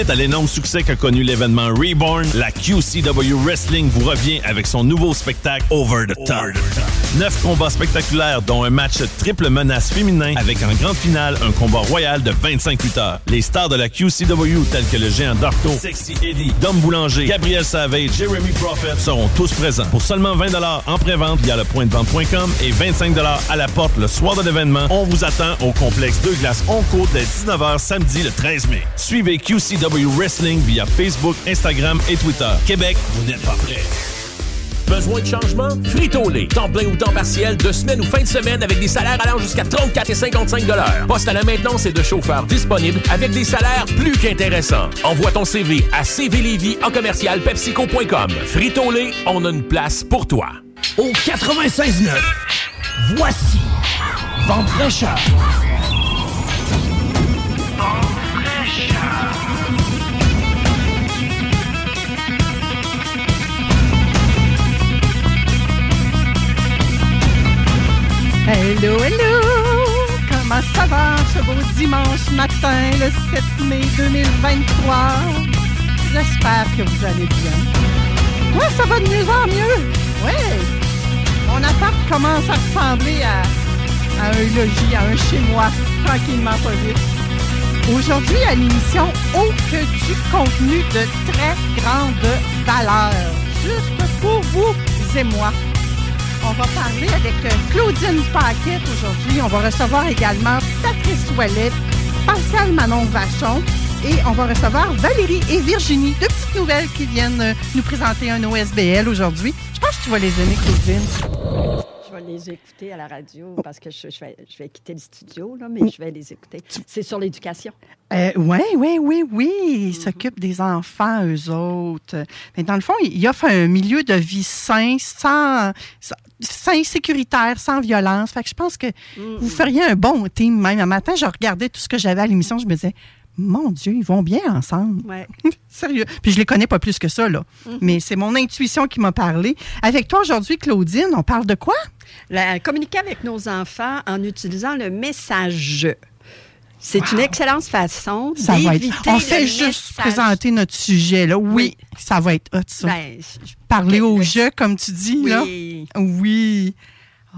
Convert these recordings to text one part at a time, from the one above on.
Suite à l'énorme succès qu'a connu l'événement Reborn, la QCW Wrestling vous revient avec son nouveau spectacle Over the Top. Neuf combats spectaculaires, dont un match triple menace féminin avec en grande finale un combat royal de 25 lutteurs. Les stars de la QCW tels que le géant Darko, Sexy Eddie, Dom Boulanger, Gabriel Savage, Jeremy Prophet seront tous présents. Pour seulement 20 en pré-vente via le point de vente.com et 25 à la porte le soir de l'événement, on vous attend au complexe Deux Glaces Onco dès 19h samedi le 13 mai. Suivez QCW Wrestling via Facebook, Instagram et Twitter. Québec, vous n'êtes pas prêts. Besoin de changement? Frito-Lay. Temps plein ou temps partiel, de semaine ou fin de semaine avec des salaires allant jusqu'à 34 et 55 Poste à la maintenance et de chauffeurs disponibles avec des salaires plus qu'intéressants. Envoie ton CV à cvlévy en commercial pepsico.com. Frito-Lay, on a une place pour toi. Au 96.9, voici Vente fraîcheur. Hello, hello! Comment ça va ce beau dimanche matin, le 7 mai 2023? J'espère que vous allez bien. Ouais, ça va de mieux en mieux? Ouais. Mon appart commence à ressembler à, un logis, à un chez-moi, tranquillement pas vite. Aujourd'hui, à l'émission, oh que du contenu de très grande valeur. Juste pour vous et moi. On va parler avec euh, Claudine Paquette aujourd'hui. On va recevoir également Patrice Ouellet, Pascal Manon Vachon et on va recevoir Valérie et Virginie, deux petites nouvelles qui viennent euh, nous présenter un OSBL aujourd'hui. Je pense que tu vas les aimer, Claudine je vais les écouter à la radio parce que je, vais, je vais, quitter le studio, là, mais je vais les écouter. C'est sur l'éducation. Euh, oui, oui, oui, oui. Ils mm-hmm. s'occupent des enfants, eux autres. Mais dans le fond, ils offrent un milieu de vie sain, sans, sain, sécuritaire, sans violence. Fait que je pense que vous feriez un bon team. Même un matin, je regardais tout ce que j'avais à l'émission, je me disais, mon Dieu, ils vont bien ensemble. Ouais. Sérieux. Puis je les connais pas plus que ça, là. Mm-hmm. Mais c'est mon intuition qui m'a parlé. Avec toi aujourd'hui, Claudine, on parle de quoi? communiquer avec nos enfants en utilisant le message c'est une excellente façon d'éviter On fait juste présenter notre sujet, là. Oui, ça va être hot, ça. Ben, Parler au jeu, comme tu dis, là. Oui.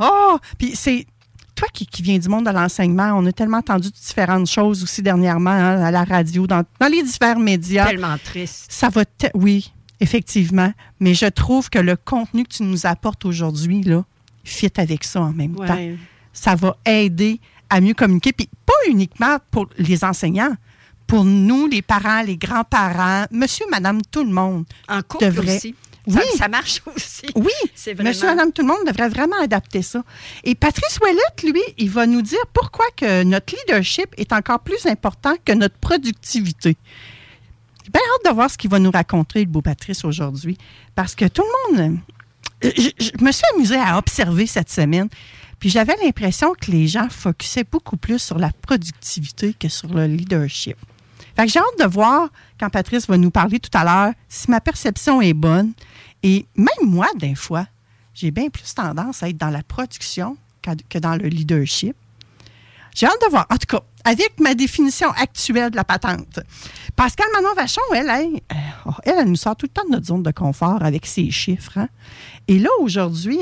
Oh, puis c'est toi qui, qui, viens du monde de l'enseignement, on a tellement entendu différentes choses aussi dernièrement hein, à la radio, dans, dans, les divers médias. Tellement triste. Ça va, oui, effectivement. Mais je trouve que le contenu que tu nous apportes aujourd'hui, là, fit avec ça en même temps. Ça va aider à mieux communiquer, puis pas uniquement pour les enseignants, pour nous, les parents, les grands-parents, monsieur, madame, tout le monde. En couple devrait... aussi. Oui. Ça, marche aussi. Oui. Vraiment... Monsieur, madame, tout le monde devrait vraiment adapter ça. Et Patrice Ouellette, lui, il va nous dire pourquoi que notre leadership est encore plus important que notre productivité. J'ai bien hâte de voir ce qu'il va nous raconter, le beau Patrice, aujourd'hui. Parce que tout le monde je, me suis amusée à observer cette semaine. Puis j'avais l'impression que les gens focusaient beaucoup plus sur la productivité que sur le leadership. Fait que j'ai hâte de voir, quand Patrice va nous parler tout à l'heure, si ma perception est bonne. Et même moi, des fois, j'ai bien plus tendance à être dans la production que dans le leadership. J'ai hâte de voir. En tout cas, avec ma définition actuelle de la patente. Pascal Manon Vachon, elle, elle, elle, nous sort tout le temps de notre zone de confort avec ses chiffres. Hein. Et là, aujourd'hui,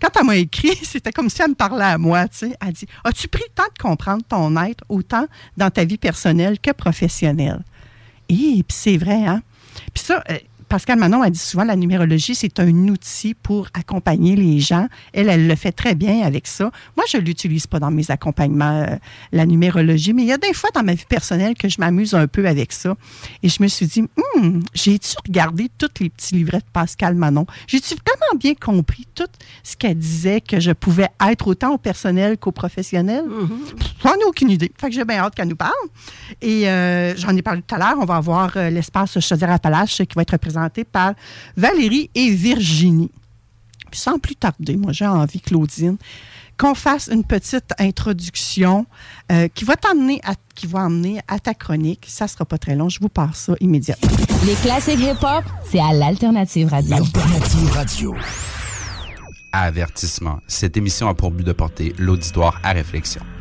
quand elle m'a écrit, c'était comme si elle me parlait à moi. Tu sais. Elle dit As-tu pris le temps de comprendre ton être autant dans ta vie personnelle que professionnelle Et puis c'est vrai, hein Puis ça, euh, Pascal Manon a dit souvent la numérologie, c'est un outil pour accompagner les gens. Elle, elle le fait très bien avec ça. Moi, je ne l'utilise pas dans mes accompagnements, euh, la numérologie, mais il y a des fois dans ma vie personnelle que je m'amuse un peu avec ça. Et je me suis dit, hum, j'ai-tu regardé tous les petits livrets de Pascal Manon? J'ai-tu vraiment bien compris tout ce qu'elle disait que je pouvais être autant au personnel qu'au professionnel? Mm-hmm. J'en ai aucune idée. Fait que j'ai bien hâte qu'elle nous parle. Et euh, j'en ai parlé tout à l'heure. On va avoir euh, l'espace Chaudière-Appalaches qui va être représenté par Valérie et Virginie. sans plus tarder, moi j'ai envie, Claudine, qu'on fasse une petite introduction euh, qui va t'emmener à qui va emmener à ta chronique. Ça sera pas très long, je vous passe ça immédiatement. Les classiques hip-hop, c'est à l'Alternative Radio. L'Alternative Radio. Avertissement. Cette émission a pour but de porter l'auditoire à réflexion.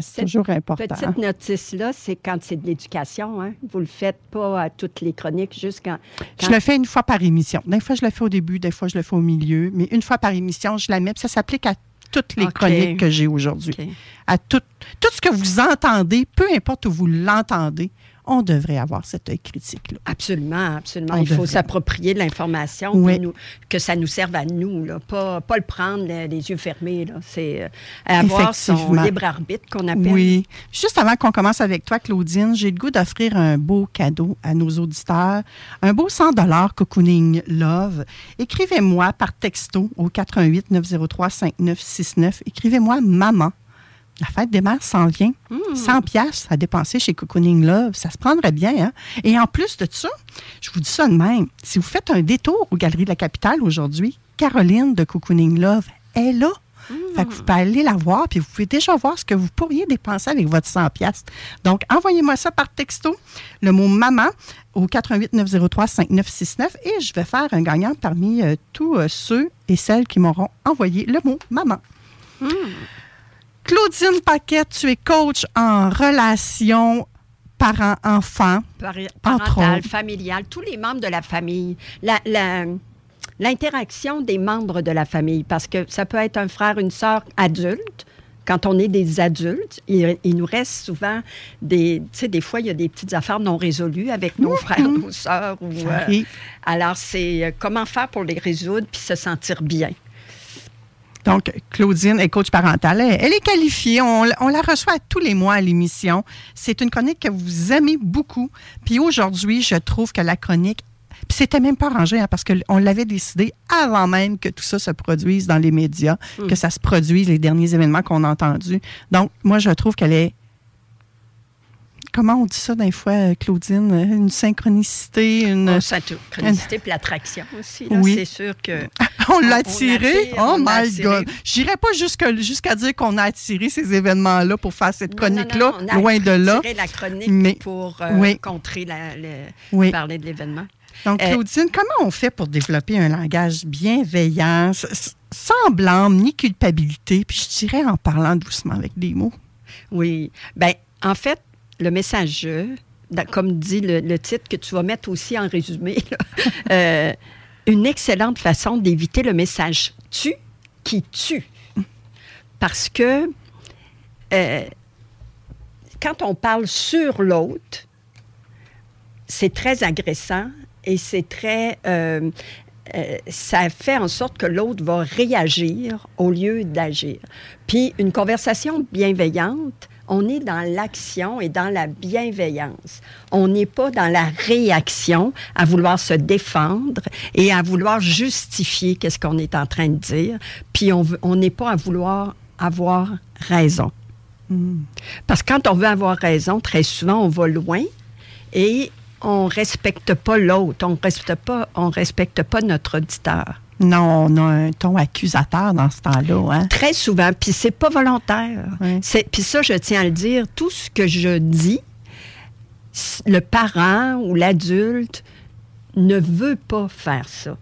c'est toujours important. Petite notice-là, c'est quand c'est de l'éducation. Hein? Vous ne le faites pas à toutes les chroniques, juste quand, Je le fais une fois par émission. Des fois, je le fais au début, des fois, je le fais au milieu. Mais une fois par émission, je la mets. ça s'applique à toutes les chroniques que j'ai aujourd'hui. À tout, tout ce que vous entendez, peu importe où vous l'entendez, on devrait avoir cet œil critique-là. Absolument, absolument. Il faut s'approprier de l'information, que ça nous serve à nous, là, pas, pas le prendre les, yeux fermés. C'est euh, avoir son libre arbitre qu'on appelle. Oui. Juste avant qu'on commence avec toi, Claudine, j'ai le goût d'offrir un beau cadeau à nos auditeurs, un beau 100 Cocooning Love. Écrivez-moi par texto au 88 903 5969. Écrivez-moi maman la fête des mères s'en vient. 100 hmm. pièces à dépenser chez Cocooning Love, ça se prendrait bien. Hein? Et en plus de ça, je vous dis ça de même, si vous faites un détour aux Galeries de la Capitale aujourd'hui, Caroline de Cocooning Love est là. Hmm. Fait que vous pouvez aller la voir, puis vous pouvez déjà voir ce que vous pourriez dépenser avec votre 100 pièces. Donc, envoyez-moi ça par texto, le mot maman au 88 903 5969 et je vais faire un gagnant parmi euh, tous euh, ceux et celles qui m'auront envoyé le mot maman. Hmm. Claudine Paquette, tu es coach en relation parent-enfant. Parental, familial, tous les membres de la famille. L'interaction des membres de la famille, parce que ça peut être un frère, une sœur adulte, quand on est des adultes, il, nous reste souvent des... Tu sais, des fois, il y a des petites affaires non résolues avec nos frères, nos sœurs. Ou, euh, alors, c'est euh, comment faire pour les résoudre puis se sentir bien? Donc, Claudine est coach parentale. Elle, est qualifiée. On, la reçoit tous les mois à l'émission. C'est une chronique que vous aimez beaucoup. Puis aujourd'hui, je trouve que la chronique puis c'était même pas arrangé, hein, parce qu'on l'avait décidé avant même que tout ça se produise dans les médias, hmm. que ça se produise, les derniers événements qu'on a entendus. Donc, moi, je trouve qu'elle est comment on dit ça des fois, euh, Claudine? Une synchronicité, une. Oh, synchronicité puis l'attraction aussi. Oui. C'est sûr que. on l'a attiré? oh my God! J'irais pas jusqu'à dire qu'on a attiré ces événements-là pour faire cette chronique-là, loin de là. On a la chronique mais, pour euh, contrer la, le, parler de l'événement. Donc, euh, Claudine, comment on fait pour développer un langage bienveillant, sans blâme ni culpabilité, puis je dirais en parlant doucement avec des mots? Oui. Bien, en fait, le message comme dit le, titre que tu vas mettre aussi en résumé, euh, une excellente façon d'éviter le message tu qui tue. Parce que euh, quand on parle sur l'autre, c'est très agressant et c'est très... Euh, ça fait en sorte que l'autre va réagir au lieu d'agir. Puis une conversation bienveillante, on est dans l'action et dans la bienveillance. On n'est pas dans la réaction à vouloir se défendre et à vouloir justifier qu'est-ce qu'on est en train de dire. Puis on n'est pas à vouloir avoir raison. Hmm. Parce que quand on veut avoir raison, très souvent, on va loin et on respecte pas l'autre, on respecte pas, on respecte pas notre auditeur. Non, on a un ton accusateur dans ce temps-là. Hein? Très souvent, puis c'est pas volontaire. Puis ça, je tiens à le dire, tout ce que je dis, le parent ou l'adulte ne veut pas faire ça.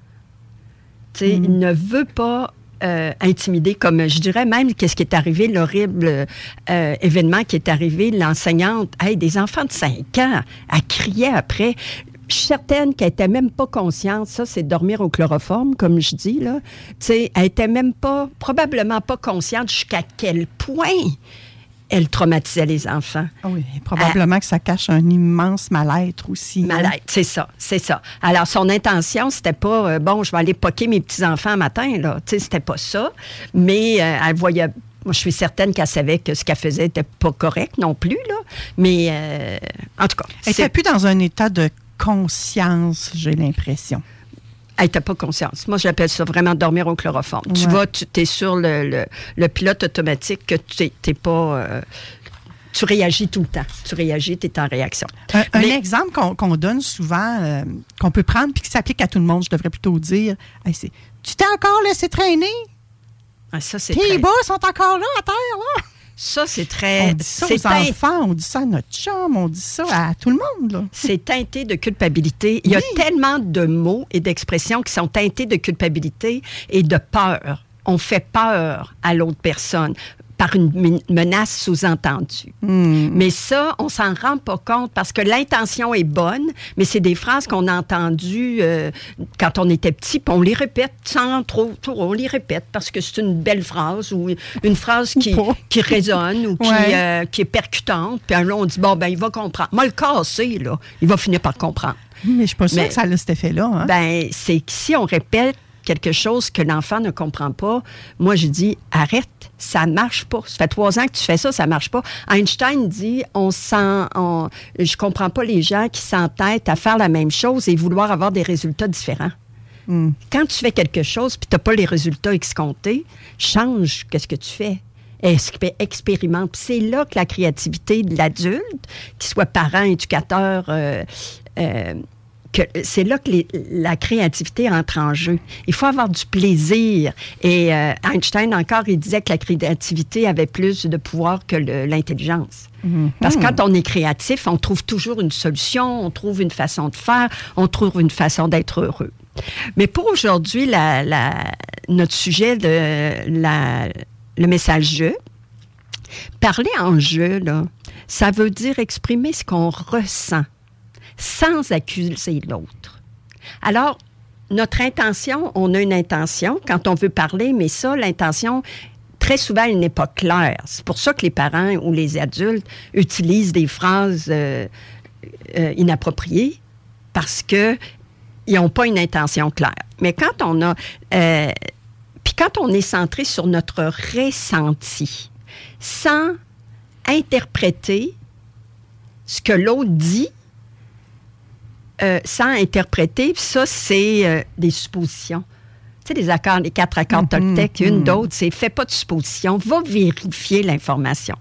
Tu sais, Il ne veut pas euh, intimider, comme je dirais même qu'est-ce qui est arrivé, l'horrible euh, événement qui est arrivé, l'enseignante, hey, des enfants de 5 ans, elle criait après. Je suis certaine qu'elle était même pas consciente, ça c'est dormir au chloroforme, comme je dis, là. Tu sais, elle était même pas, probablement pas consciente jusqu'à quel point elle traumatisait les enfants. Ah oui, et probablement que ça cache un immense mal-être aussi. hein. Malade, c'est ça, c'est ça. Alors, son intention, c'était pas, euh, bon, je vais aller poquer mes petits-enfants matin, là. Tu sais, c'était pas ça. Mais euh, elle voyait. Moi, je suis certaine qu'elle savait que ce qu'elle faisait n'était pas correct non plus, là. Mais, euh, en tout cas. Elle n'était plus dans un état de conscience, j'ai l'impression. Elle n'était pas conscience. Moi, j'appelle ça vraiment dormir au chloroforme. Tu vas, tu es sur le, le- le pilote automatique que tu n'es pas. euh, tu réagis tout le temps. Tu réagis, tu es en réaction. Un, un Mais- exemple qu'on qu'on donne souvent, euh, qu'on peut prendre puis qui s'applique à tout le monde, je devrais plutôt dire, hey, c'est Tu t'es encore laissé traîner? Ah, ça, c'est Tes bas sont encore là à terre, là? Ça, c'est très. On dit ça aux teint- enfants, on dit ça à notre chum, on dit ça à tout le monde. C'est teinté de culpabilité. Il y a tellement de mots et d'expressions qui sont teintés de culpabilité et de peur. On fait peur à l'autre personne par une men- menace sous-entendue. Mais ça, on s'en rend pas compte parce que l'intention est bonne, mais c'est des phrases qu'on a entendues euh, quand on était petit, puis on les répète sans trop, trop, on les répète parce que c'est une belle phrase ou une phrase qui, qui résonne ou qui, Ouais. euh, qui est percutante. Puis là, on dit, bon, ben, il va comprendre. Moi, le casser, là, il va finir par comprendre. Mais je suis pas sûre Mais- que ça a cet effet-là. hein. Ben, c'est que si on répète quelque chose que l'enfant ne comprend pas, moi, je dis, arrête, ça marche pas. Ça fait trois ans que tu fais ça, ça marche pas. Einstein dit, on sent, on, je comprends pas les gens qui s'entêtent à faire la même chose et vouloir avoir des résultats différents. Quand tu fais quelque chose puis tu n'as pas les résultats escomptés, change qu'est-ce que tu fais. Expé- Expérimente. Puis C'est là que la créativité de l'adulte, qu'il soit parent, éducateur, euh, euh, c'est là que les- la créativité entre en jeu. Il faut avoir du plaisir. Et euh, Einstein encore, il disait que la créativité avait plus de pouvoir que l'intelligence. Parce que quand on est créatif, on trouve toujours une solution, on trouve une façon de faire, on trouve une façon d'être heureux. Mais pour aujourd'hui, la- la- notre sujet de la- le message jeu, parler en jeu, là, ça veut dire exprimer ce qu'on ressent sans accuser l'autre. Alors, notre intention, on a une intention quand on veut parler, mais ça, l'intention, très souvent, elle n'est pas claire. C'est pour ça que les parents ou les adultes utilisent des phrases euh, euh, inappropriées parce que ils n'ont pas une intention claire. Mais quand on a... euh, puis quand on est centré sur notre ressenti, sans interpréter ce que l'autre dit, euh, sans interpréter, ça, c'est euh, des suppositions. Tu sais, les accords, les quatre accords Toltec, une d'autre, c'est fais pas de suppositions, va vérifier l'information.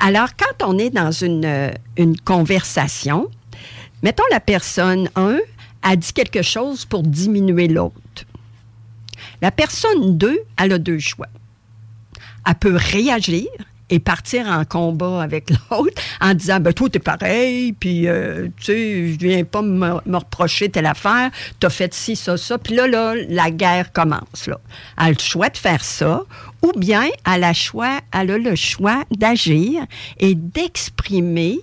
Alors, quand on est dans une, euh, une conversation, mettons la personne 1 a dit quelque chose pour diminuer l'autre. La personne 2, elle a deux choix. Elle peut réagir et partir en combat avec l'autre en disant ben toi t'es pareil puis euh, tu sais je viens pas me, reprocher telle affaire t'as fait ci ça ça. Puis là là la guerre commence là. Elle a le choix de faire ça ou bien elle a, choix, elle a le choix d'agir et d'exprimer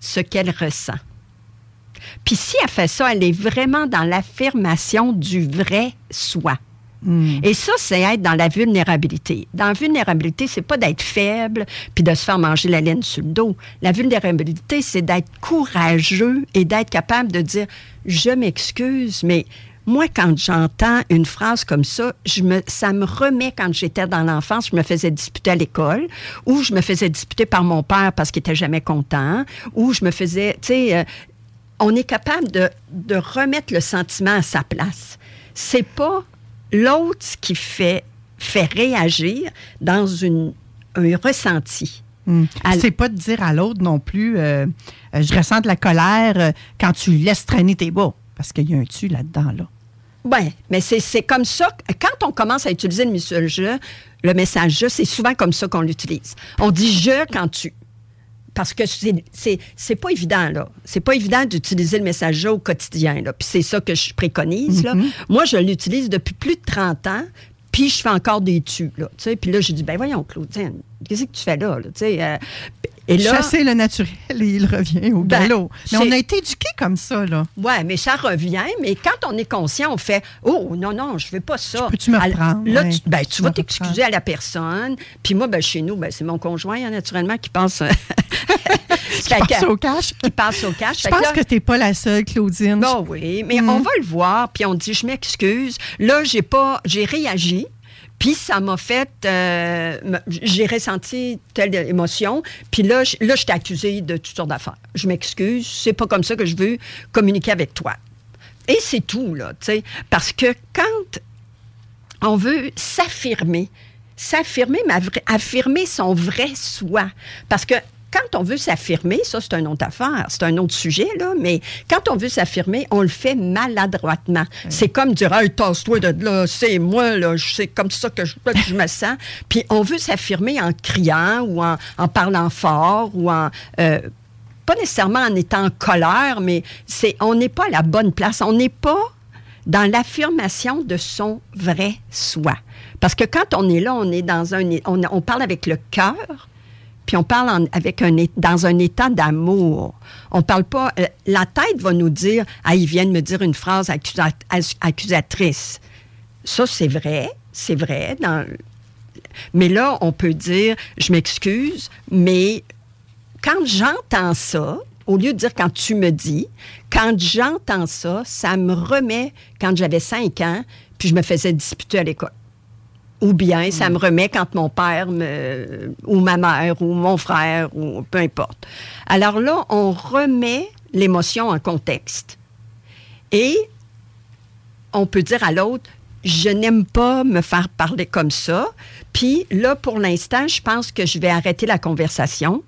ce qu'elle ressent. Puis si elle fait ça, elle est vraiment dans l'affirmation du vrai soi. Et ça, c'est être dans la vulnérabilité. Dans la vulnérabilité, c'est pas d'être faible puis de se faire manger la laine sur le dos. La vulnérabilité, c'est d'être courageux et d'être capable de dire je m'excuse, mais moi, quand j'entends une phrase comme ça, ça me remet quand j'étais dans l'enfance, je me faisais disputer à l'école, ou je me faisais disputer par mon père parce qu'il était jamais content, ou je me faisais, tu sais, euh, on est capable de, de remettre le sentiment à sa place. C'est pas l'autre qui fait, fait réagir dans une, un ressenti. À- C'est pas de dire à l'autre non plus, euh, euh, je ressens de la colère euh, quand tu laisses traîner tes bas. Parce qu'il y a un tu là-dedans, là. Oui, mais c'est comme ça. Quand on commence à utiliser le message je, le message je, c'est souvent comme ça qu'on l'utilise. On dit je quand tu. Parce que c'est- pas évident, là. C'est pas évident d'utiliser le messager au quotidien, là. Puis c'est ça que je préconise, là. Moi, je l'utilise depuis plus de 30 ans, puis je fais encore des tubes, là. Tu sais, puis là, j'ai dit, ben voyons, Claudine, qu'est-ce que tu fais là, là? Tu sais, euh, et là... Chasser le naturel et il revient au Ben, galop. Mais on a été éduqués comme ça, là. Ouais, mais ça revient. Mais quand on est conscient, on fait Oh, non, non, je veux pas ça. Peux-tu me reprendre? Là, Ouais. tu, ben, tu vas t'excuser à la personne. Puis moi, ben, chez nous, ben, c'est mon conjoint, hein, naturellement, qui passe. qui passe au cash. Qui passe au cash. Je pense là- que tu n'es pas la seule, Claudine. Bon, oui, mais Mm. on va le voir, puis on dit je m'excuse. Là, j'ai pas, j'ai réagi. Puis ça m'a fait, euh, j'ai ressenti telle émotion. Puis là, je, là, je t'ai accusé de toutes sortes d'affaires. Je m'excuse, c'est pas comme ça que je veux communiquer avec toi. Et c'est tout, là, tu sais. Parce que quand on veut s'affirmer, s'affirmer, mais affirmer son vrai soi. Parce que quand on veut s'affirmer, ça c'est une autre affaire, c'est un autre sujet, là, mais quand on veut s'affirmer, on le fait maladroitement. C'est comme dire, hey, tasse-toi de là, c'est moi, là, c'est comme ça que je, que je me sens. Puis on veut s'affirmer en criant ou en, en parlant fort ou en. euh, pas nécessairement en étant en colère, mais c'est on n'est pas à la bonne place. On n'est pas dans l'affirmation de son vrai soi. Parce que quand on est là, on est dans un, on, on parle avec le cœur, puis on parle avec un, dans un état d'amour. On parle pas. euh, la tête va nous dire, ah, il vient de me dire une phrase accusa- as- accusatrice. Ça, c'est vrai, c'est vrai. Mais là, on peut dire, je m'excuse, mais quand j'entends ça, au lieu de dire quand tu me dis, quand j'entends ça, ça me remet quand j'avais 5 ans, puis je me faisais disputer à l'école. Ou bien ça me remet quand mon père me, ou ma mère ou mon frère ou peu importe. Alors là, on remet l'émotion en contexte. Et on peut dire à l'autre, je n'aime pas me faire parler comme ça. Puis là, pour l'instant, je pense que je vais arrêter la conversation.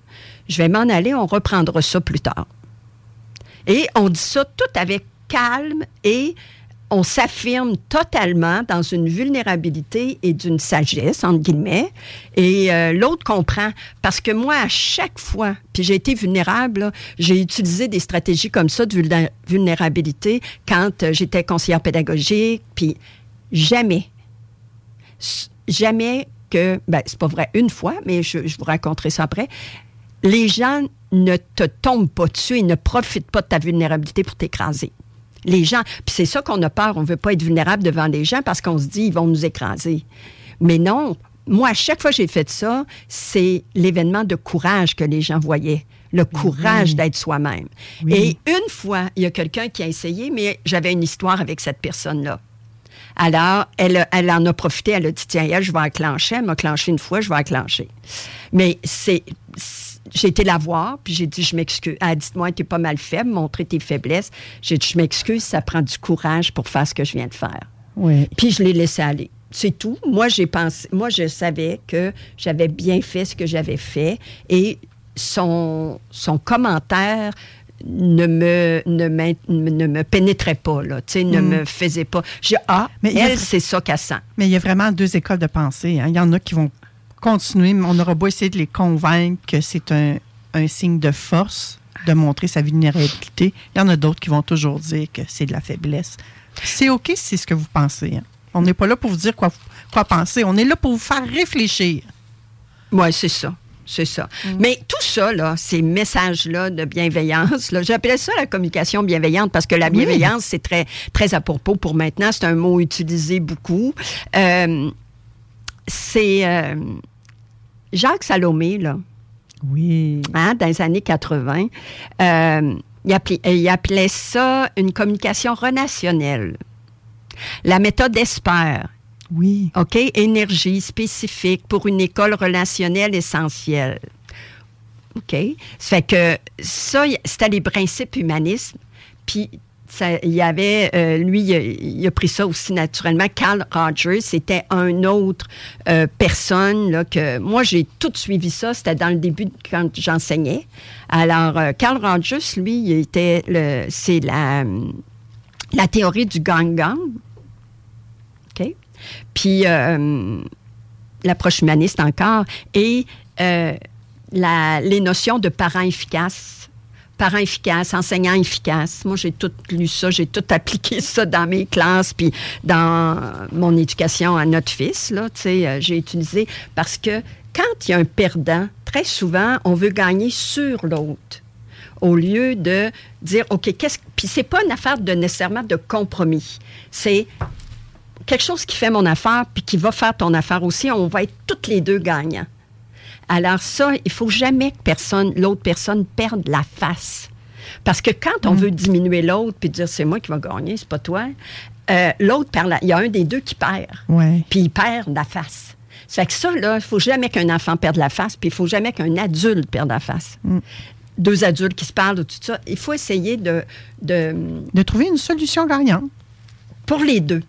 Je vais m'en aller, on reprendra ça plus tard. Et on dit ça tout avec calme et on s'affirme totalement dans une vulnérabilité et d'une sagesse, entre guillemets, et euh, l'autre comprend. Parce que moi, à chaque fois, puis j'ai été vulnérable, j'ai utilisé des stratégies comme ça de vulné- vulnérabilité quand euh, j'étais conseillère pédagogique, puis jamais, jamais que, ben, c'est pas vrai une fois, mais je, je vous raconterai ça après, les gens ne te tombent pas dessus et ne profitent pas de ta vulnérabilité pour t'écraser. Les gens, puis c'est ça qu'on a peur, on veut pas être vulnérable devant les gens parce qu'on se dit ils vont nous écraser. Mais non, moi à chaque fois que j'ai fait ça, c'est l'événement de courage que les gens voyaient, le courage d'être soi-même. Et une fois, il y a quelqu'un qui a essayé, mais j'avais une histoire avec cette personne-là. Alors, elle, elle en a profité, elle a dit, tiens, elle, je vais enclencher. Elle m'a clenché une fois, je vais enclencher. Mais c'est- j'ai été la voir, puis j'ai dit, je m'excuse. Elle a dit, moi, t'es pas mal faible, montrer tes faiblesses. J'ai dit, je m'excuse, ça prend du courage pour faire ce que je viens de faire. Oui. Puis je l'ai laissé aller. C'est tout. Moi, j'ai pensé, moi, je savais que j'avais bien fait ce que j'avais fait et son, son commentaire ne me, ne, ne me pénétrait pas, là, tu sais, ne Mm. me faisait pas. J'ai ah, Mais a- elle, c'est ça qu'elle sent. Mais il y a vraiment deux écoles de pensée. hein. Il y en a qui vont continuer, mais on aura beau essayer de les convaincre que c'est un, un signe de force de montrer sa vulnérabilité. Il y en a d'autres qui vont toujours dire que c'est de la faiblesse. C'est OK si c'est ce que vous pensez. hein. On n'est pas là pour vous dire quoi, quoi penser. On est là pour vous faire réfléchir. Oui, c'est ça. C'est ça. Mais tout ça, là, ces messages-là de bienveillance, j'appelais ça la communication bienveillante parce que la Oui. bienveillance, c'est très, très à propos pour maintenant. C'est un mot utilisé beaucoup. Euh, c'est euh, Jacques Salomé, là, Oui. hein, dans les années 80. euh, il, appelait, il appelait ça une communication relationnelle. La méthode ESPER. Oui. OK? Énergie spécifique pour une école relationnelle essentielle. OK? Ça fait que ça, c'était les principes humanistes. Puis, il y avait, euh, lui, il a, pris ça aussi naturellement. Carl Rogers, c'était un autre euh, personne là, que moi, j'ai tout suivi ça. C'était dans le début quand j'enseignais. Alors, euh, Carl Rogers, lui, était le, c'est la, la théorie du gang-gang. OK? Puis, l'approche humaniste encore. Et la- les notions de parents efficaces. Parents efficaces, enseignants efficaces. Moi, j'ai tout lu ça, j'ai tout appliqué ça dans mes classes, puis dans mon éducation à notre fils. Là, euh, j'ai utilisé parce que quand il y a un perdant, très souvent, on veut gagner sur l'autre au lieu de dire, OK, qu'est-ce... Puis c'est pas une affaire de nécessairement de compromis. C'est quelque chose qui fait mon affaire, puis qui va faire ton affaire aussi. On va être toutes les deux gagnants. Alors ça, il faut jamais que personne, l'autre personne perde la face. Parce que quand on veut diminuer l'autre puis dire c'est moi qui va gagner, c'est pas toi, euh, l'autre perd la- Il y a un des deux qui perd. Puis il perd la face. Ça fait que ça, là, il faut jamais qu'un enfant perde la face, puis il faut jamais qu'un adulte perde la face. Deux adultes qui se parlent de tout ça. Il faut essayer de, de De trouver une solution gagnante. pour les deux.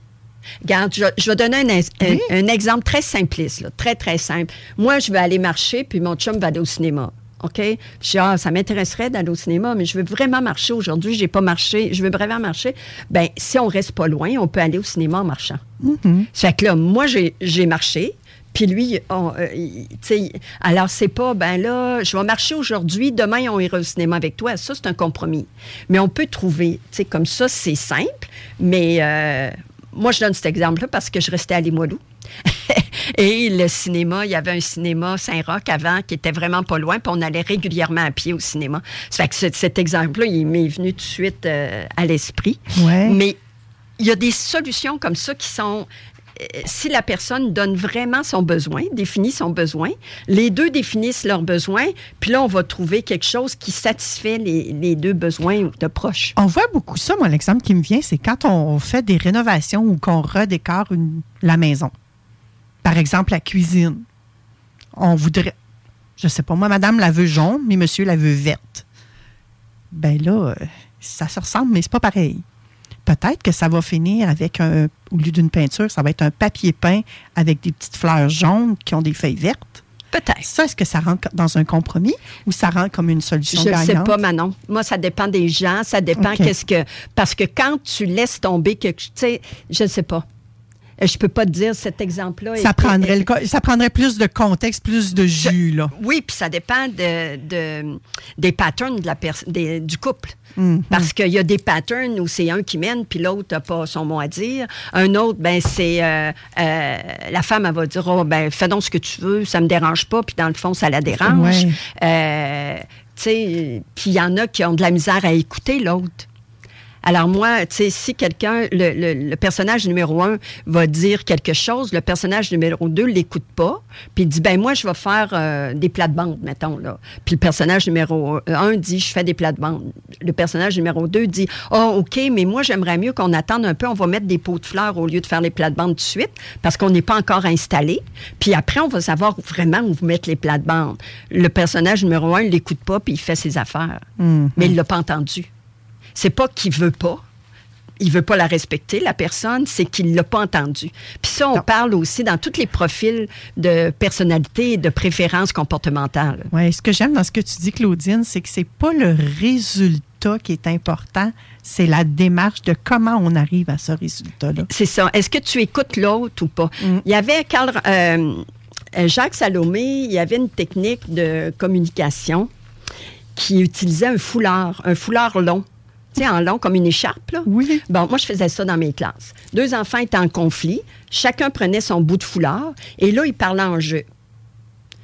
Regarde, je, je vais donner un, ex- un- Oui. un exemple très simpliste, là, très, très simple. Moi, je vais aller marcher, puis mon chum va aller au cinéma. OK? Je dis, ah, ça m'intéresserait d'aller au cinéma, mais je veux vraiment marcher aujourd'hui. Je n'ai pas marché. Je veux vraiment marcher. Bien, si on reste pas loin, on peut aller au cinéma en marchant. Ça fait que là, moi, j'ai j'ai marché. Puis lui, on, euh, il- tu sais, alors c'est pas, ben là, je vais marcher aujourd'hui, demain on ira au cinéma avec toi. Ça, c'est un compromis. Mais on peut trouver, tu sais, comme ça, c'est simple. Mais euh, moi, je donne cet exemple-là parce que je restais à Limoilou. Et le cinéma, il y avait un cinéma Saint-Roch avant qui était vraiment pas loin, puis on allait régulièrement à pied au cinéma. Ça fait que ce- cet exemple-là, il m'est venu tout de suite euh, à l'esprit. Ouais. Mais il y a des solutions comme ça qui sont. Euh, Si la personne donne vraiment son besoin, définit son besoin, les deux définissent leurs besoins, puis là, on va trouver quelque chose qui satisfait les, deux besoins de proches. On voit beaucoup ça, moi, l'exemple qui me vient, c'est quand on fait des rénovations ou qu'on redécore la maison. Par exemple, la cuisine. On voudrait, je sais pas, moi, madame la veut jaune, mais monsieur la veut verte. Ben là, euh, ça se ressemble, mais c'est pas pareil. Peut-être que ça va finir avec un, au lieu d'une peinture, ça va être un papier peint avec des petites fleurs jaunes qui ont des feuilles vertes. Peut-être. Ça, est-ce que ça rentre dans un compromis ou ça rentre comme une solution Je ne sais pas, Manon. Moi, ça dépend des gens, ça dépend qu'est-ce que. Parce que quand tu laisses tomber quelque chose, tu sais, je ne sais pas. Je peux pas te dire cet exemple-là. Ça prendrait, le ça prendrait plus de contexte, plus de jus, là. Oui, puis ça dépend de, de- des patterns de la pers- des- du couple. Mhm. Parce qu'il y a des patterns où c'est un qui mène, puis l'autre n'a pas son mot à dire. Un autre, ben c'est euh, euh, la femme, elle va dire, oh, ben fais donc ce que tu veux, ça me dérange pas, puis dans le fond, ça la dérange. Ouais. Euh, tu sais, puis il y en a qui ont de la misère à écouter l'autre. Alors moi, tu sais, si quelqu'un, le, le- le personnage numéro un va dire quelque chose, le personnage numéro deux l'écoute pas, puis il dit, ben moi, je vais faire euh, des plates-bandes, mettons, là. Puis le personnage numéro un dit, je fais des plates-bandes. Le personnage numéro deux dit, oh, OK, mais moi, j'aimerais mieux qu'on attende un peu, on va mettre des pots de fleurs au lieu de faire les plates-bandes tout de suite, parce qu'on n'est pas encore installé. Puis après, on va savoir vraiment où vous mettre les plates-bandes. Le personnage numéro un, l'écoute pas, puis il fait ses affaires. Mais il l'a pas entendu. C'est pas qu'il veut pas. Il veut pas la respecter, la personne, c'est qu'il l'a pas entendu. Puis ça, on parle aussi dans tous les profils de personnalité et de préférence comportementale. Oui, ce que j'aime dans ce que tu dis, Claudine, c'est que c'est pas le résultat qui est important, c'est la démarche de comment on arrive à ce résultat-là. C'est ça. Est-ce que tu écoutes l'autre ou pas? Il y avait Carl, euh, euh, Jacques Salomé, il y avait une technique de communication qui utilisait un foulard, un foulard long. Tu sais, en long, comme une écharpe, là. Oui. Bon, moi, je faisais ça dans mes classes. Deux enfants étaient en conflit. Chacun prenait son bout de foulard. Et là, ils parlaient en jeu.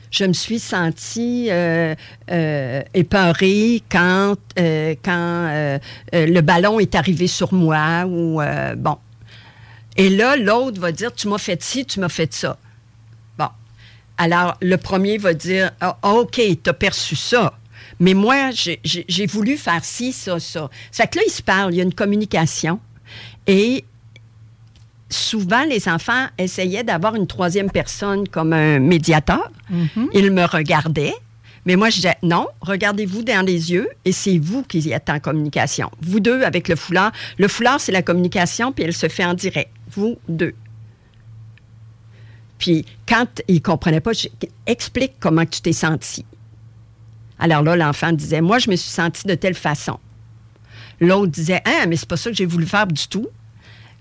Je me suis sentie euh, euh, épeurée quand, euh, quand euh, le ballon est arrivé sur moi ou bon. Et là, l'autre va dire Tu m'as fait ci, tu m'as fait ça. Bon. Alors, le premier va dire Ah, OK, tu as perçu ça. Mais moi, j'ai- voulu faire ci, ça, ça. Ça fait que là, ils se parlent, il y a une communication. Et souvent, les enfants essayaient d'avoir une troisième personne comme un médiateur. Ils me regardaient. Mais moi, je disais, non, regardez-vous dans les yeux et c'est vous qui êtes en communication. Vous deux avec le foulard. Le foulard, c'est la communication, puis elle se fait en direct. Vous deux. Puis quand ils ne comprenaient pas, je, explique comment tu t'es senti. Alors là, l'enfant disait, moi, je me suis senti de telle façon. L'autre disait, ah, mais c'est pas ça que j'ai voulu faire du tout.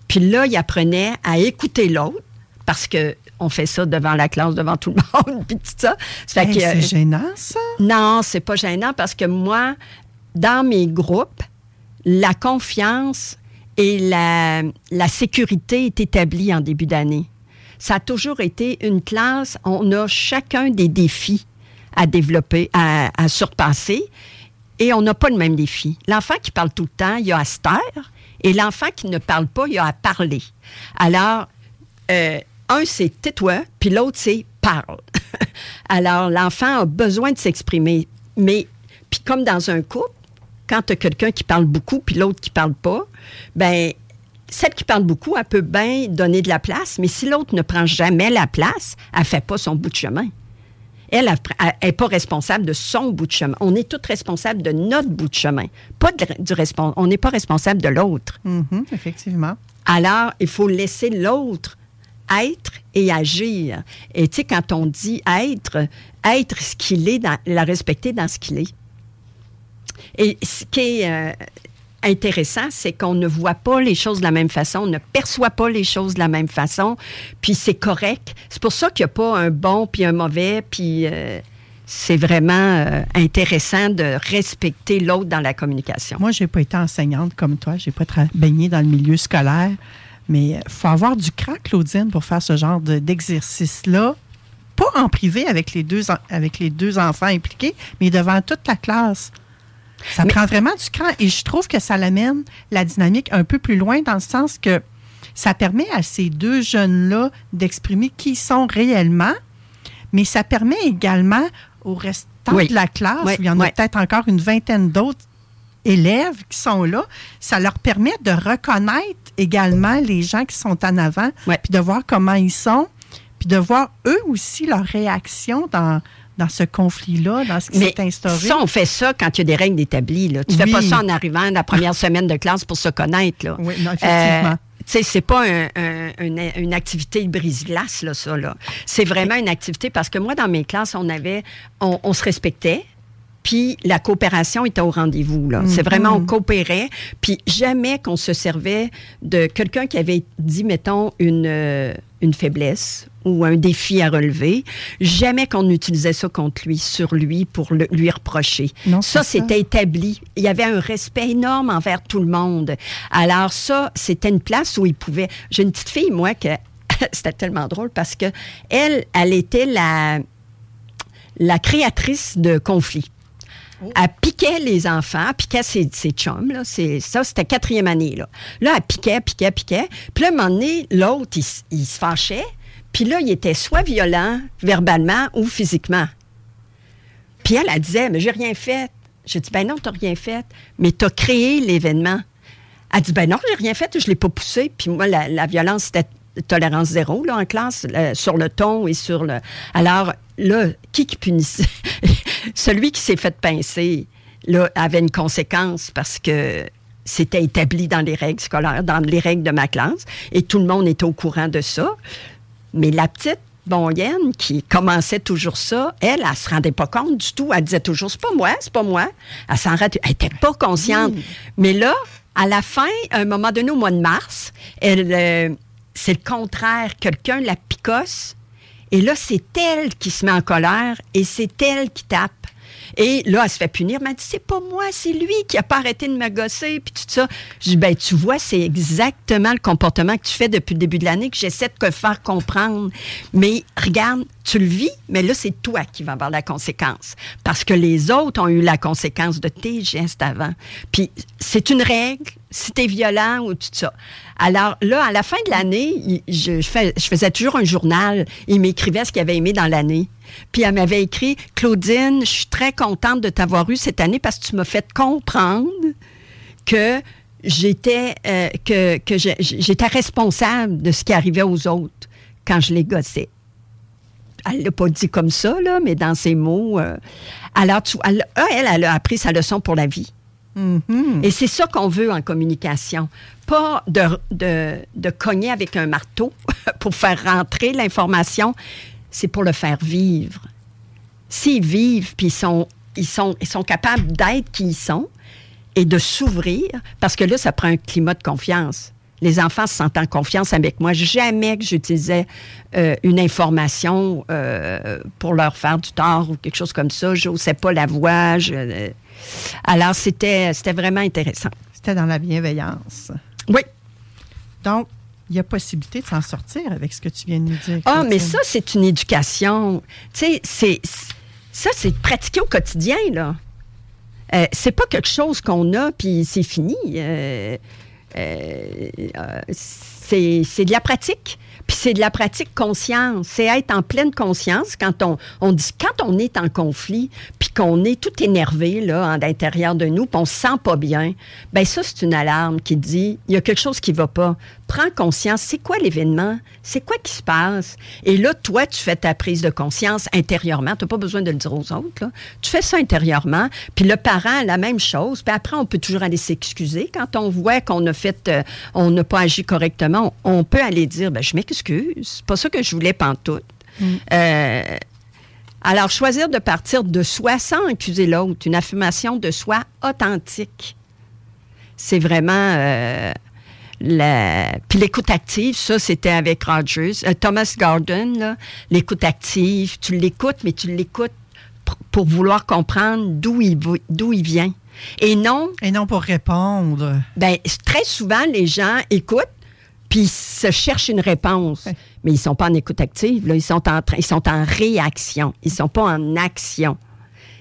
Puis là, il apprenait à écouter l'autre parce que on fait ça devant la classe, devant tout le monde, puis tout ça. Ça Hey, c'est gênant, ça? non, c'est pas gênant parce que moi, dans mes groupes, la confiance et la, la sécurité est établie en début d'année. Ça a toujours été une classe, on a chacun des défis à développer, à, surpasser, et on n'a pas le même défi. L'enfant qui parle tout le temps, il a à se taire, et l'enfant qui ne parle pas, il a à parler. Alors, euh, un, c'est tais-toi, puis l'autre, c'est parle. Alors, l'enfant a besoin de s'exprimer. Mais, puis comme dans un couple, quand tu as quelqu'un qui parle beaucoup, puis l'autre qui parle pas, ben celle qui parle beaucoup, elle peut bien donner de la place, mais si l'autre ne prend jamais la place, elle fait pas son bout de chemin. Elle n'est pas responsable de son bout de chemin. On est tous responsables de notre bout de chemin. Pas de- du respon- on n'est pas responsable de l'autre. Mhm, effectivement. Alors, il faut laisser l'autre être et agir. Et tu sais, quand on dit être, être ce qu'il est, dans- la respecter dans ce qu'il est. Et ce qui est euh, intéressant, c'est qu'on ne voit pas les choses de la même façon, on ne perçoit pas les choses de la même façon, puis c'est correct. C'est pour ça qu'il n'y a pas un bon puis un mauvais, puis euh, c'est vraiment euh, intéressant de respecter l'autre dans la communication. Moi, j'ai pas été enseignante comme toi. J'ai pas baigné dans le milieu scolaire. Mais faut avoir du cran, Claudine, pour faire ce genre de- d'exercice-là. Pas en privé avec les, deux, avec les deux enfants impliqués, mais devant toute la classe. Ça prend vraiment du cran. Et je trouve que ça l'amène la dynamique un peu plus loin dans le sens que ça permet à ces deux jeunes-là d'exprimer qui ils sont réellement, mais ça permet également au restant Oui. de la classe, Oui, où il y en a peut-être encore une vingtaine d'autres élèves qui sont là, ça leur permet de reconnaître également les gens qui sont en avant, puis de voir comment ils sont, puis de voir eux aussi leur réaction dans, dans ce conflit-là, dans ce qui s'est instauré. ça, on fait ça quand il y a des règles établies. Là. Tu fais Oui. pas ça en arrivant la première semaine de classe pour se connaître. Là. Oui, non, effectivement. Euh, tu sais, c'est pas un- un- une, une activité brise-glace, là, ça, là. C'est vraiment une activité parce que moi, dans mes classes, on avait, on, on se respectait. Puis la coopération était au rendez-vous. là. C'est Mhm. vraiment, on coopérait. Puis jamais qu'on se servait de quelqu'un qui avait dit, mettons, une, euh, une faiblesse ou un défi à relever. Jamais qu'on utilisait ça contre lui, sur lui, pour le- lui reprocher. Non, ça. c'était établi. Il y avait un respect énorme envers tout le monde. Alors ça, c'était une place où il pouvait... J'ai une petite fille, moi, que c'était tellement drôle parce que elle, elle était la, la créatrice de conflits. Elle piquait les enfants, elle piquait ses, chums. Là. Ça, c'était quatrième année. Là. là, elle piquait, piquait, piquait. Puis là, un moment donné, l'autre, il, se fâchait. Puis là, il était soit violent, verbalement, ou physiquement. Puis elle, elle disait, mais j'ai rien fait. J'ai dit, ben non, t'as rien fait, mais t'as créé l'événement. Elle dit, ben non, j'ai rien fait, je l'ai pas poussé. Puis moi, la, violence, c'était tolérance zéro, là, en classe, sur le ton et sur le... Alors, là, qui qui punissait? Celui qui s'est fait pincer, là, avait une conséquence parce que c'était établi dans les règles scolaires, dans les règles de ma classe, et tout le monde était au courant de ça. Mais la petite bonnienne qui commençait toujours ça, elle, elle se rendait pas compte du tout. Elle disait toujours, c'est pas moi, c'est pas moi. Elle s'en rendait, elle était pas consciente. Mais là, à la fin, à un moment donné, au mois de mars, elle, euh, c'est le contraire. Quelqu'un la picosse. Et là, c'est elle qui se met en colère et c'est elle qui tape. Et là, elle se fait punir. Elle m'a dit, c'est pas moi, c'est lui qui a pas arrêté de me gosser, puis tout ça. Je dis, ben, tu vois, c'est exactement le comportement que tu fais depuis le début de l'année que j'essaie de te faire comprendre. Mais regarde, tu le vis, mais là, c'est toi qui vas avoir la conséquence. Parce que les autres ont eu la conséquence de tes gestes avant. Puis, c'est une règle, si t'es violent ou tout ça. Alors là, à la fin de l'année, je faisais toujours un journal. Il m'écrivait ce qu'il avait aimé dans l'année. Puis elle m'avait écrit, Claudine, je suis très contente de t'avoir eu cette année parce que tu m'as fait comprendre que j'étais euh, que, que j'étais responsable de ce qui arrivait aux autres quand je les gossais. Elle l'a pas dit comme ça, là, mais dans ses mots. euh, alors, tu, elle, elle, elle a appris sa leçon pour la vie. Et c'est ça qu'on veut en communication. Pas de, de, de cogner avec un marteau pour faire rentrer l'information, c'est pour le faire vivre. S'ils vivent, puis ils sont, ils, sont, ils sont capables d'être qui ils sont et de s'ouvrir, parce que là, ça prend un climat de confiance. Les enfants se sentent en confiance avec moi. Jamais que j'utilisais euh, une information euh, pour leur faire du tort ou quelque chose comme ça. Je n'osais pas la voix. je- euh, alors, c'était c'était vraiment intéressant. C'était dans la bienveillance. Oui. Donc, il y a possibilité de s'en sortir avec ce que tu viens de nous dire. Ah, mais ça, c'est une éducation. Tu sais, ça, c'est pratiqué au quotidien, là. Euh, c'est pas quelque chose qu'on a, puis c'est fini. Euh, euh, euh, c'est, c'est de la pratique. C'est de la pratique conscience. C'est être en pleine conscience quand on, on dit, quand on est en conflit, puis qu'on est tout énervé, là, en l'intérieur de nous, puis on se sent pas bien, ben ça, c'est une alarme qui dit, il y a quelque chose qui va pas. Prends conscience, c'est quoi l'événement? C'est quoi qui se passe? Et là, toi, tu fais ta prise de conscience intérieurement. Tu pas besoin de le dire aux autres. Tu fais ça intérieurement. Puis le parent la même chose. Puis après, on peut toujours aller s'excuser. Quand on voit qu'on a fait, euh, on n'a pas agi correctement, on, on peut aller dire, ben, je m'excuse. C'est pas ça que je voulais pantoute. Euh, alors, choisir de partir de soi sans accuser l'autre, une affirmation de soi authentique, c'est vraiment... euh, la... Puis l'écoute active, ça, c'était avec Rogers. Euh, Thomas Gordon, là, l'écoute active, tu l'écoutes, mais tu l'écoutes pour vouloir comprendre d'où il, d'où il vient. Et non... Et non pour répondre. Ben, très souvent, les gens écoutent, puis se cherchent une réponse. Mais ils sont pas en écoute active, là. Ils sont en, train- ils sont en réaction. Ils sont pas en action.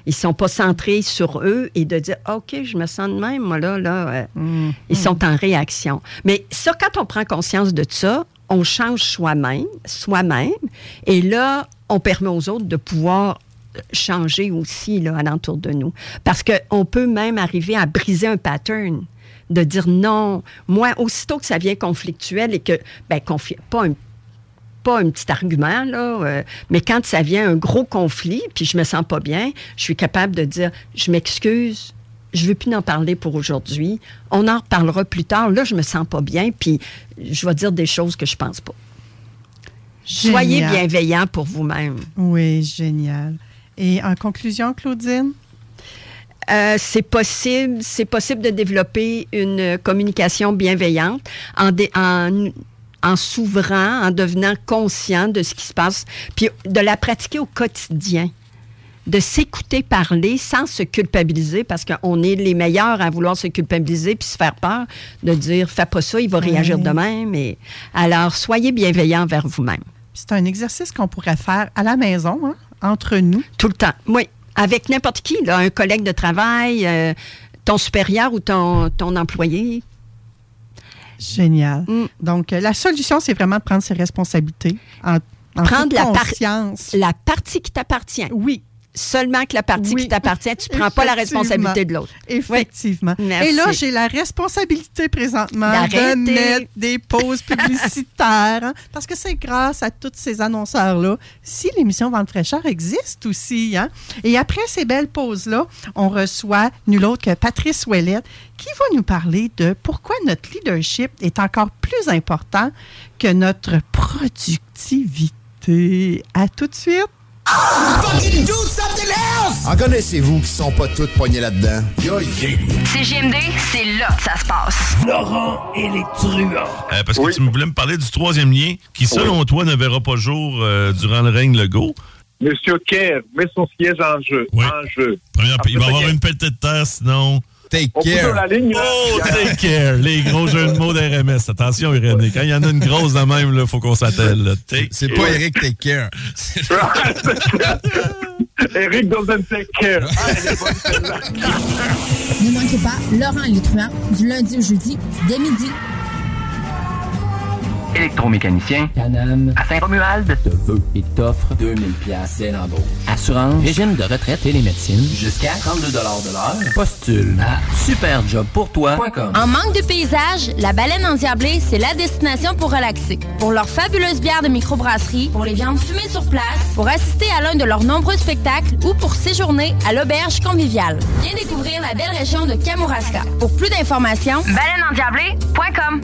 Ils sont pas centrés sur eux et de dire OK, je me sens de même, moi là, là. euh, Ils sont en réaction. Mais ça, quand on prend conscience de ça, on change soi-même, soi-même, et là, on permet aux autres de pouvoir changer aussi là, alentour de nous. Parce qu'on peut même arriver à briser un pattern, de dire non. Moi, aussitôt que ça vient conflictuel et que, ben, pas un pas un petit argument, là, euh, mais quand ça vient un gros conflit, puis je me sens pas bien, je suis capable de dire, je m'excuse, je veux plus en parler pour aujourd'hui, on en reparlera plus tard, là, je me sens pas bien, puis je vais dire des choses que je pense pas. Soyez bienveillant pour vous-même. Oui, génial. Et en conclusion, Claudine? Euh, c'est possible, c'est possible de développer une communication bienveillante en, dé- en, en s'ouvrant, en devenant conscient de ce qui se passe, puis de la pratiquer au quotidien. De s'écouter parler sans se culpabiliser, parce qu'on est les meilleurs à vouloir se culpabiliser puis se faire peur, de dire fais pas ça, il va réagir de même. Et, alors, soyez bienveillant envers vous-même. C'est un exercice qu'on pourrait faire à la maison, hein, entre nous. Tout le temps. Oui. Avec n'importe qui, là, un collègue de travail, euh, ton supérieur ou ton, ton employé. Génial. Mm. Donc, euh, la solution, c'est vraiment de prendre ses responsabilités en, en Prendre la, par- la partie qui t'appartient. Oui. Seulement que la partie Oui. qui t'appartient, tu ne prends pas la responsabilité de l'autre. Effectivement. Et là, j'ai la responsabilité présentement de mettre des pauses publicitaires. hein, parce que c'est grâce à tous ces annonceurs-là si l'émission Vente fraîcheur existe aussi. hein. Et après ces belles pauses-là, on reçoit nul autre que Patrice Ouellette qui va nous parler de pourquoi notre leadership est encore plus important que notre productivité. À tout de suite. Fucking do something else! En connaissez-vous qui sont pas toutes poignées là-dedans? CGMD, c'est là que ça se passe. Laurent et les truands. Euh, parce que tu me voulais me parler du troisième lien qui, selon toi, ne verra pas jour euh, durant le règne Legault. Monsieur Kerr met son siège en jeu. En jeu. Première- il va Après, avoir une petite terre, sinon. Take On la ligne, là. Oh, take care. Les gros jeux de mots d'RMS. Attention, Irénée. Quand il y en a une grosse de même, il faut qu'on s'attelle. C'est care. pas Eric Take Care. Eric doesn't take care. Ah. Ne manquez pas Laurent et les truands du lundi au jeudi dès midi. Électromécanicien. Canam. À Saint-Romuald. Te veut et t'offre 2000 pièces. Assurance. Régime de retraite et les médecines. Jusqu'à 32 de l'heure. Postule à superjobpourtoi.com. En manque de paysage, la baleine endiablée, c'est la destination pour relaxer. Pour leurs fabuleuses bières de microbrasserie, pour les viandes fumées sur place, pour assister à l'un de leurs nombreux spectacles ou pour séjourner à l'auberge conviviale. Viens découvrir la belle région de Kamouraska. Pour plus d'informations, Baleineendiablée.com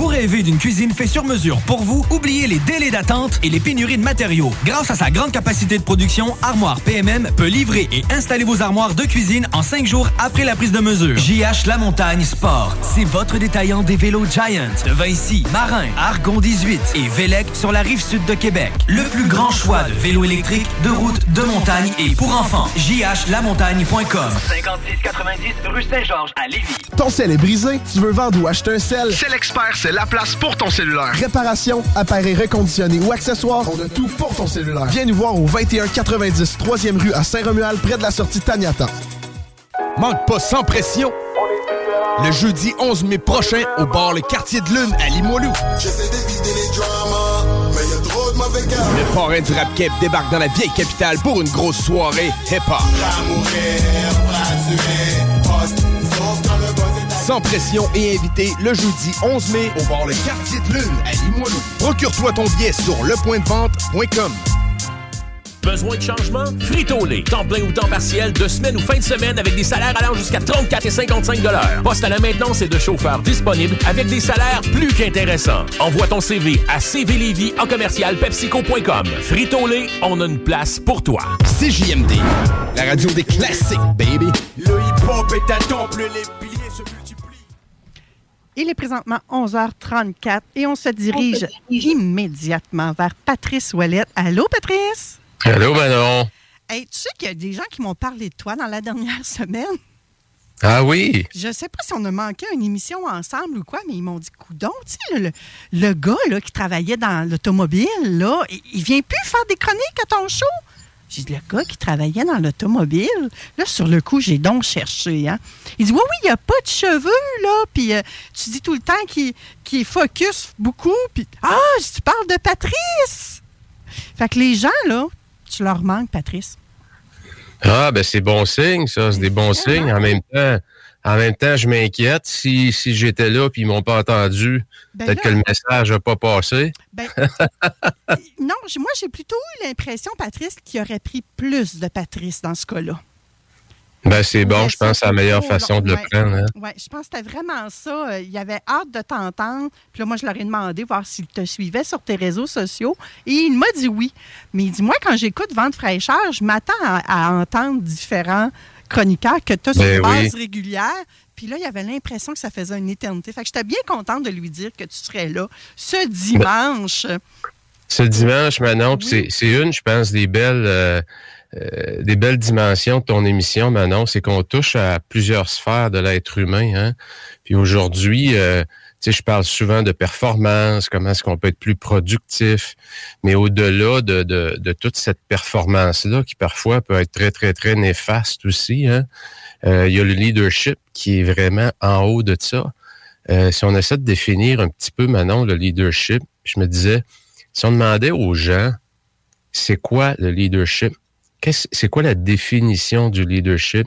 Vous rêvez d'une cuisine faite sur mesure pour vous? Oubliez les délais d'attente et les pénuries de matériaux. Grâce à sa grande capacité de production, Armoire PMM peut livrer et installer vos armoires de cuisine en cinq jours après la prise de mesure. JH La Montagne Sport, c'est votre détaillant des vélos Giant de Vinci, Marin, Argon 18 et Vélec sur la rive sud de Québec. Le plus grand choix de vélos électriques, de route, de montagne et pour enfants. jhlamontagne.com 5690 rue Saint-Georges à Lévis. Ton sel est brisé, tu veux vendre ou acheter un sel? C'est l'expert, c'est la place pour ton cellulaire. Réparation, appareil reconditionné ou accessoires, on a tout pour ton cellulaire. Viens nous voir au 2190 3e rue à Saint-Romuald, près de la sortie Taniata. Manque pas sans pression. Le jeudi 11 mai prochain, au bar Le Quartier de Lune à Limoilou. Le parrain du rap cap débarque dans la vieille capitale pour une grosse soirée hip-hop. Sans pression et invité le jeudi 11 mai au bar Le Quartier de Lune à Limoilou. Procure-toi ton billet sur lepointdevente.com. Besoin de changement? Frito-Lay. Temps plein ou temps partiel, de semaine ou fin de semaine avec des salaires allant jusqu'à 34 et 55 Poste à la maintenance et de chauffeurs disponibles avec des salaires plus qu'intéressants. Envoie ton CV à cvlévy en commercial pepsico.com. Frito-Lay, on a une place pour toi. CJMD, la radio des classiques, baby. Le hip-hop est à temple, les Il est présentement 11h34 et on se dirige immédiatement vers Patrice Ouellette. Allô, Patrice? Allô, Manon? Hey, tu sais qu'il y a des gens qui m'ont parlé de toi dans la dernière semaine? Ah oui? Je sais pas si on a manqué une émission ensemble ou quoi, mais ils m'ont dit, coudon, tu sais, le, le gars là, qui travaillait dans l'automobile, là, il, il vient plus faire des chroniques à ton show. J'ai dit, le gars qui travaillait dans l'automobile, là, sur le coup, j'ai donc cherché. Hein. Il dit, oui, oui, il n'y a pas de cheveux, là. Puis euh, tu dis tout le temps qu'il qu'il focus beaucoup. Puis, ah, tu parles de Patrice. Fait que les gens, là, tu leur manques, Patrice. Ah, ben c'est bon signe, ça. C'est des bons signes. En même temps, en même temps, je m'inquiète. Si, si j'étais là et ils m'ont pas entendu, Ben peut-être que le message n'a pas passé. Ben, non, moi, j'ai plutôt eu l'impression, Patrice, qu'il aurait pris plus de Patrice dans ce cas-là. Ben c'est bon, je pense que c'est la meilleure façon de le ouais. prendre. hein. Ouais, je pense que c'était vraiment ça. Euh, Il avait hâte de t'entendre. Puis là, moi, je leur ai demandé voir s'il te suivait sur tes réseaux sociaux. Et il m'a dit oui. Mais il dit, moi, quand j'écoute Vente fraîcheur, je m'attends à, à entendre différents chroniqueurs que tu as sur Ben une base oui. régulière. Puis là, il avait l'impression que ça faisait une éternité. Fait que j'étais bien contente de lui dire que tu serais là ce dimanche. Ce dimanche, Manon, puis c'est- une, je pense, des belles, euh, euh, des belles dimensions de ton émission, Manon, c'est qu'on touche à plusieurs sphères de l'être humain. Hein? Puis aujourd'hui, euh, sais, je parle souvent de performance, comment est-ce qu'on peut être plus productif, mais au-delà de, de, de toute cette performance-là, qui parfois peut être très, très, très néfaste aussi, hein? euh, il y a le leadership qui est vraiment en haut de ça. Euh, si on essaie de définir un petit peu, Manon, le leadership, je me disais, si on demandait aux gens, c'est quoi le leadership? C'est quoi la définition du leadership?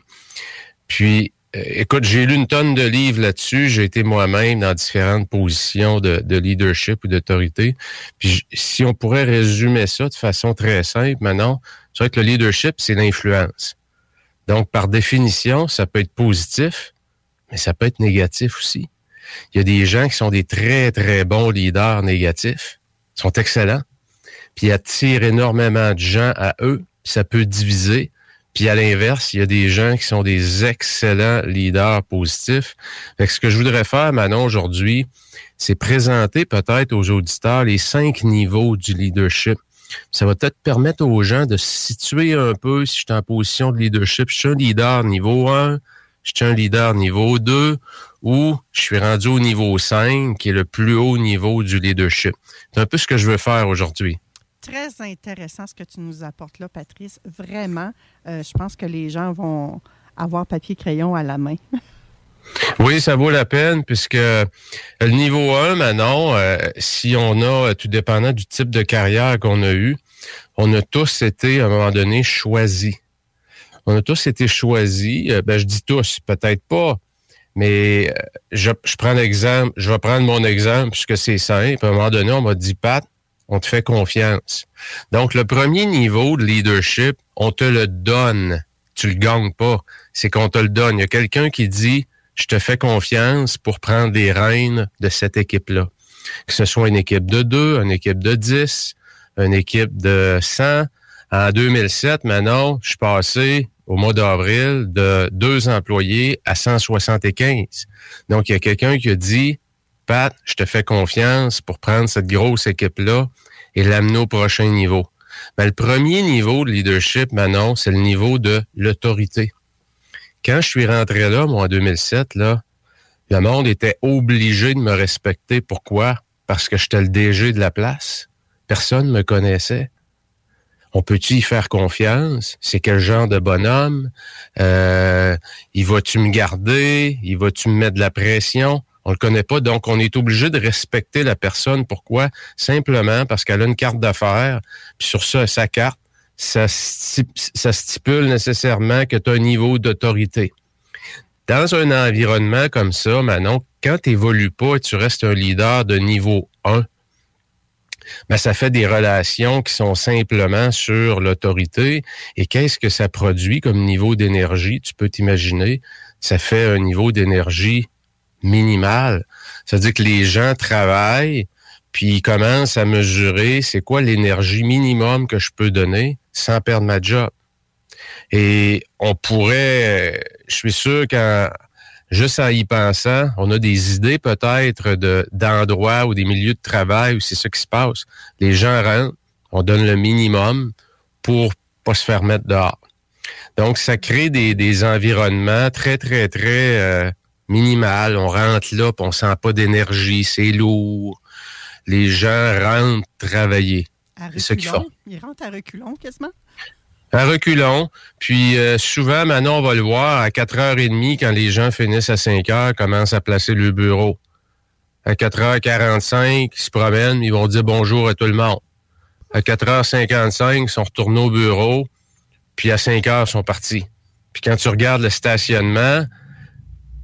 Puis, écoute, j'ai lu une tonne de livres là-dessus. J'ai été moi-même dans différentes positions de, de leadership ou d'autorité. Puis, si on pourrait résumer ça de façon très simple, maintenant, c'est vrai que le leadership, c'est l'influence. Donc, par définition, ça peut être positif, mais ça peut être négatif aussi. Il y a des gens qui sont des très, très bons leaders négatifs, sont excellents, puis attirent énormément de gens à eux, ça peut diviser. Puis à l'inverse, il y a des gens qui sont des excellents leaders positifs. Fait que ce que je voudrais faire, Manon, aujourd'hui, c'est présenter peut-être aux auditeurs les cinq niveaux du leadership. Ça va peut-être permettre aux gens de se situer un peu si je suis en position de leadership. Je suis un leader niveau 1, je suis un leader niveau 2 ou je suis rendu au niveau 5, qui est le plus haut niveau du leadership. C'est un peu ce que je veux faire aujourd'hui. Très intéressant ce que tu nous apportes là, Patrice. Vraiment, euh, je pense que les gens vont avoir papier-crayon à la main. Oui, ça vaut la peine puisque le niveau 1, Manon, euh, si on a, euh, tout dépendant du type de carrière qu'on a eu, on a tous été, à un moment donné, choisis. On a tous été choisis. Euh, ben, je dis tous, peut-être pas, mais euh, je, je prends l'exemple, je vais prendre mon exemple puisque c'est simple. À un moment donné, on m'a dit, Pat, on te fait confiance. Donc, le premier niveau de leadership, on te le donne. Tu le gagnes pas. C'est qu'on te le donne. Il y a quelqu'un qui dit, je te fais confiance pour prendre les rênes de cette équipe-là. Que ce soit une équipe de 2, une équipe de 10, une équipe de 100. En 2007, maintenant, je suis passé au mois d'avril de deux employés à 175. Donc, il y a quelqu'un qui a dit, Pat, je te fais confiance pour prendre cette grosse équipe-là et l'amener au prochain niveau. Mais le premier niveau de leadership, Manon, c'est le niveau de l'autorité. Quand je suis rentré là, moi, en 2007, là, le monde était obligé de me respecter. Pourquoi? Parce que j'étais le DG de la place. Personne ne me connaissait. On peut-tu y faire confiance? C'est quel genre de bonhomme? Euh, il va-tu me garder? Il va-tu me mettre de la pression? On le connaît pas, donc on est obligé de respecter la personne. Pourquoi? Simplement parce qu'elle a une carte d'affaires, puis sur ça, sa carte, ça, stipule nécessairement que tu as un niveau d'autorité. Dans un environnement comme ça, Manon, quand tu n'évolues pas et tu restes un leader de niveau 1, ben, ça fait des relations qui sont simplement sur l'autorité. Et qu'est-ce que ça produit comme niveau d'énergie? Tu peux t'imaginer, ça fait un niveau d'énergie minimal. C'est-à-dire que les gens travaillent, puis ils commencent à mesurer c'est quoi l'énergie minimum que je peux donner sans perdre ma job. Et on pourrait, je suis sûr qu'en juste en y pensant, on a des idées peut-être de d'endroits ou des milieux de travail où c'est ça qui se passe. Les gens rentrent, on donne le minimum pour pas se faire mettre dehors. Donc, ça crée des, des environnements très, très, très euh, minimal. On rentre là, puis on sent pas d'énergie, c'est lourd. Les gens rentrent travailler. C'est ce qu'ils font. Ils rentrent à reculons, quasiment? À reculons. Puis euh, souvent, maintenant, on va le voir, à 4h30, quand les gens finissent à 5h, commencent à placer le bureau. À 4h45, ils se promènent, ils vont dire bonjour à tout le monde. À 4h55, ils sont retournés au bureau, puis à 5h, ils sont partis. Puis quand tu regardes le stationnement,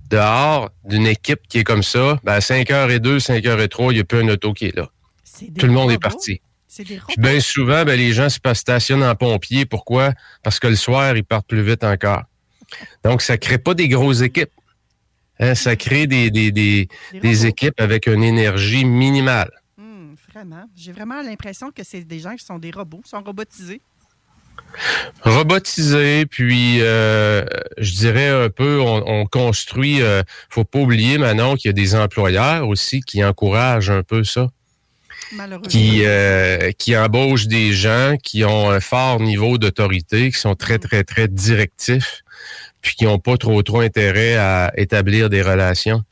dehors d'une équipe qui est comme ça, ben à 5h02, 5h03, il n'y a plus un auto qui est là. Tout le monde est parti. Puis bien souvent, ben, les gens se stationnent en pompier. Pourquoi? Parce que le soir, ils partent plus vite encore. Donc, ça ne crée pas des grosses équipes. Hein, ça crée des, des, des, des équipes avec une énergie minimale. Hmm, vraiment. J'ai vraiment l'impression que c'est des gens qui sont des robots, sont robotisés. Robotisé, puis euh, je dirais un peu, on, construit. Euh, faut pas oublier maintenant qu'il y a des employeurs aussi qui encouragent un peu ça, qui euh, qui embauchent des gens qui ont un fort niveau d'autorité, qui sont très très très directifs, puis qui n'ont pas trop trop intérêt à établir des relations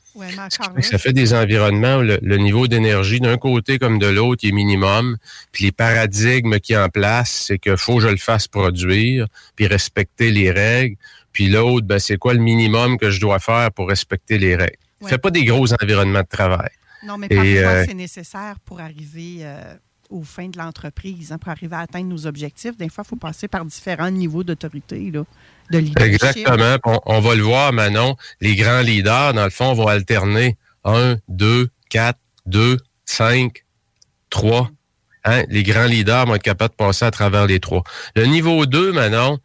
ça fait des environnements où le, niveau d'énergie d'un côté comme de l'autre est minimum. Puis les paradigmes qui en place, c'est que faut que je le fasse produire, puis respecter les règles. Puis l'autre, ben, c'est quoi le minimum que je dois faire pour respecter les règles? Ouais. Fait pas des gros environnements de travail. Non, mais parfois, euh, c'est nécessaire pour arriver euh, aux fins de l'entreprise, hein, pour arriver à atteindre nos objectifs. Des fois, il faut passer par différents niveaux d'autorité. Exactement. On, va le voir, Manon. Les grands leaders, dans le fond, vont alterner 1, 2, 4, 2, 5, 3. Les grands leaders vont être capables de passer à travers les trois. Le niveau 2, Manon,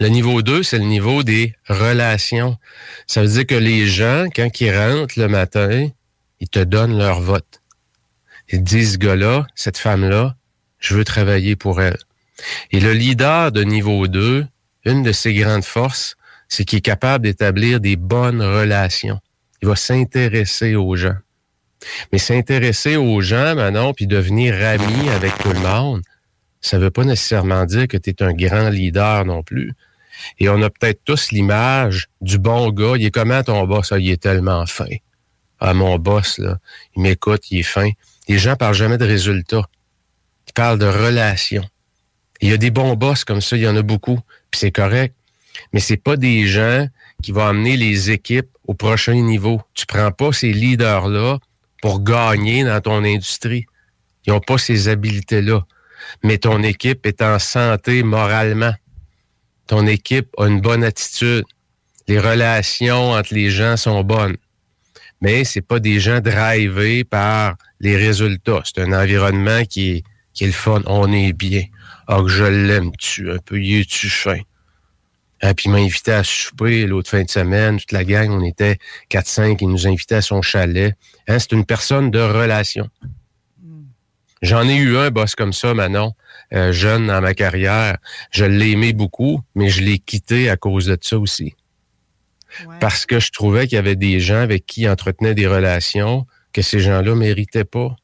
le niveau 2, c'est le niveau des relations. Ça veut dire que les gens, quand ils rentrent le matin, ils te donnent leur vote. Ils disent, ce gars-là, cette femme-là, je veux travailler pour elle. Et le leader de niveau 2, une de ses grandes forces, c'est qu'il est capable d'établir des bonnes relations. Il va s'intéresser aux gens. Mais s'intéresser aux gens, maintenant, puis devenir ami avec tout le monde, ça ne veut pas nécessairement dire que tu es un grand leader non plus. Et on a peut-être tous l'image du bon gars. Il est comment ton boss? Ah, il est tellement fin. Ah, mon boss, là, il m'écoute, il est fin. Les gens parlent jamais de résultats. Ils parlent de relations. Il y a des bons boss comme ça, il y en a beaucoup puis c'est correct. Mais c'est pas des gens qui vont amener les équipes au prochain niveau. Tu prends pas ces leaders-là pour gagner dans ton industrie. Ils n'ont pas ces habiletés-là. Mais ton équipe est en santé moralement. Ton équipe a une bonne attitude. Les relations entre les gens sont bonnes. Mais c'est pas des gens drivés par les résultats. C'est un environnement qui est, qui est le fun. On est bien. Ah, que je l'aime, tu, un peu, y es-tu fin? Hein, puis il m'a invité à souper l'autre fin de semaine. Toute la gang, on était 4-5. Il nous invitait à son chalet. Hein, c'est une personne de relation. J'en ai eu un boss comme ça, Manon, euh, jeune dans ma carrière. Je l'ai aimé beaucoup, mais je l'ai quitté à cause de ça aussi. Parce que je trouvais qu'il y avait des gens avec qui il entretenait des relations que ces gens-là méritaient pas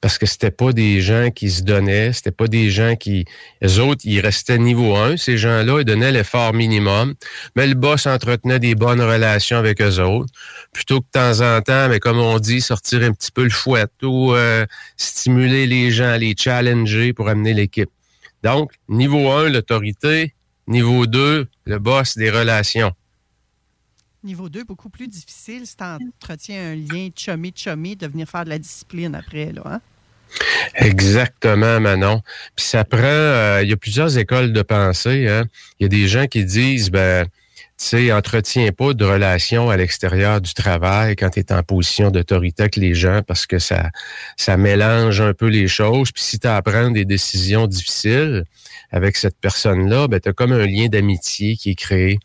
parce que c'était pas des gens qui se donnaient, c'était pas des gens qui, les autres, ils restaient niveau 1, ces gens-là, ils donnaient l'effort minimum, mais le boss entretenait des bonnes relations avec eux autres, plutôt que de temps en temps, mais comme on dit, sortir un petit peu le fouet ou euh, stimuler les gens, les challenger pour amener l'équipe. Donc, niveau 1, l'autorité, niveau 2, le boss des relations. Niveau 2, beaucoup plus difficile si tu un lien chummy-chummy de venir faire de la discipline après, là, hein? Exactement, Manon. Puis ça prend, euh, il y a plusieurs écoles de pensée. Hein. Il y a des gens qui disent, ben, tu sais, entretiens pas de relations à l'extérieur du travail quand tu es en position d'autorité avec les gens parce que ça, ça mélange un peu les choses. Puis si tu à prendre des décisions difficiles avec cette personne-là, ben, tu as comme un lien d'amitié qui est créé.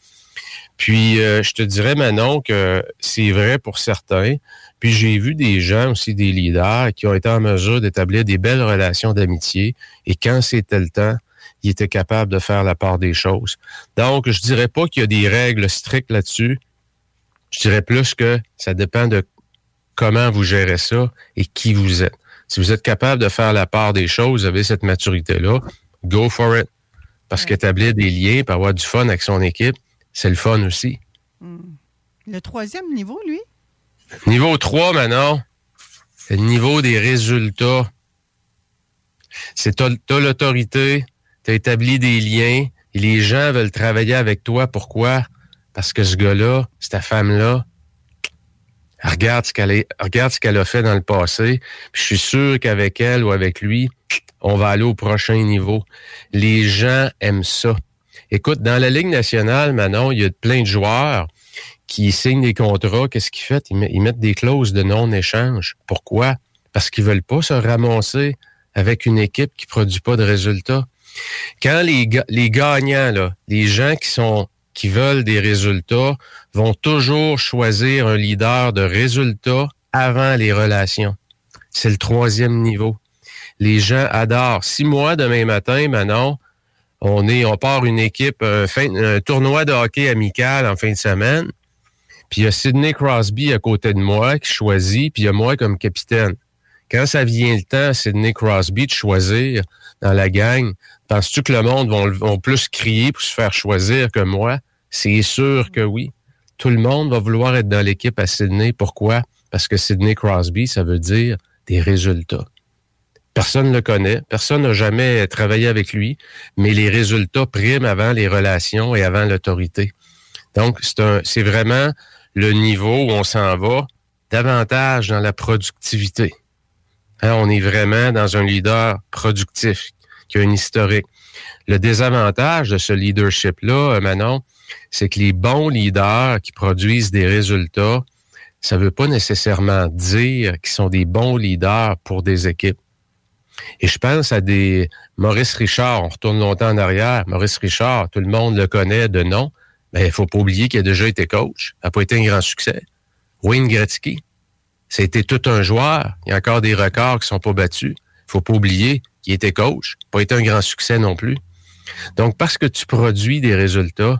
Puis euh, je te dirais, Manon, que c'est vrai pour certains. Puis j'ai vu des gens aussi, des leaders, qui ont été en mesure d'établir des belles relations d'amitié. Et quand c'était le temps, ils étaient capables de faire la part des choses. Donc, je dirais pas qu'il y a des règles strictes là-dessus. Je dirais plus que ça dépend de comment vous gérez ça et qui vous êtes. Si vous êtes capable de faire la part des choses, vous avez cette maturité-là, go for it. Parce qu'établir des liens, pour avoir du fun avec son équipe, c'est le fun aussi. Hmm. Le troisième niveau, lui? Niveau 3, maintenant, c'est le niveau des résultats. C'est t'as l'autorité, tu as établi des liens, les gens veulent travailler avec toi. Pourquoi? Parce que ce gars-là, cette femme-là, regarde ce qu'elle regarde ce qu'elle a fait dans le passé. je suis sûr qu'avec elle ou avec lui, on va aller au prochain niveau. Les gens aiment ça. Écoute, dans la Ligue nationale, Manon, il y a plein de joueurs qui signent des contrats. Qu'est-ce qu'ils font? Ils mettent des clauses de non-échange. Pourquoi? Parce qu'ils veulent pas se ramasser avec une équipe qui produit pas de résultats. Quand les, les gagnants, là, les gens qui sont qui veulent des résultats vont toujours choisir un leader de résultats avant les relations. C'est le troisième niveau. Les gens adorent. Si moi, demain matin, Manon, on est, on part une équipe, un, un tournoi de hockey amical en fin de semaine. Puis il y a Sidney Crosby à côté de moi qui choisit, puis il y a moi comme capitaine. Quand ça vient le temps, Sidney Crosby de choisir dans la gang, penses-tu que le monde va, plus crier pour se faire choisir que moi? C'est sûr que oui. Tout le monde va vouloir être dans l'équipe à Sidney. Pourquoi? Parce que Sidney Crosby, ça veut dire des résultats. Personne ne le connaît, personne n'a jamais travaillé avec lui, mais les résultats priment avant les relations et avant l'autorité. Donc, c'est vraiment le niveau où on s'en va davantage dans la productivité. Hein, on est vraiment dans un leader productif qui a une historique. Le désavantage de ce leadership-là, Manon, c'est que les bons leaders qui produisent des résultats, ça ne veut pas nécessairement dire qu'ils sont des bons leaders pour des équipes. Et je pense à des Maurice Richard, on retourne longtemps en arrière. Maurice Richard, tout le monde le connaît de nom, mais il faut pas oublier qu'il a déjà été coach. Ça n'a pas été un grand succès. Wayne Gretzky, été tout un joueur. Il y a encore des records qui sont pas battus. Faut pas oublier qu'il était coach. Pas été un grand succès non plus. Donc, parce que tu produis des résultats,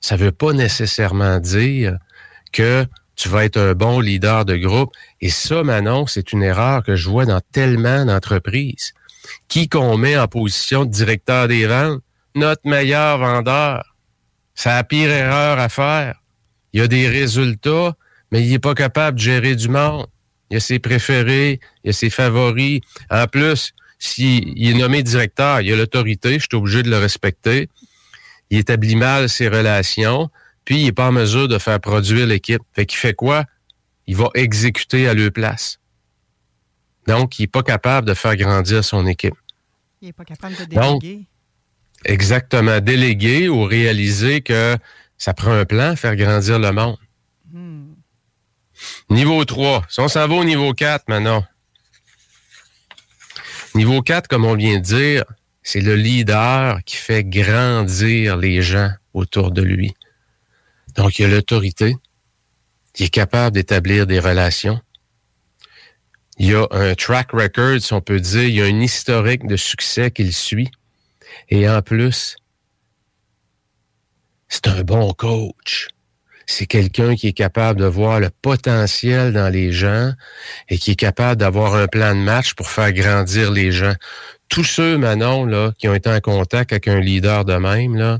ça veut pas nécessairement dire que tu vas être un bon leader de groupe. Et ça, Manon, c'est une erreur que je vois dans tellement d'entreprises. Qui qu'on met en position de directeur des ventes? Notre meilleur vendeur. C'est la pire erreur à faire. Il y a des résultats, mais il n'est pas capable de gérer du monde. Il a ses préférés, il a ses favoris. En plus, s'il est nommé directeur, il a l'autorité, je suis obligé de le respecter. Il établit mal ses relations puis il n'est pas en mesure de faire produire l'équipe. Fait qu'il fait quoi? Il va exécuter à leur place. Donc, il n'est pas capable de faire grandir son équipe. Il n'est pas capable de déléguer. Exactement. Déléguer ou réaliser que ça prend un plan, faire grandir le monde. Hmm. Niveau 3. Si on s'en va au niveau 4 maintenant. Niveau 4, comme on vient de dire, c'est le leader qui fait grandir les gens autour de lui. Donc, il a l'autorité, il est capable d'établir des relations. Il y a un track record, si on peut dire, il y a un historique de succès qu'il suit. Et en plus, c'est un bon coach. C'est quelqu'un qui est capable de voir le potentiel dans les gens et qui est capable d'avoir un plan de match pour faire grandir les gens. Tous ceux, Manon, là, qui ont été en contact avec un leader de même, là,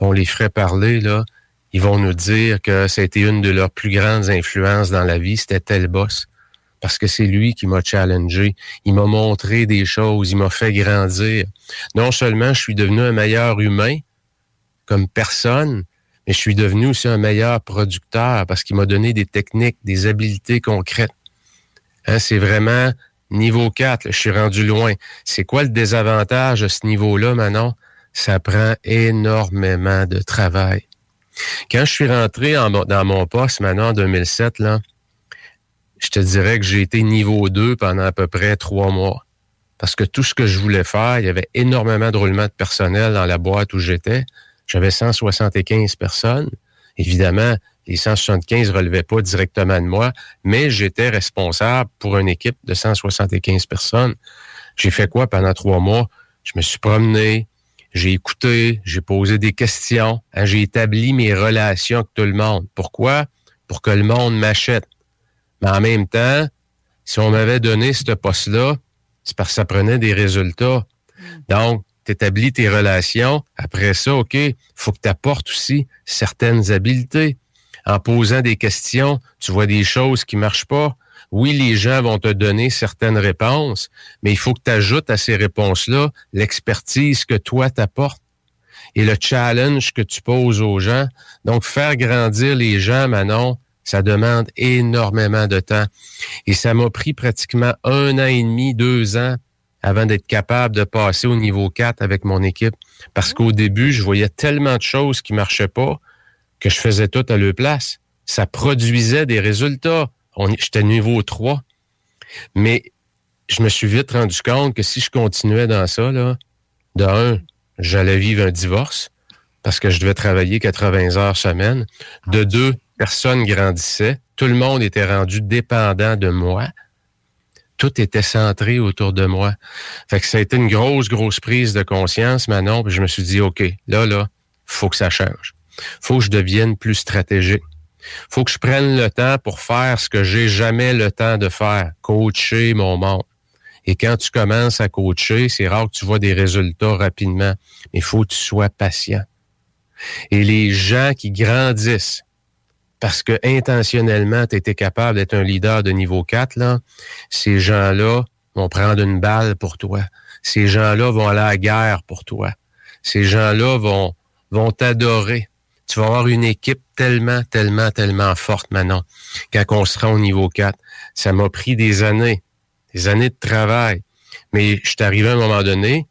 on les ferait parler, ils vont nous dire que été une de leurs plus grandes influences dans la vie, c'était tel boss. Parce que c'est lui qui m'a challengé. Il m'a montré des choses, il m'a fait grandir. Non seulement je suis devenu un meilleur humain, comme personne, mais je suis devenu aussi un meilleur producteur parce qu'il m'a donné des techniques, des habiletés concrètes. Hein, c'est vraiment niveau 4, je suis rendu loin. C'est quoi le désavantage à ce niveau-là, Manon? Ça prend énormément de travail. Quand je suis rentré dans mon poste, maintenant en 2007, là, je te dirais que j'ai été niveau 2 pendant à peu près trois mois. Parce que tout ce que je voulais faire, il y avait énormément de roulement de personnel dans la boîte où j'étais. J'avais 175 personnes. Évidemment, les 175 ne relevaient pas directement de moi, mais j'étais responsable pour une équipe de 175 personnes. J'ai fait quoi pendant trois mois? Je me suis promené, j'ai écouté, j'ai posé des questions, hein, j'ai établi mes relations avec tout le monde. Pourquoi? Pour que le monde m'achète. Mais en même temps, si on m'avait donné ce poste-là, c'est parce que ça prenait des résultats. Donc, établis tes relations. Après ça, OK, faut que tu apportes aussi certaines habiletés. En posant des questions, tu vois des choses qui marchent pas. Oui, les gens vont te donner certaines réponses, mais il faut que tu ajoutes à ces réponses-là l'expertise que toi t'apportes et le challenge que tu poses aux gens. Donc, faire grandir les gens, Manon, ça demande énormément de temps. Et ça m'a pris pratiquement un an et demi, deux ans avant d'être capable de passer au niveau 4 avec mon équipe. Parce qu'au début, je voyais tellement de choses qui marchaient pas que je faisais tout à leur place. Ça produisait des résultats. J'étais niveau 3. Mais je me suis vite rendu compte que si je continuais dans ça, là, de un, j'allais vivre un divorce parce que je devais travailler 80 heures semaine. De deux, personne grandissait. Tout le monde était rendu dépendant de moi tout était centré autour de moi. Fait que ça a été une grosse, grosse prise de conscience, Manon, puis je me suis dit, OK, là, là, faut que ça change. Faut que je devienne plus stratégique. Faut que je prenne le temps pour faire ce que j'ai jamais le temps de faire, coacher mon monde. Et quand tu commences à coacher, c'est rare que tu vois des résultats rapidement, mais il faut que tu sois patient. Et les gens qui grandissent, parce que intentionnellement, tu étais capable d'être un leader de niveau 4, là, ces gens-là vont prendre une balle pour toi. Ces gens-là vont aller à la guerre pour toi. Ces gens-là vont, vont t'adorer. Tu vas avoir une équipe tellement, tellement, tellement forte maintenant quand on sera au niveau 4. Ça m'a pris des années, des années de travail. Mais je suis arrivé à un moment donné,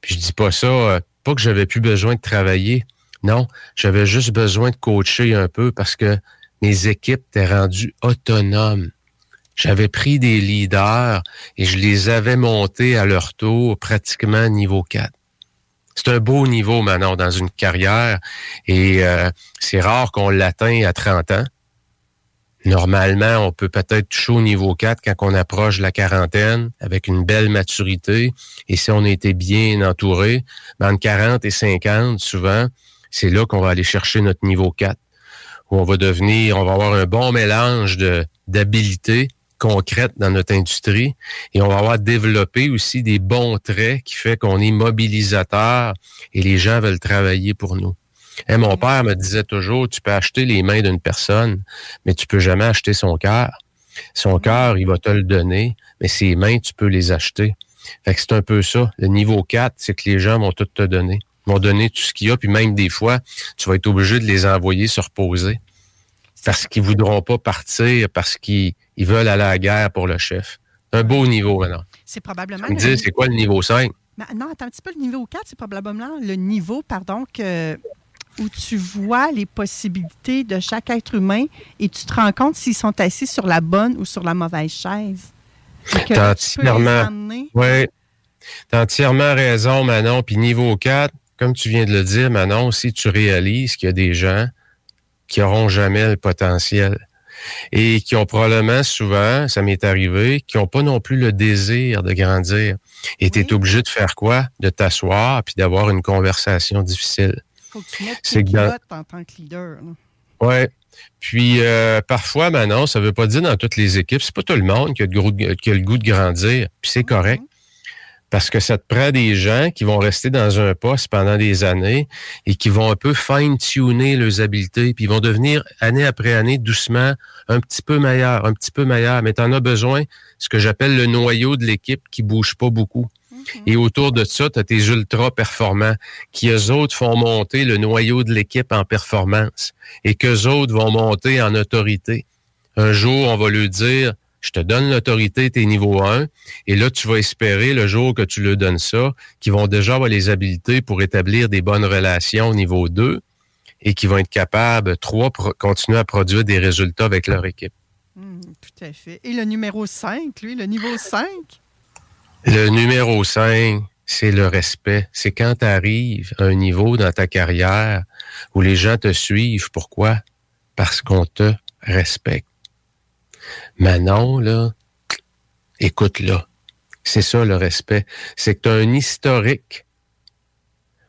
puis je dis pas ça, euh, pas que j'avais plus besoin de travailler, non, j'avais juste besoin de coacher un peu parce que mes équipes étaient rendues autonomes. J'avais pris des leaders et je les avais montés à leur tour pratiquement niveau 4. C'est un beau niveau maintenant dans une carrière et euh, c'est rare qu'on l'atteint à 30 ans. Normalement, on peut peut-être toucher au niveau 4 quand on approche la quarantaine avec une belle maturité et si on était bien entouré. Dans 40 et 50, souvent, c'est là qu'on va aller chercher notre niveau 4, où on va devenir, on va avoir un bon mélange de d'habilités concrètes dans notre industrie et on va avoir développé aussi des bons traits qui fait qu'on est mobilisateur et les gens veulent travailler pour nous. Et hein, mon père me disait toujours, tu peux acheter les mains d'une personne, mais tu peux jamais acheter son cœur. Son cœur, il va te le donner, mais ses mains, tu peux les acheter. Fait que c'est un peu ça. Le niveau 4, c'est que les gens vont tout te donner vont donner tout ce qu'il y a, puis même des fois, tu vas être obligé de les envoyer se reposer parce qu'ils voudront pas partir, parce qu'ils veulent aller à la guerre pour le chef. Un beau niveau maintenant. C'est probablement. Tu me dis, c'est quoi le niveau 5? non, attends un petit peu, le niveau 4, c'est probablement le niveau, pardon, que, où tu vois les possibilités de chaque être humain et tu te rends compte s'ils sont assis sur la bonne ou sur la mauvaise chaise. Entièrement. Oui, Tu as entièrement raison, Manon. Puis niveau 4, comme tu viens de le dire, Manon, si tu réalises qu'il y a des gens qui n'auront jamais le potentiel et qui ont probablement souvent, ça m'est arrivé, qui n'ont pas non plus le désir de grandir. Et tu es obligé de faire quoi? De t'asseoir puis d'avoir une conversation difficile. Faut que tu tes en tant que leader. Oui. Puis euh, parfois, Manon, ça ne veut pas dire dans toutes les équipes, c'est pas tout le monde qui a, le goût de grandir, puis c'est correct. Parce que ça te prend des gens qui vont rester dans un poste pendant des années et qui vont un peu fine-tuner leurs habiletés, puis ils vont devenir année après année doucement un petit peu meilleurs, un petit peu meilleurs. Mais tu en as besoin, ce que j'appelle le noyau de l'équipe qui bouge pas beaucoup. Et autour de ça, tu as tes ultra performants qui, eux autres, font monter le noyau de l'équipe en performance et qu'eux autres vont monter en autorité. Un jour, on va lui dire, je te donne l'autorité, t'es niveau 1, et là, tu vas espérer le jour que tu leur donnes ça, qu'ils vont déjà avoir les habiletés pour établir des bonnes relations au niveau 2 et qui vont être capables, trois, pour continuer à produire des résultats avec leur équipe. Hmm, tout à fait. Et le numéro 5, lui, le niveau 5? Le numéro 5, c'est le respect. C'est quand tu arrives à un niveau dans ta carrière où les gens te suivent. Pourquoi? Parce qu'on te respecte. Manon, là, écoute-là. C'est ça le respect. C'est que tu as un historique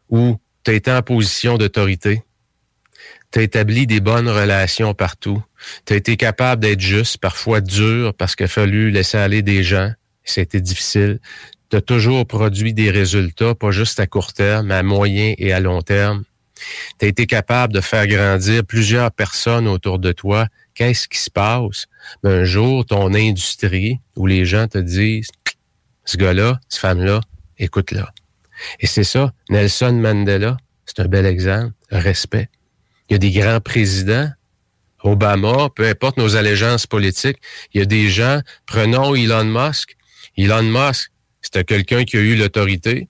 où tu as été en position d'autorité. Tu as établi des bonnes relations partout. Tu as été capable d'être juste, parfois dur, parce qu'il a fallu laisser aller des gens. C'était difficile. Tu as toujours produit des résultats, pas juste à court terme, mais à moyen et à long terme. Tu as été capable de faire grandir plusieurs personnes autour de toi. Qu'est-ce qui se passe? Ben, un jour, ton industrie, où les gens te disent, ce gars-là, cette femme-là, écoute-la. Et c'est ça, Nelson Mandela, c'est un bel exemple, respect. Il y a des grands présidents, Obama, peu importe nos allégeances politiques, il y a des gens, prenons Elon Musk, Elon Musk, c'était quelqu'un qui a eu l'autorité.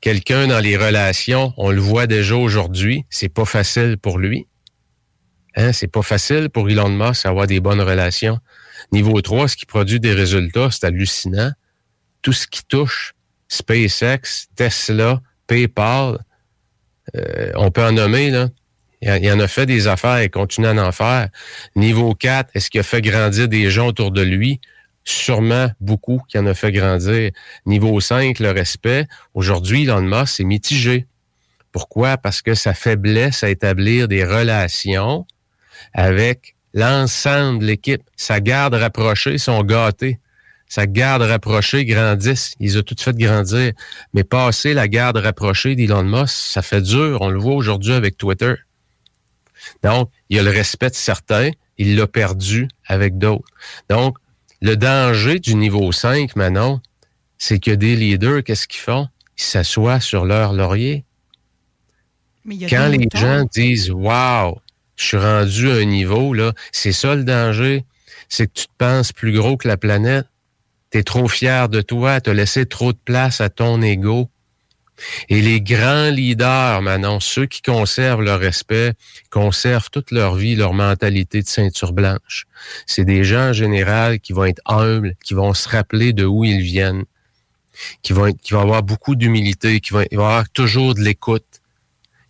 Quelqu'un dans les relations, on le voit déjà aujourd'hui, c'est pas facile pour lui. Hein, c'est pas facile pour Elon Musk d'avoir des bonnes relations. Niveau 3, ce qui produit des résultats, c'est hallucinant. Tout ce qui touche SpaceX, Tesla, PayPal, euh, on peut en nommer, là. Il en a fait des affaires et continue à en faire. Niveau 4, est-ce qu'il a fait grandir des gens autour de lui? sûrement beaucoup qui en a fait grandir. Niveau 5, le respect. Aujourd'hui, Elon Musk est mitigé. Pourquoi? Parce que sa faiblesse à établir des relations avec l'ensemble de l'équipe. Sa garde rapprochée sont gâtés. Sa garde rapprochée grandissent. Ils ont tout fait grandir. Mais passer la garde rapprochée d'Elon Musk, ça fait dur. On le voit aujourd'hui avec Twitter. Donc, il y a le respect de certains. Il l'a perdu avec d'autres. Donc, le danger du niveau 5, Manon, c'est que des leaders, qu'est-ce qu'ils font? Ils s'assoient sur leur laurier. Quand les gens disent Wow, je suis rendu à un niveau, là, c'est ça le danger. C'est que tu te penses plus gros que la planète. Tu es trop fier de toi, tu as laissé trop de place à ton ego. Et les grands leaders, maintenant, ceux qui conservent leur respect, conservent toute leur vie, leur mentalité de ceinture blanche. C'est des gens en général qui vont être humbles, qui vont se rappeler de où ils viennent, qui vont, qui vont avoir beaucoup d'humilité, qui vont, avoir toujours de l'écoute,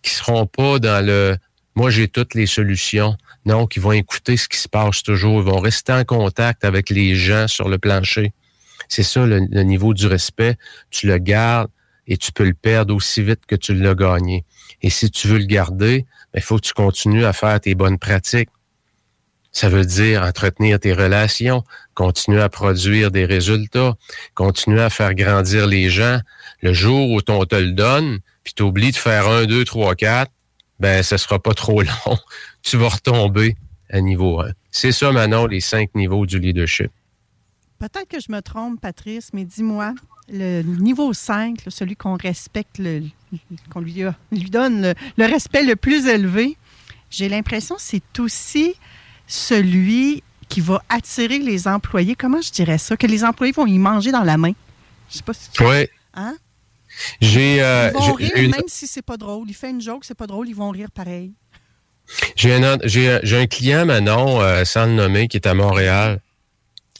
qui seront pas dans le moi j'ai toutes les solutions. Non, qui vont écouter ce qui se passe toujours. Ils vont rester en contact avec les gens sur le plancher. C'est ça le niveau du respect. Tu le gardes et tu peux le perdre aussi vite que tu l'as gagné. Et si tu veux le garder, il ben, faut que tu continues à faire tes bonnes pratiques. Ça veut dire entretenir tes relations, continuer à produire des résultats, continuer à faire grandir les gens. Le jour où on te le donne, puis tu oublies de faire un, deux, trois, quatre, ben ce sera pas trop long. tu vas retomber à niveau 1. C'est ça, Manon, les cinq niveaux du leadership. Peut-être que je me trompe, Patrice, mais dis-moi, le niveau 5, celui qu'on respecte, qu'on lui, lui, donne le, respect le plus élevé, j'ai l'impression que c'est aussi celui qui va attirer les employés. Comment je dirais ça? Que les employés vont y manger dans la main. Je sais pas si tu... Oui. Hein? J'ai, euh, ils vont rire même si c'est pas drôle. Il fait une joke, c'est pas drôle, ils vont rire pareil. J'ai un, j'ai, un client, Manon, euh, sans le nommer, qui est à Montréal.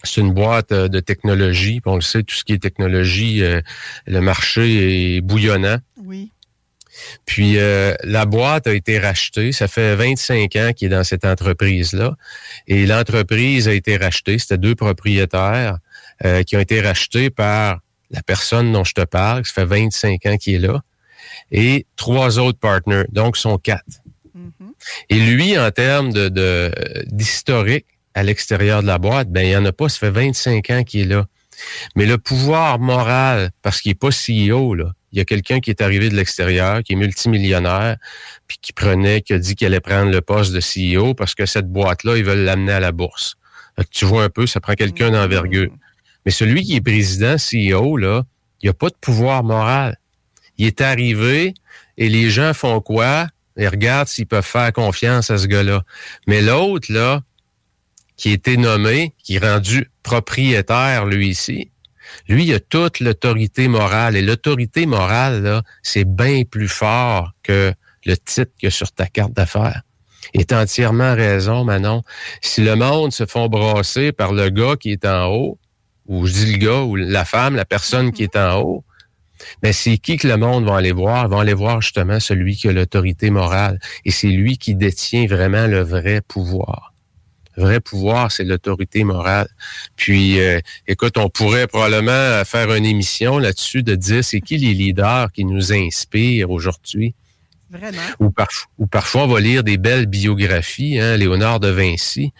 c'est une boîte euh, de technologie. On le sait, tout ce qui est technologie, euh, le marché est bouillonnant. Oui. Puis euh, la boîte a été rachetée. Ça fait 25 ans qu'il est dans cette entreprise-là. Et l'entreprise a été rachetée. C'était deux propriétaires qui ont été rachetés par la personne dont je te parle. Ça fait 25 ans qu'il est là. Et trois autres partners. Donc, sont quatre. Mm-hmm. Et lui, en termes de d'historique, à l'extérieur de la boîte, ben il n'y en a pas, ça fait 25 ans qu'il est là. Mais le pouvoir moral, parce qu'il n'est pas CEO, là, il y a quelqu'un qui est arrivé de l'extérieur, qui est multimillionnaire, puis qui prenait, qui a dit qu'il allait prendre le poste de CEO parce que cette boîte-là, ils veulent l'amener à la bourse. tu vois un peu, ça prend quelqu'un d'envergure. Mais celui qui est président, CEO, là, il n'y a pas de pouvoir moral. Il est arrivé et les gens font quoi? Ils regardent s'ils peuvent faire confiance à ce gars-là. Mais l'autre, là, qui a été nommé, qui est rendu propriétaire, lui ici, lui, il a toute l'autorité morale. Et l'autorité morale, là, c'est bien plus fort que le titre que sur ta carte d'affaires. est entièrement raison, Manon. Si le monde se font brasser par le gars qui est en haut, ou je dis le gars, ou la femme, la personne qui est en haut, mais ben, c'est qui que le monde va aller voir? Vont aller voir justement celui qui a l'autorité morale. Et c'est lui qui détient vraiment le vrai pouvoir vrai pouvoir, c'est l'autorité morale. Puis, euh, écoute, on pourrait probablement faire une émission là-dessus de dire c'est qui les leaders qui nous inspirent aujourd'hui. Vraiment. Ou, ou, parfois, on va lire des belles biographies. Hein, Léonard de Vinci,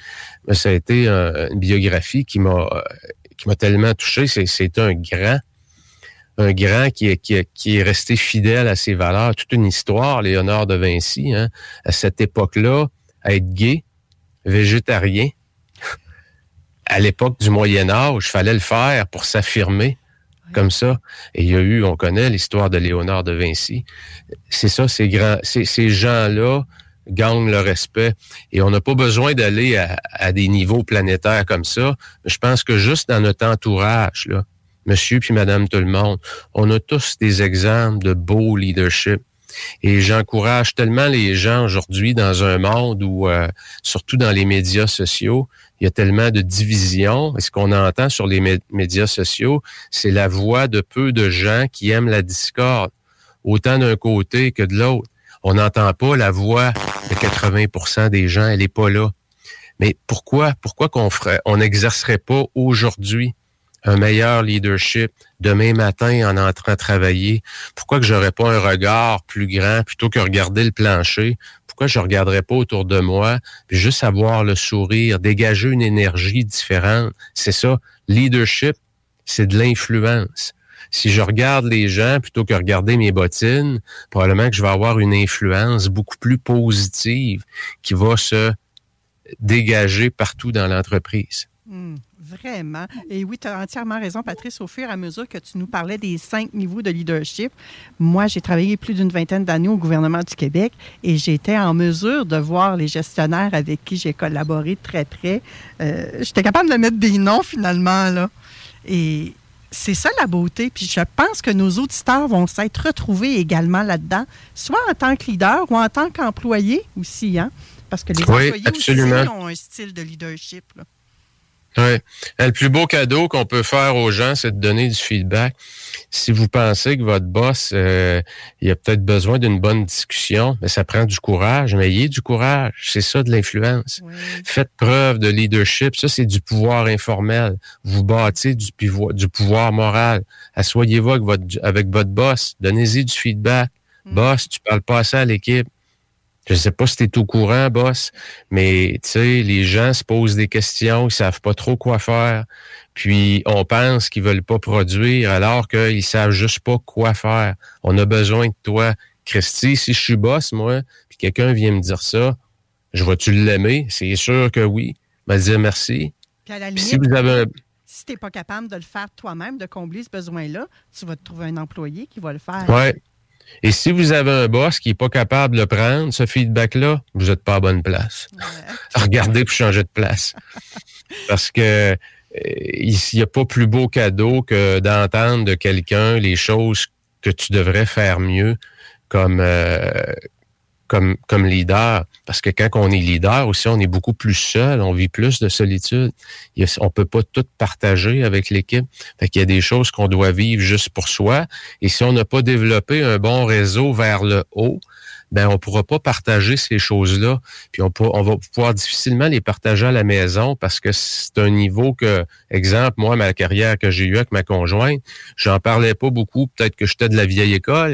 ça a été une biographie qui m'a qui m'a tellement touché. C'est un grand, un grand qui est, qui, qui est resté fidèle à ses valeurs. Toute une histoire, Léonard de Vinci. Hein, à cette époque-là, être gay, végétarien. À l'époque du Moyen Âge, il fallait le faire pour s'affirmer comme ça. Et il y a eu, on connaît l'histoire de Léonard de Vinci. C'est ça, ces grands, ces, gens-là gagnent le respect. Et on n'a pas besoin d'aller à, des niveaux planétaires comme ça. Je pense que juste dans notre entourage, là, monsieur puis madame tout le monde, on a tous des exemples de beau leadership. Et j'encourage tellement les gens aujourd'hui dans un monde où, euh, surtout dans les médias sociaux, il y a tellement de divisions. Et ce qu'on entend sur les médias sociaux, c'est la voix de peu de gens qui aiment la discorde, autant d'un côté que de l'autre. On n'entend pas la voix de 80% des gens, elle n'est pas là. Mais pourquoi, pourquoi qu'on ferait, on n'exercerait pas aujourd'hui un meilleur leadership demain matin en entrant travailler? Pourquoi que j'aurais pas un regard plus grand plutôt que regarder le plancher? Pourquoi je regarderais pas autour de moi puis juste avoir le sourire, dégager une énergie différente? C'est ça. Leadership, c'est de l'influence. Si je regarde les gens plutôt que regarder mes bottines, probablement que je vais avoir une influence beaucoup plus positive qui va se dégager partout dans l'entreprise. Hmm. Vraiment. Et oui, tu as entièrement raison, Patrice. Au fur et à mesure que tu nous parlais des cinq niveaux de leadership, moi, j'ai travaillé plus d'une vingtaine d'années au gouvernement du Québec et j'étais en mesure de voir les gestionnaires avec qui j'ai collaboré très près. Euh, j'étais capable de mettre des noms finalement, là. Et c'est ça la beauté. Puis je pense que nos auditeurs vont s'être retrouvés également là-dedans, soit en tant que leader ou en tant qu'employé aussi, hein? Parce que les employés aussi ont un style de leadership. Là. Ouais. Le plus beau cadeau qu'on peut faire aux gens, c'est de donner du feedback. Si vous pensez que votre boss, euh, il a peut-être besoin d'une bonne discussion, mais ça prend du courage, mais ayez du courage. C'est ça de l'influence. Faites preuve de leadership. Ça, c'est du pouvoir informel. Vous bâtissez du, du pouvoir moral. Assoyez-vous avec votre, avec votre boss. Donnez-y du feedback. Mm. Boss, tu parles pas ça à l'équipe. Je sais pas si tu es au courant, boss, mais tu sais, les gens se posent des questions, ils savent pas trop quoi faire. Puis on pense qu'ils veulent pas produire alors qu'ils savent juste pas quoi faire. On a besoin de toi. Christy, si je suis boss, moi, puis quelqu'un vient me dire ça, je vais-tu l'aimer? C'est sûr que oui. Me dire merci. Puis à la limite, si vous avez si tu n'es pas capable de le faire toi-même, de combler ce besoin-là, tu vas te trouver un employé qui va le faire. Ouais. Et si vous avez un boss qui n'est pas capable de le prendre, ce feedback-là, vous n'êtes pas à bonne place. Regardez pour changer de place. Parce que euh, il n'y a pas plus beau cadeau que d'entendre de quelqu'un les choses que tu devrais faire mieux, comme, euh, comme, comme leader. Parce que quand on est leader aussi, on est beaucoup plus seul, on vit plus de solitude. On peut pas tout partager avec l'équipe. Fait qu'il y a des choses qu'on doit vivre juste pour soi. Et si on n'a pas développé un bon réseau vers le haut, ben on pourra pas partager ces choses-là. Puis on, on va pouvoir difficilement les partager à la maison parce que c'est un niveau que, exemple, moi, ma carrière que j'ai eue avec ma conjointe, j'en parlais pas beaucoup. Peut-être que j'étais de la vieille école.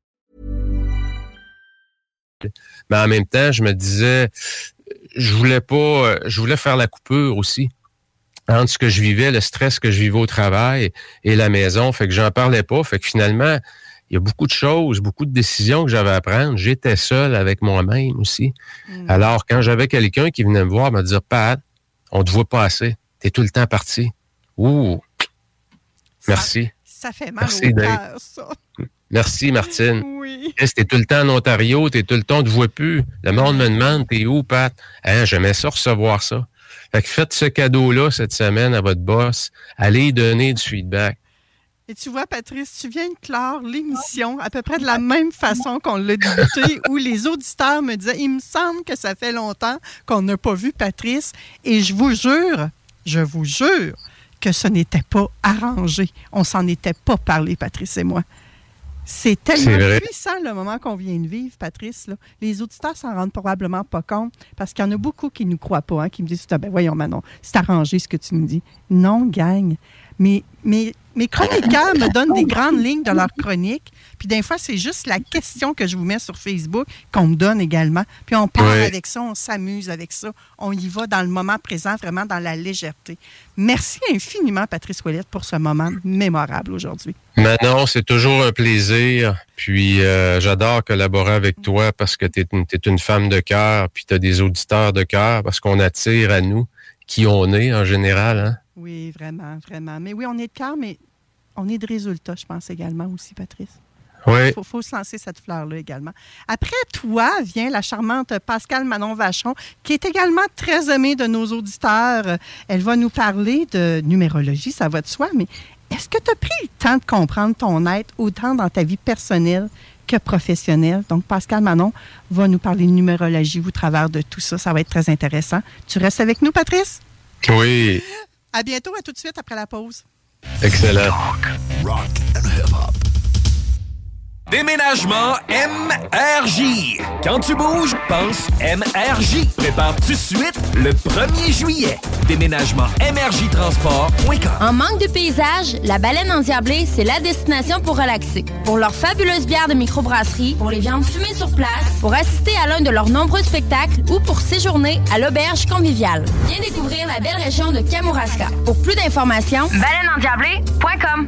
Mais en même temps, je me disais je voulais pas je voulais faire la coupure aussi entre ce que je vivais, le stress que je vivais au travail et la maison, fait que j'en parlais pas, fait que finalement il y a beaucoup de choses, beaucoup de décisions que j'avais à prendre. J'étais seul avec moi-même aussi. Mm. Alors, quand j'avais quelqu'un qui venait me voir, me dire, Pat, on te voit pas assez. T'es tout le temps parti. Ouh. Merci. Ça, fait mal Merci, au cœur, ça. Merci, Martine. Oui. T'es tout le temps en Ontario, t'es tout le temps, on te voit plus. Le monde me demande, t'es où, Pat? Hein, j'aimais ça recevoir ça. Fait que faites ce cadeau-là cette semaine à votre boss. Allez donner du feedback. Et tu vois, Patrice, tu viens de clore l'émission à peu près de la même façon qu'on l'a débuté, où les auditeurs me disaient, il me semble que ça fait longtemps qu'on n'a pas vu Patrice. Et je vous jure, je vous jure que ce n'était pas arrangé. On s'en était pas parlé, Patrice et moi. C'est tellement puissant le moment qu'on vient de vivre, Patrice. Les auditeurs s'en rendent probablement pas compte parce qu'il y en a beaucoup qui ne nous croient pas, hein, qui me disent ah, ben voyons Manon, c'est arrangé ce que tu nous dis. Non, gagne. Mais, mais mes chroniqueurs me donnent des grandes lignes de leur chronique. Puis des fois, c'est juste la question que je vous mets sur Facebook qu'on me donne également. Puis on part avec ça, on s'amuse avec ça. On y va dans le moment présent, vraiment dans la légèreté. Merci infiniment, Patrice Ouellette, pour ce moment mémorable aujourd'hui. Manon, c'est toujours un plaisir. Puis euh, j'adore collaborer avec toi parce que tu es, une femme de cœur, puis tu as des auditeurs de cœur parce qu'on attire à nous qui on est en général. Hein? Oui, vraiment, vraiment. Mais oui, on est de cœur, mais on est de résultats, je pense également aussi, Patrice. Oui. Il faut, se lancer cette fleur-là également. Après toi vient la charmante Pascal Manon Vachon, qui est également très aimée de nos auditeurs. Elle va nous parler de numérologie, ça va de soi, mais est-ce que tu as pris le temps de comprendre ton être autant dans ta vie personnelle que professionnelle? Donc, Pascal Manon va nous parler de numérologie au travers de tout ça. Ça va être très intéressant. Tu restes avec nous, Patrice? Oui. À bientôt, à tout de suite après la pause. Excellent. rock and hip-hop. Déménagement MRJ. Quand tu bouges, pense MRJ. Prépare tout de suite le 1er juillet. Déménagement MRJTransport.com. En manque de paysage, la baleine endiablée, c'est la destination pour relaxer. Pour leurs fabuleuses bières de microbrasserie, pour les viandes fumées sur place, pour assister à l'un de leurs nombreux spectacles ou pour séjourner à l'auberge conviviale. Viens découvrir la belle région de Kamouraska. Pour plus d'informations, baleineendiablée.com.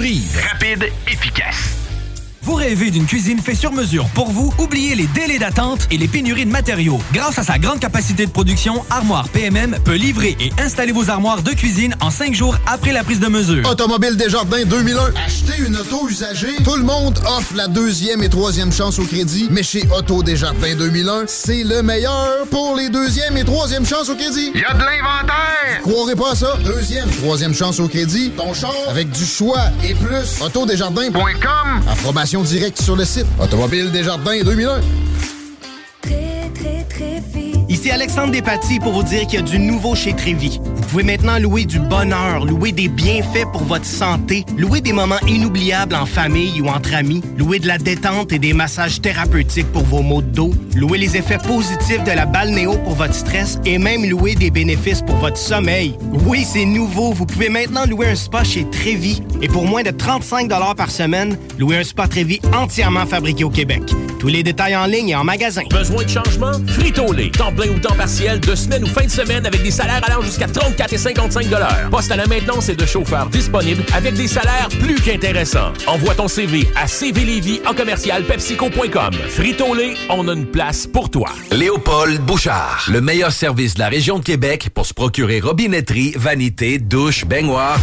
Rapide, efficace. Vous rêvez d'une cuisine faite sur mesure pour vous? Oubliez les délais d'attente et les pénuries de matériaux. Grâce à sa grande capacité de production, Armoire PMM peut livrer et installer vos armoires de cuisine en cinq jours après la prise de mesure. Automobile Desjardins 2001. Acheter une auto usagée. Tout le monde offre la deuxième et troisième chance au crédit, mais chez Auto Desjardins 2001, c'est le meilleur pour les deuxième et troisième chances au crédit. Il y a de l'inventaire! Croirez pas à ça. Deuxième, troisième chance au crédit. Ton char avec du choix et plus. Autodesjardins.com. Approbation directe sur le site. Automobile Desjardins 2001. Ici Alexandre Despatie pour vous dire qu'il y a du nouveau chez Trévi. Vous pouvez maintenant louer du bonheur, louer des bienfaits pour votre santé, louer des moments inoubliables en famille ou entre amis, louer de la détente et des massages thérapeutiques pour vos maux de dos, louer les effets positifs de la balnéo pour votre stress et même louer des bénéfices pour votre sommeil. Oui, c'est nouveau. Vous pouvez maintenant louer un spa chez Trévi et pour moins de 35 par semaine, louer un spa Trévi entièrement fabriqué au Québec. Tous les détails en ligne et en magasin. Besoin de changement? Frito-Lay. Temps plein ou temps partiel, de semaine ou fin de semaine avec des salaires allant jusqu'à 34 et 55 Poste à la maintenance et de chauffeurs disponibles avec des salaires plus qu'intéressants. Envoie ton CV à cvlévy en commercial pepsico.com. Frito-Lay, on a une place pour toi. Léopold Bouchard. Le meilleur service de la région de Québec pour se procurer robinetterie, vanité, douche, baignoire.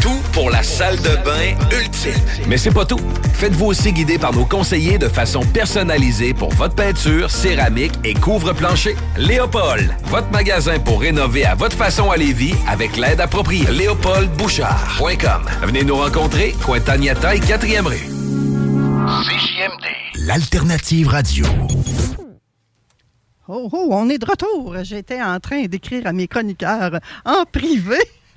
Tout pour la salle de bain ultime. Mais c'est pas tout. Faites-vous aussi guider par nos conseillers de façon personnalisée pour votre peinture, céramique et couvre-plancher. Léopold, votre magasin pour rénover à votre façon à Lévis avec l'aide appropriée. LéopoldBouchard.com. Venez nous rencontrer, Cointagnata et 4e rue. CJMD, l'alternative radio. Oh, oh, on est de retour. J'étais en train d'écrire à mes chroniqueurs en privé.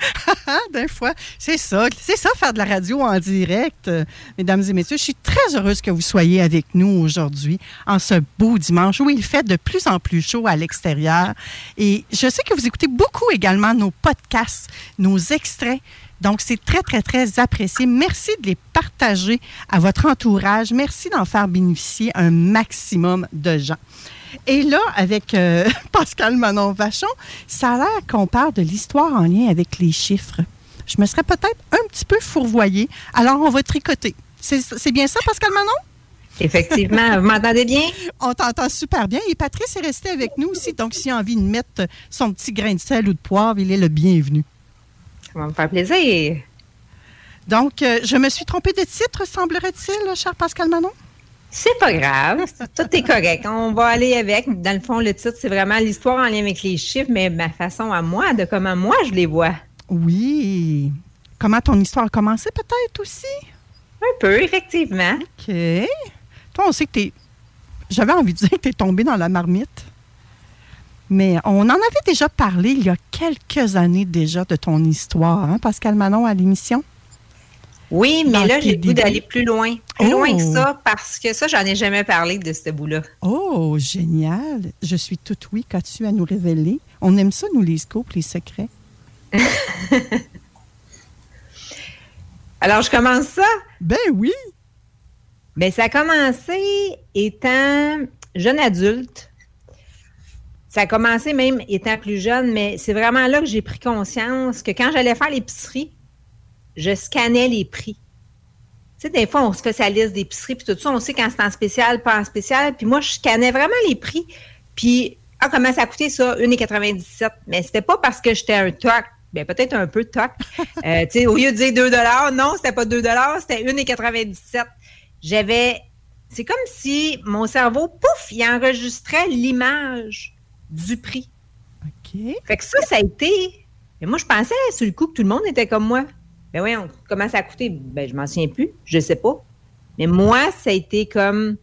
D'un fois, c'est ça, c'est ça faire de la radio en direct, mesdames et messieurs. Je suis très heureuse que vous soyez avec nous aujourd'hui en ce beau dimanche où il fait de plus en plus chaud à l'extérieur. Et je sais que vous écoutez beaucoup également nos podcasts, nos extraits. Donc, c'est très, très, très apprécié. Merci de les partager à votre entourage. Merci d'en faire bénéficier un maximum de gens. Et là, avec euh, Pascal Manon-Vachon, ça a l'air qu'on parle de l'histoire en lien avec les chiffres. Je me serais peut-être un petit peu fourvoyée. Alors, on va tricoter. C'est bien ça, Pascal Manon? Effectivement. Vous m'entendez bien? On t'entend super bien. Et Patrice est resté avec nous aussi. Donc, s'il a envie de mettre son petit grain de sel ou de poivre, il est le bienvenu. Ça va me faire plaisir. Donc, euh, je me suis trompée de titre, semblerait-il, cher Pascal Manon? C'est pas grave. Tout est correct. On va aller avec. Dans le fond, le titre, c'est vraiment l'histoire en lien avec les chiffres, mais ma façon à moi, de comment moi je les vois. Oui. Comment ton histoire a commencé, peut-être aussi? Un peu, effectivement. OK. Toi, on sait que t'es. J'avais envie de dire que t'es tombé dans la marmite. Mais on en avait déjà parlé il y a quelques années déjà de ton histoire, hein, Pascal Manon, à l'émission? Oui, mais là, j'ai le goût d'aller plus loin. Plus loin que ça, parce que ça, j'en ai jamais parlé de ce bout-là. Oh, génial. Je suis toute oui. Qu'as-tu à nous révéler? On aime ça, nous, les scopes, les secrets. Alors, je commence ça? Ben oui. Ben, ça a commencé étant jeune adulte. Ça a commencé même étant plus jeune, mais c'est vraiment là que j'ai pris conscience que quand j'allais faire l'épicerie, je scannais les prix. Tu sais, des fois, on se fait sa liste d'épicerie, puis tout ça, on sait quand c'est en spécial, pas en spécial. Puis moi, je scannais vraiment les prix. Puis, ah, comment ça a coûté ça? 1,97. Mais c'était pas parce que j'étais un toc. Bien, peut-être un peu toc. Euh, tu sais, au lieu de dire 2 non, c'était pas 2 c'était 1,97. J'avais. C'est comme si mon cerveau, pouf, il enregistrait l'image du prix. OK. Fait que ça, ça a été. Mais moi, je pensais sur le coup que tout le monde était comme moi. Ben oui, comment ça a coûté? Ben, je m'en souviens plus, je sais pas. Mais moi, ça a été comme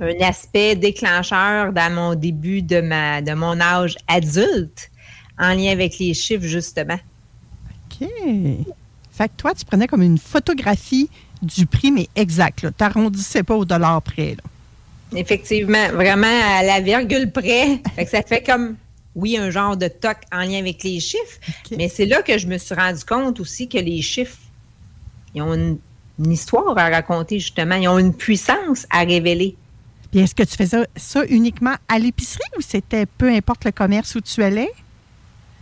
un aspect déclencheur dans mon début de, ma, de mon âge adulte en lien avec les chiffres, justement. OK. Fait que toi, tu prenais comme une photographie du prix, mais exact. Tu n'arrondissais pas au dollar près. Effectivement, vraiment à la virgule près. fait que ça fait comme oui, un genre de toc en lien avec les chiffres, mais c'est là que je me suis rendu compte aussi que les chiffres, ils ont une, histoire à raconter, justement. Ils ont une puissance à révéler. Puis est-ce que tu faisais ça uniquement à l'épicerie ou c'était peu importe le commerce où tu allais?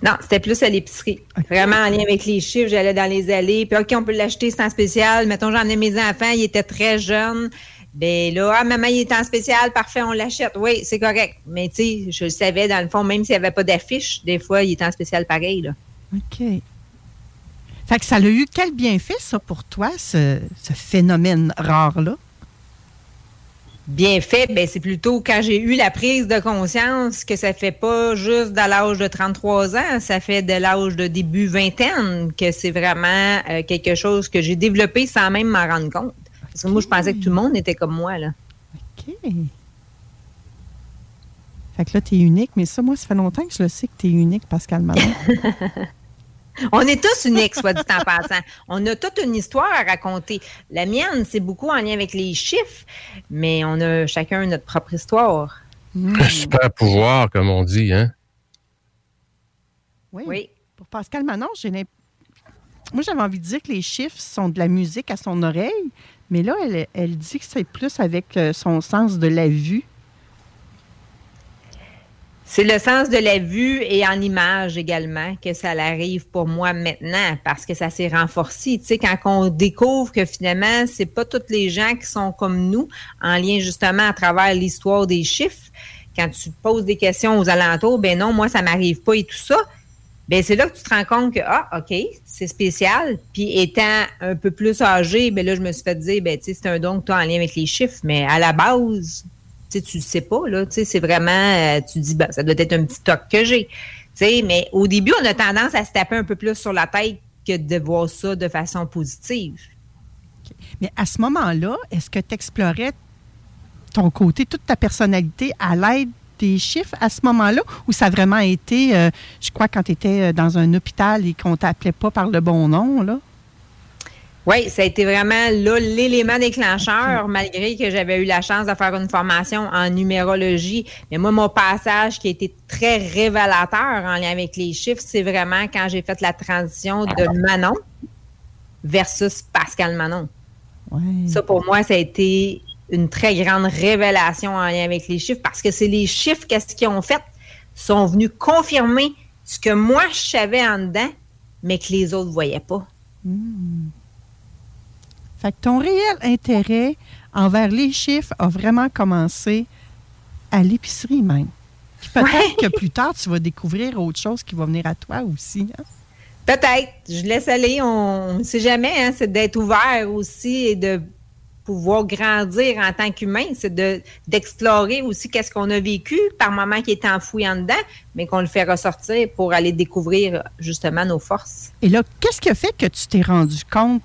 Non, c'était plus à l'épicerie. Vraiment en lien avec les chiffres, j'allais dans les allées. Puis, OK, on peut l'acheter, c'est en spécial. Mettons, j'en ai mes enfants, ils étaient très jeunes. Ben là, ah, maman, il est en spécial, parfait, on l'achète. Oui, c'est correct. Mais tu sais, je le savais, dans le fond, même s'il n'y avait pas d'affiche, des fois, il est en spécial pareil. Là. OK. Fait que ça a eu quel bienfait, ça, pour toi, ce, ce phénomène rare-là? bien fait, ben c'est plutôt quand j'ai eu la prise de conscience que ça fait pas juste de l'âge de 33 ans, ça fait de l'âge de début vingtaine que c'est vraiment euh, quelque chose que j'ai développé sans même m'en rendre compte. Parce que moi, je pensais que tout le monde était comme moi, là. OK. Fait que là, tu es unique, mais ça, moi, ça fait longtemps que je le sais que tu es unique, Pascal Manon. On est tous uniques, soit dit en passant. On a toute une histoire à raconter. La mienne, c'est beaucoup en lien avec les chiffres, mais on a chacun notre propre histoire. Un super pouvoir, comme on dit, hein? Oui. Pour Pascal Manon, j'ai Moi, j'avais envie de dire que les chiffres sont de la musique à son oreille, mais là, elle, dit que c'est plus avec euh, son sens de la vue. C'est le sens de la vue et en image également que ça arrive pour moi maintenant parce que ça s'est renforcé. Tu sais, quand on découvre que finalement, c'est pas toutes les gens qui sont comme nous en lien justement à travers l'histoire des chiffres. Quand tu poses des questions aux alentours, ben non, moi, ça m'arrive pas et tout ça. Ben c'est là que tu te rends compte que, ah, OK, c'est spécial. Puis étant un peu plus âgé, ben là, je me suis fait dire, ben tu sais, c'est un don que tu as en lien avec les chiffres. Mais à la base, tu ne sais pas, là, c'est vraiment, euh, tu dis, ben, ça doit être un petit toc que j'ai. Mais au début, on a tendance à se taper un peu plus sur la tête que de voir ça de façon positive. Mais à ce moment-là, est-ce que tu explorais ton côté, toute ta personnalité à l'aide des chiffres à ce moment-là ou ça a vraiment été, euh, je crois, quand tu étais euh, dans un hôpital et qu'on t'appelait pas par le bon nom, là? Oui, ça a été vraiment là l'élément déclencheur, malgré que j'avais eu la chance de faire une formation en numérologie. Mais moi, mon passage qui a été très révélateur en lien avec les chiffres, c'est vraiment quand j'ai fait la transition de Manon versus Pascal Manon. Ça, pour moi, ça a été une très grande révélation en lien avec les chiffres parce que c'est les chiffres, qu'est-ce qu'ils ont fait, sont venus confirmer ce que moi, je savais en dedans, mais que les autres ne voyaient pas. Hmm. Fait que ton réel intérêt envers les chiffres a vraiment commencé à l'épicerie même. peut-être que plus tard, tu vas découvrir autre chose qui va venir à toi aussi. Hein? Peut-être. Je laisse aller. On ne sait jamais. Hein? C'est d'être ouvert aussi et de pouvoir grandir en tant qu'humain. C'est d'explorer aussi qu'est-ce qu'on a vécu par moment qui est enfoui en dedans, mais qu'on le fait ressortir pour aller découvrir justement nos forces. Et là, qu'est-ce qui a fait que tu t'es rendu compte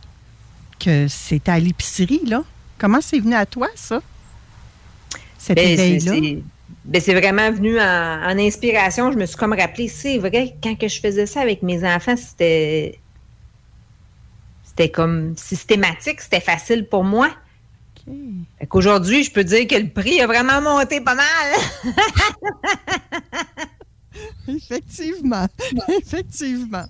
que c'était à l'épicerie, là? Comment c'est venu à toi, ça? Cette ben, là ben, c'est vraiment venu en, inspiration. Je me suis comme rappelé, c'est vrai, quand que je faisais ça avec mes enfants, c'était. C'était comme systématique, c'était facile pour moi. Aujourd'hui, je peux dire que le prix a vraiment monté pas mal. Effectivement. Effectivement.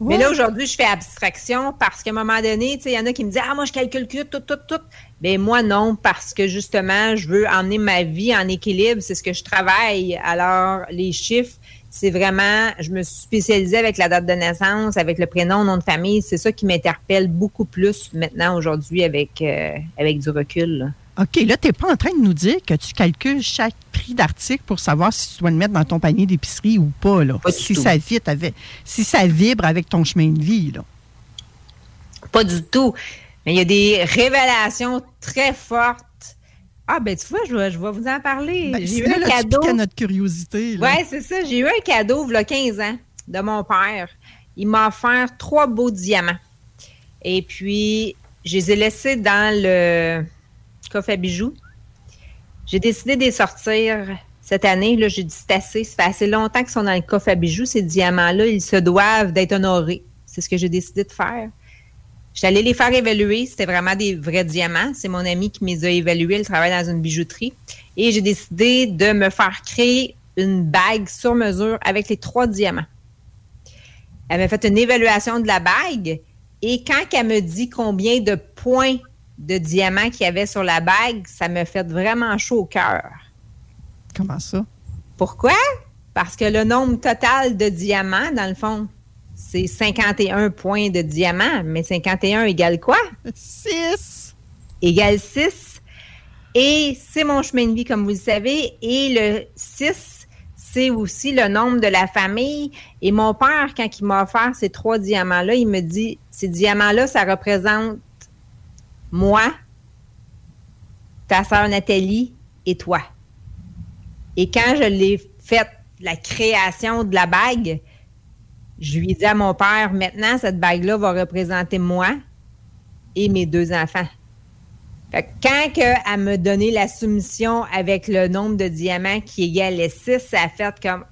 Mais là, aujourd'hui, je fais abstraction parce qu'à un moment donné, il y en a qui me disent Ah, moi, je calcule tout, tout, tout. Mais moi, non, parce que justement, je veux emmener ma vie en équilibre. C'est ce que je travaille. Alors, les chiffres, c'est vraiment, je me suis spécialisée avec la date de naissance, avec le prénom, nom de famille. C'est ça qui m'interpelle beaucoup plus maintenant, aujourd'hui, avec, euh, avec du recul. OK, là, tu n'es pas en train de nous dire que tu calcules chaque prix d'article pour savoir si tu dois le mettre dans ton panier d'épicerie ou pas. Là? si, ça vibre avec, si ça vibre avec ton chemin de vie. Là. Pas du tout. Mais il y a des révélations très fortes. Ah, ben tu vois, je vais, vous en parler. Ben, j'ai eu un cadeau. à notre curiosité. Oui, c'est ça. J'ai eu un cadeau il y a 15 ans de mon père. Il m'a offert trois beaux diamants. Et puis, je les ai laissés dans le coffre à bijoux. J'ai décidé de les sortir cette année. Là, j'ai dit c'est assez. Ça fait assez longtemps qu'ils sont dans le coffre à bijoux. Ces diamants-là, ils se doivent d'être honorés. C'est ce que j'ai décidé de faire. J'allais les faire évaluer. C'était vraiment des vrais diamants. C'est mon ami qui me les a évalués. Elle travaille dans une bijouterie. Et j'ai décidé de me faire créer une bague sur mesure avec les trois diamants. Elle m'a fait une évaluation de la bague. Et quand elle me dit combien de points de diamants qu'il y avait sur la bague, ça me fait vraiment chaud au cœur. Comment ça? Pourquoi? Parce que le nombre total de diamants, dans le fond, c'est 51 points de diamants. Mais 51 égale quoi? 6. Égale 6. Et c'est mon chemin de vie, comme vous le savez. Et le 6, c'est aussi le nombre de la famille. Et mon père, quand il m'a offert ces trois diamants-là, il me dit, ces diamants-là, ça représente moi, ta soeur Nathalie et toi. Et quand je l'ai fait la création de la bague, je lui ai dit à mon père, maintenant, cette bague-là va représenter moi et mes deux enfants. quand elle m'a donné la soumission avec le nombre de diamants qui égale les 6, ça a fait comme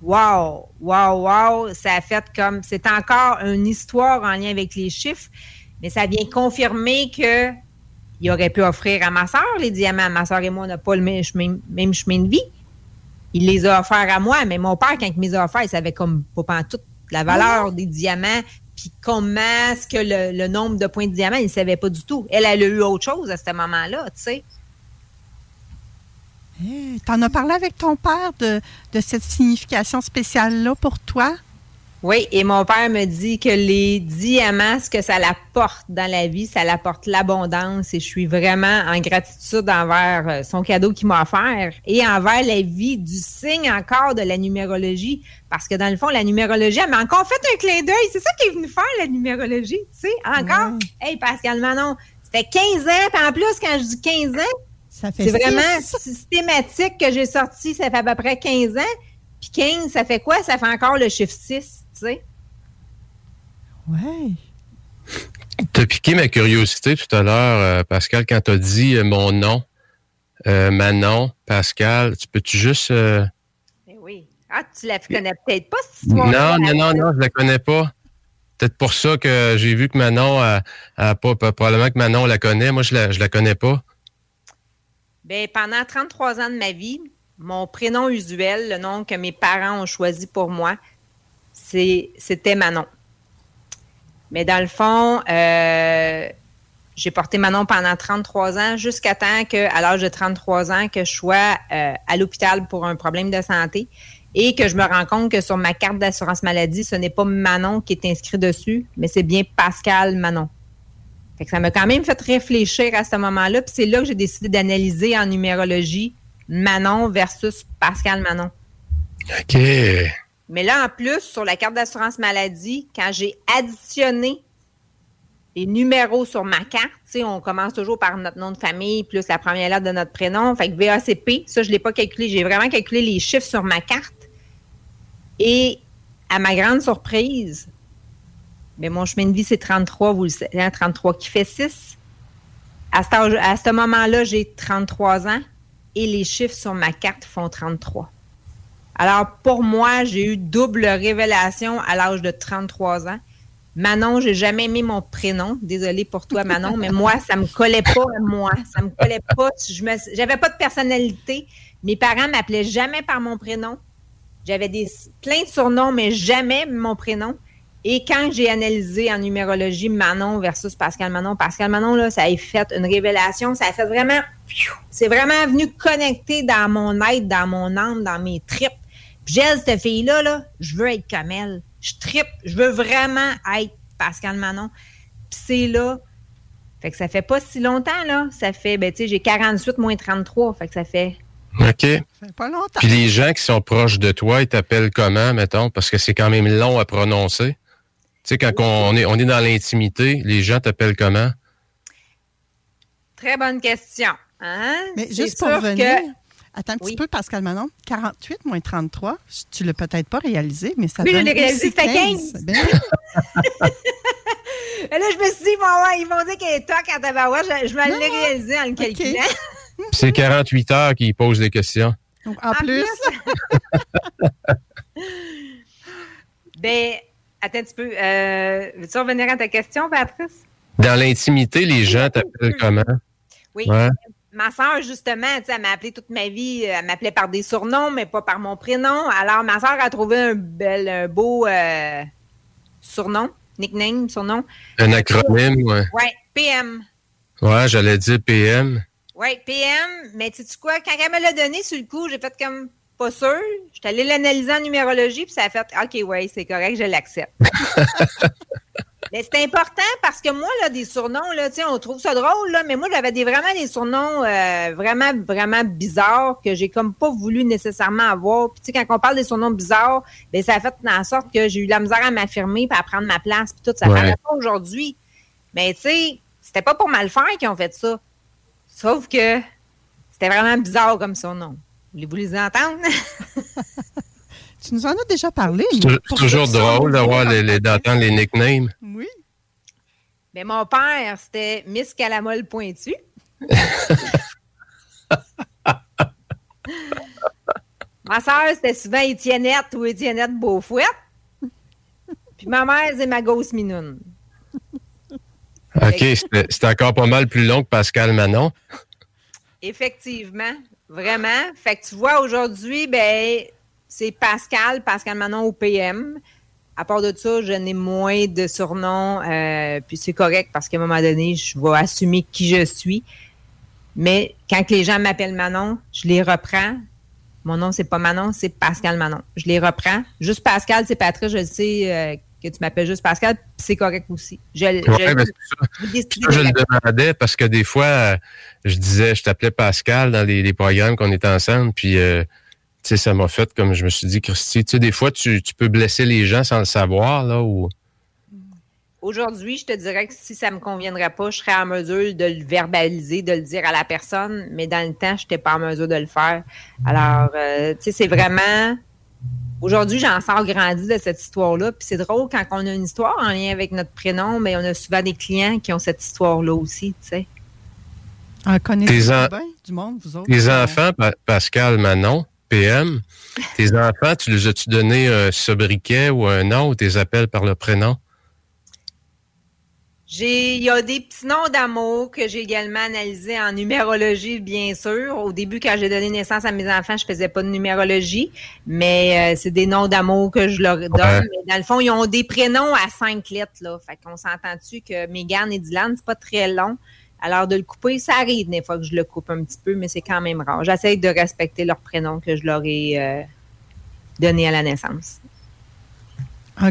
Wow, wow, wow. Ça a fait comme c'est encore une histoire en lien avec les chiffres, mais ça vient confirmer que il aurait pu offrir à ma soeur les diamants. Ma soeur et moi, on n'a pas le même chemin de vie. Il les a offerts à moi, mais mon père, quand il me les a offerts, il savait comme pas toute la valeur des diamants, puis comment est-ce que le, nombre de points de diamants, il ne savait pas du tout. Elle, elle a eu autre chose à ce moment-là, tu sais. Eh, tu en as parlé avec ton père de, de cette signification spéciale-là pour toi? Oui, et mon père me dit que les diamants, ce que ça l'apporte dans la vie, ça l'apporte l'abondance et je suis vraiment en gratitude envers euh, son cadeau qu'il m'a offert et envers la vie du signe encore de la numérologie parce que dans le fond, la numérologie, elle m'a encore fait un clin d'œil. C'est ça qui est venu faire la numérologie, tu sais, encore. Hey, Pascal Manon, ça fait 15 ans, puis en plus, quand je dis 15 ans, c'est vraiment systématique que j'ai sorti, ça fait à peu près 15 ans. Puis 15, ça fait quoi? Ça fait encore le chiffre 6, tu sais. Ouais. T'as piqué ma curiosité tout à l'heure, euh, Pascal, quand t'as dit euh, mon nom, euh, Manon, Pascal. Tu peux-tu juste. Ben oui. Ah, tu la connais peut-être pas, cette histoire. Non, non, non, non, je la connais pas. Peut-être pour ça que j'ai vu que Manon a, pas, probablement que Manon la connaît. Moi, je la, je la connais pas. Bien, pendant 33 ans de ma vie, mon prénom usuel, le nom que mes parents ont choisi pour moi, c'était Manon. Mais dans le fond, euh, j'ai porté Manon pendant 33 ans, jusqu'à temps qu'à l'âge de 33 ans, que je sois euh, à l'hôpital pour un problème de santé et que je me rends compte que sur ma carte d'assurance maladie, ce n'est pas Manon qui est inscrit dessus, mais c'est bien Pascal Manon. ça m'a quand même fait réfléchir à ce moment-là, puis c'est là que j'ai décidé d'analyser en numérologie Manon versus Pascal Manon. OK. Mais là, en plus, sur la carte d'assurance maladie, quand j'ai additionné les numéros sur ma carte, on commence toujours par notre nom de famille plus la première lettre de notre prénom. Fait que VACP, ça, je ne l'ai pas calculé. J'ai vraiment calculé les chiffres sur ma carte. Et à ma grande surprise, mais ben, mon chemin de vie, c'est 33, vous le savez, 33 hein, qui fait 6. À à ce moment-là, j'ai 33 ans et les chiffres sur ma carte font 33. Alors, pour moi, j'ai eu double révélation à l'âge de 33 ans. Manon, j'ai jamais mis mon prénom. Désolée pour toi, Manon, mais moi, ça me collait pas à moi. Ça me collait pas. Je n'avais pas de personnalité. Mes parents m'appelaient jamais par mon prénom. J'avais plein de surnoms, mais jamais mon prénom. Et quand j'ai analysé en numérologie Manon versus Pascal Manon, Pascal Manon, là, ça a fait une révélation. Ça a fait vraiment. C'est vraiment venu connecter dans mon être, dans mon âme, dans mes tripes. J'ai cette fille-là, là, je veux être comme elle. Je tripe. Je veux vraiment être Pascal Manon. Puis c'est là. Fait que ça fait pas si longtemps, là. Ça fait, ben, tu sais, j'ai 48 moins 33. Fait que ça fait OK. Ça fait pas longtemps. Puis les gens qui sont proches de toi, ils t'appellent comment, mettons? Parce que c'est quand même long à prononcer. Tu sais, quand on est, on est dans l'intimité, les gens t'appellent comment? Très bonne question. Hein? Mais juste pour revenir, attends un petit peu, Pascal Manon. 48 moins 33, tu l'as peut-être pas réalisé, mais ça oui, donne je l'ai réalisé, c'était 15. Ben là, je me suis dit, bon, ils vont dire qu'elle est toi quand t'avais je, je vais le réaliser en le calculant. C'est 48 heures qu'ils posent des questions. Donc, en, plus. ben, Attends un petit peu. Euh, veux-tu revenir à ta question, Patrice? Dans l'intimité, les gens t'appellent comment? Oui. Ma soeur, justement, elle m'a appelé toute ma vie. Elle m'appelait par des surnoms, mais pas par mon prénom. Alors, ma soeur a trouvé un, bel, un beau euh, surnom, nickname, surnom. Un acronyme, oui. Oui, PM. Ouais, j'allais dire PM. Oui, PM. Mais tu sais quoi, quand elle me l'a donné sur le coup, j'ai fait comme pas sûr. Je suis allée l'analyser en numérologie, puis ça a fait OK, ouais, c'est correct, je l'accepte. mais c'est important parce que moi, là, des surnoms, là, on trouve ça drôle, là, mais moi, j'avais des, vraiment des surnoms euh, vraiment, vraiment bizarres que j'ai comme pas voulu nécessairement avoir. Puis, quand on parle des surnoms bizarres, ben, ça a fait en sorte que j'ai eu la misère à m'affirmer puis à prendre ma place, puis tout. Ça ne fait pas aujourd'hui. Mais, tu sais, c'était pas pour mal faire qu'ils ont fait ça. Sauf que c'était vraiment bizarre comme surnom. Voulez-vous les entendre? tu nous en as déjà parlé. C'est toujours drôle d'avoir les, d'entendre les nicknames. Oui. Mais mon père, c'était Miss Calamol Pointu. ma soeur, c'était souvent Étiennette ou Étiennette Beaufouette. Puis ma mère, c'est ma gosse minoune. OK, c'était encore pas mal plus long que Pascal Manon. Effectivement. Vraiment. Fait que tu vois, aujourd'hui, ben, c'est Pascal, Pascal Manon au PM. À part de ça, je n'ai moins de surnoms. Euh, puis c'est correct parce qu'à un moment donné, je vais assumer qui je suis. Mais quand les gens m'appellent Manon, je les reprends. Mon nom, c'est pas Manon, c'est Pascal Manon. Je les reprends. Juste Pascal, c'est Patrick, je sais euh, que tu m'appelles juste Pascal, c'est correct aussi. Je, je, le demandais parce que des fois, je disais, je t'appelais Pascal dans les, programmes qu'on était ensemble, puis euh, tu sais, ça m'a fait comme je me suis dit, Christy, tu sais, des fois, tu, peux blesser les gens sans le savoir, là, ou... Aujourd'hui, je te dirais que si ça ne me conviendrait pas, je serais en mesure de le verbaliser, de le dire à la personne, mais dans le temps, je n'étais pas en mesure de le faire. Alors, euh, tu sais, c'est vraiment Aujourd'hui, j'en sors grandi de cette histoire-là. Puis c'est drôle, quand on a une histoire en lien avec notre prénom, mais on a souvent des clients qui ont cette histoire-là aussi, tu sais. Ah, connaissez-vous bien du monde, vous autres? Tes enfants, Pascal Manon, PM, tes enfants, tu les as-tu donné un sobriquet ou un nom ou tes appels par le prénom? Il y a des petits noms d'amour que j'ai également analysés en numérologie, bien sûr. Au début, quand j'ai donné naissance à mes enfants, je faisais pas de numérologie, mais euh, c'est des noms d'amour que je leur donne. Mais dans le fond, ils ont des prénoms à cinq lettres, là. Fait qu'on s'entend-tu que Megan et Dylan, c'est pas très long. Alors, de le couper, ça arrive des fois que je le coupe un petit peu, mais c'est quand même rare. J'essaie de respecter leurs prénoms que je leur ai euh, donnés à la naissance.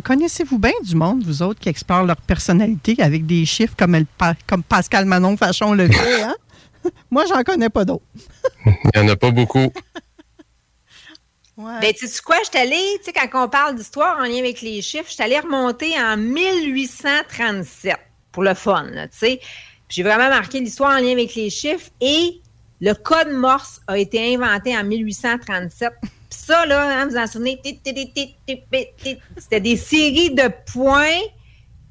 Connaissez-vous bien du monde, vous autres, qui explorent leur personnalité avec des chiffres comme, elle, comme Pascal Manon Fachon le fait? Hein? Moi, j'en connais pas d'autres. Il n'y en a pas beaucoup. Ouais. Ben, tu sais quoi, je suis allée, tu sais, quand on parle d'histoire en lien avec les chiffres, je suis allée remonter en 1837 pour le fun, tu sais. J'ai vraiment marqué l'histoire en lien avec les chiffres et le code Morse a été inventé en 1837 ça, là, hein, vous en souvenez, c'était des séries de points,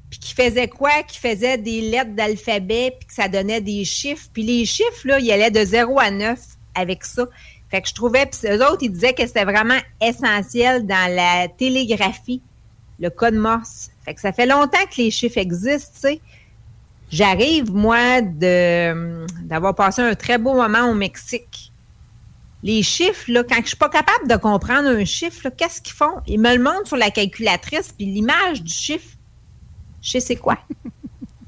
puis qui faisaient quoi? Qui faisaient des lettres d'alphabet, puis que ça donnait des chiffres. Puis les chiffres, là, ils allaient de 0 à 9 avec ça. Fait que je trouvais, puis eux autres, ils disaient que c'était vraiment essentiel dans la télégraphie, le code Morse. Fait que ça fait longtemps que les chiffres existent, tu sais. J'arrive, moi, d'avoir passé un très beau moment au Mexique les chiffres, là, quand je suis pas capable de comprendre un chiffre, qu'est-ce qu'ils font? Ils me le montrent sur la calculatrice, puis l'image du chiffre, je sais c'est quoi. tu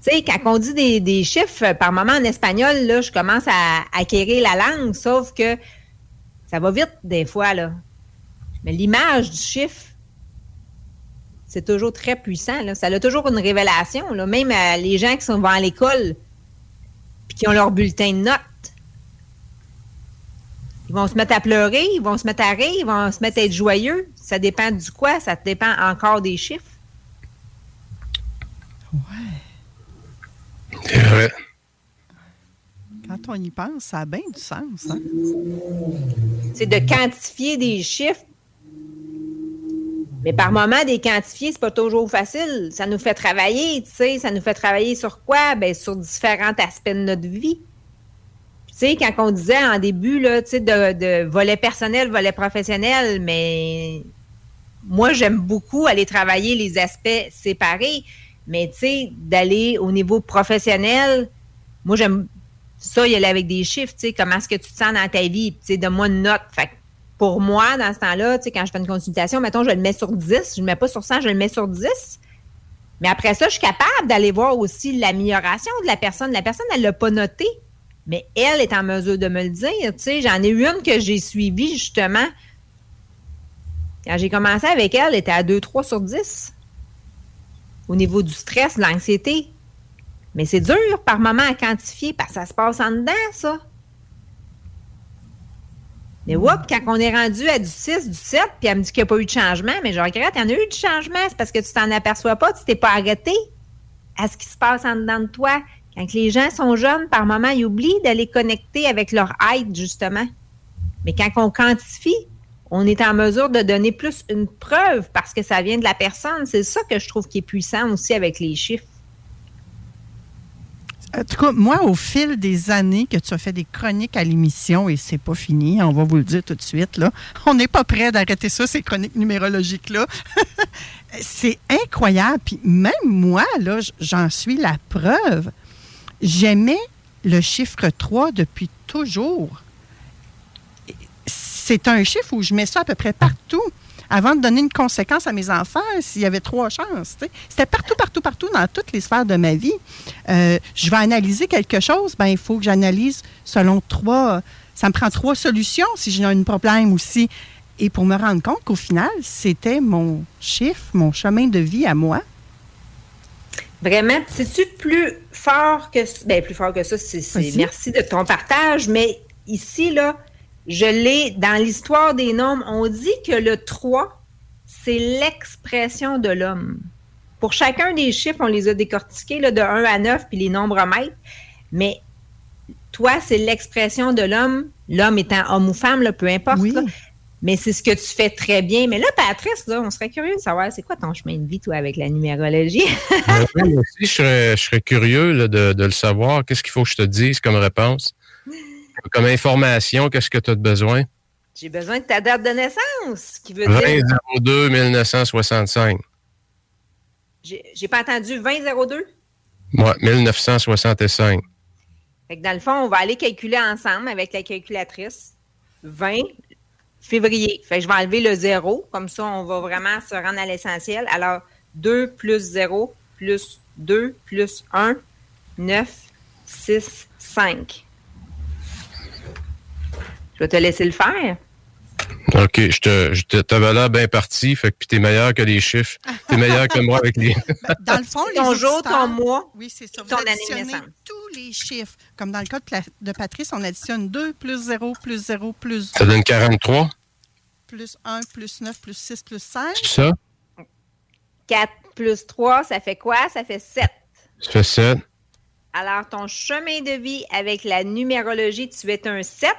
sais, quand on dit des, chiffres, par moment en espagnol, je commence à acquérir la langue, sauf que ça va vite des fois, là. Mais l'image du chiffre, c'est toujours très puissant. Ça a toujours une révélation. Même euh, les gens qui sont à l'école puis qui ont leur bulletin de notes, ils vont se mettre à pleurer, ils vont se mettre à rire, ils vont se mettre à être joyeux. Ça dépend du quoi? Ça dépend encore des chiffres. Ouais. C'est vrai. Quand on y pense, ça a bien du sens. Hein? C'est de quantifier des chiffres. Mais par moment, des quantifier, c'est pas toujours facile. Ça nous fait travailler, tu sais. Ça nous fait travailler sur quoi? Ben, sur différents aspects de notre vie sais, quand on disait en début, là, tu sais, de, volet personnel, volet professionnel, mais moi, j'aime beaucoup aller travailler les aspects séparés, mais tu sais, d'aller au niveau professionnel, moi, j'aime ça y aller avec des chiffres, tu sais, comment est-ce que tu te sens dans ta vie, tu sais, donne-moi une note. Fait pour moi, dans ce temps-là, tu sais, quand je fais une consultation, mettons, je le mets sur 10, je ne le mets pas sur 100, je le mets sur 10. Mais après ça, je suis capable d'aller voir aussi l'amélioration de la personne. La personne, elle ne l'a pas noté mais elle est en mesure de me le dire. Tu sais, j'en ai eu une que j'ai suivie justement Quand j'ai commencé avec elle, elle était à 2-3 sur 10 au niveau du stress, de l'anxiété. Mais c'est dur par moment à quantifier parce que ça se passe en dedans, ça. Mais whoop, quand on est rendu à du 6, du 7, puis elle me dit qu'il n'y a pas eu de changement, mais je regrette, il y en a eu du changement, c'est parce que tu t'en aperçois pas, tu t'es pas arrêté à ce qui se passe en dedans de toi. Quand les gens sont jeunes, par moment, ils oublient d'aller connecter avec leur aide, justement. Mais quand on quantifie, on est en mesure de donner plus une preuve parce que ça vient de la personne. C'est ça que je trouve qui est puissant aussi avec les chiffres. En tout cas, moi, au fil des années que tu as fait des chroniques à l'émission, et c'est pas fini, on va vous le dire tout de suite, là, on n'est pas prêt d'arrêter ça, ces chroniques numérologiques-là. c'est incroyable. Puis même moi, là, j'en suis la preuve. J'aimais le chiffre 3 depuis toujours c'est un chiffre où je mets ça à peu près partout avant de donner une conséquence à mes enfants s'il y avait trois chances. C'était partout, partout, partout dans toutes les sphères de ma vie. Euh, je vais analyser quelque chose, ben il faut que j'analyse selon trois. Ça me prend trois solutions si j'ai un problème aussi. Et pour me rendre compte qu'au final, c'était mon chiffre, mon chemin de vie à moi. Vraiment, c'est-tu plus fort que ça? Bien, plus fort que ça, c'est merci de ton partage, mais ici, là, je l'ai dans l'histoire des nombres. On dit que le 3, c'est l'expression de l'homme. Pour chacun des chiffres, on les a décortiqués là, de 1 à 9, puis les nombres mètres. Mais toi, c'est l'expression de l'homme, l'homme étant homme ou femme, peu importe. Mais c'est ce que tu fais très bien. Mais là, Patrice, on serait curieux de savoir, c'est quoi ton chemin de vie, toi, avec la numérologie? moi aussi, je serais, curieux de, de, le savoir. Qu'est-ce qu'il faut que je te dise comme réponse? Comme information, qu'est-ce que tu as besoin? J'ai besoin de ta date de naissance, qui veut dire... 20 1965. J'ai pas entendu 2002? Moi, 1965. Fait que dans le fond, on va aller calculer ensemble avec la calculatrice. 20 février. Fait que je vais enlever le 0. Comme ça, on va vraiment se rendre à l'essentiel. Alors, 2 plus 0 plus 2 plus 1, 9, 6, 5. Je vais te laisser le faire. OK, je te, je t'avais l'air bien parti, fait que tu es meilleur que les chiffres. Tu es meilleur que moi avec les. Ben, dans le fond, les Ton jour, ton mois. Oui, c'est ça. Vous additionnez tous les chiffres. Comme dans le cas de, Patrice, on additionne 2 plus 0 plus 0 plus. Ça donne 43. Plus 1 plus 9 plus 6 plus 5. C'est ça? 4 plus 3, ça fait quoi? Ça fait 7. Ça fait 7. Alors, ton chemin de vie avec la numérologie, tu es un 7.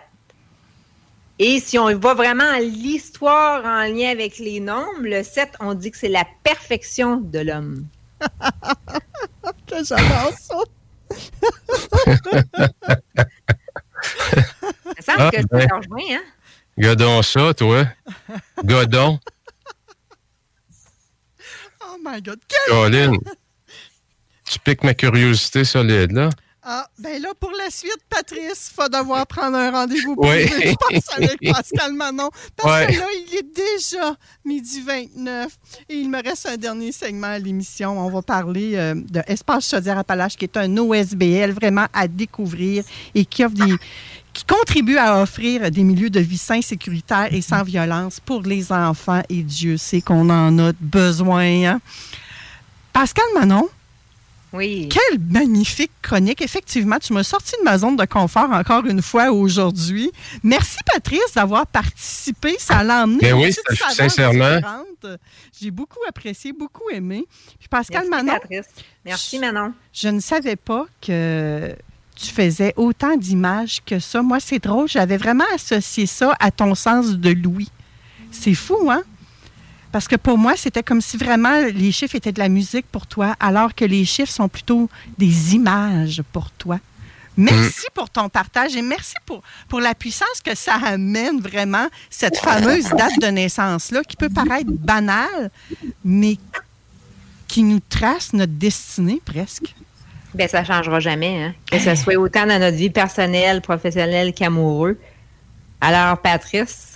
Et si on voit vraiment l'histoire en lien avec les nombres, le 7, on dit que c'est la perfection de l'homme. que j'adore ça! ça semble que ben, ça rejoint, hein? Godon ça, toi? Godon? Oh my God. Colin, tu piques ma curiosité solide, là. Ah, ben là, pour la suite, Patrice va devoir prendre un rendez-vous oui. je pense, avec Pascal Manon. Parce que là, il est déjà midi 29 et il me reste un dernier segment à l'émission. On va parler euh, de Espace Chaudière-Appalaches, qui est un OSBL vraiment à découvrir et qui offre des qui contribue à offrir des milieux de vie sains, sécuritaires et sans violence pour les enfants. Et Dieu sait qu'on en a besoin. Hein. Pascal Manon, oui. Quelle magnifique chronique. Effectivement, tu m'as sorti de ma zone de confort encore une fois aujourd'hui. Merci, Patrice, d'avoir participé. Ça l'a emmené. Ben oui, sincèrement. J'ai beaucoup apprécié, beaucoup aimé. Puis Pascal Merci, Manon. Patrice. Merci, Manon. Je, ne savais pas que tu faisais autant d'images que ça. Moi, c'est drôle. J'avais vraiment associé ça à ton sens de Louis. C'est fou, hein? Parce que pour moi, c'était comme si vraiment les chiffres étaient de la musique pour toi, alors que les chiffres sont plutôt des images pour toi. Merci mm. pour ton partage et merci pour, pour la puissance que ça amène vraiment, cette fameuse date de naissance-là, qui peut paraître banale, mais qui nous trace notre destinée presque. Bien, ça ne changera jamais, hein? que ce soit autant dans notre vie personnelle, professionnelle qu'amoureux. Alors, Patrice,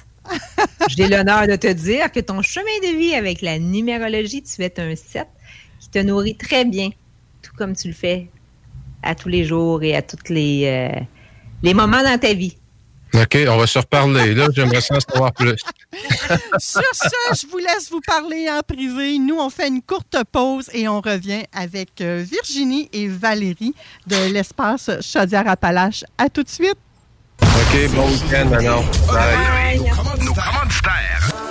j'ai l'honneur de te dire que ton chemin de vie avec la numérologie, tu es un 7 qui te nourrit très bien, tout comme tu le fais à tous les jours et à tous les, euh, les moments dans ta vie. OK, on va se reparler. Là, j'aimerais en savoir plus. Sur ce, je vous laisse vous parler en privé. Nous, on fait une courte pause et on revient avec euh, Virginie et Valérie de l'espace Chaudière-Appalaches. À tout de suite. OK, bon week-end, Manon. Bye.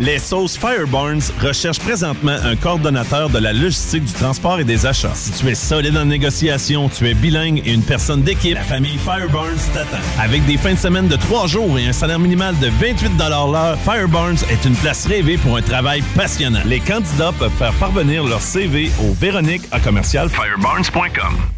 Les sauces Fireburns recherchent présentement un coordonnateur de la logistique du transport et des achats. Si tu es solide en négociation, tu es bilingue et une personne d'équipe, la famille Fireburns t'attend. Avec des fins de semaine de trois jours et un salaire minimal de 28 l'heure, Fireburns est une place rêvée pour un travail passionnant. Les candidats peuvent faire parvenir leur CV au Véronique à commercial fireburns.com.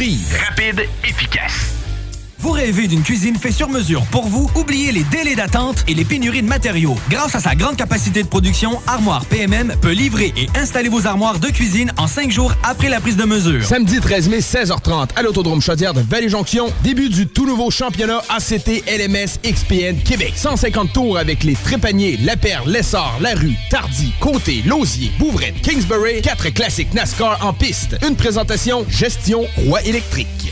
Rapide, efficace. Vous rêvez d'une cuisine faite sur mesure pour vous? Oubliez les délais d'attente et les pénuries de matériaux. Grâce à sa grande capacité de production, Armoire PMM peut livrer et installer vos armoires de cuisine en cinq jours après la prise de mesure. Samedi 13 mai, 16h30, à l'Autodrome Chaudière de Vallée-Jonction, début du tout nouveau championnat ACT LMS XPN Québec. 150 tours avec les Trépaniers, La Perle, Lessard, La Rue, Tardy, Côté, Lausier, Bouvrette, Kingsbury, quatre classiques NASCAR en piste. Une présentation Gestion Roi électrique.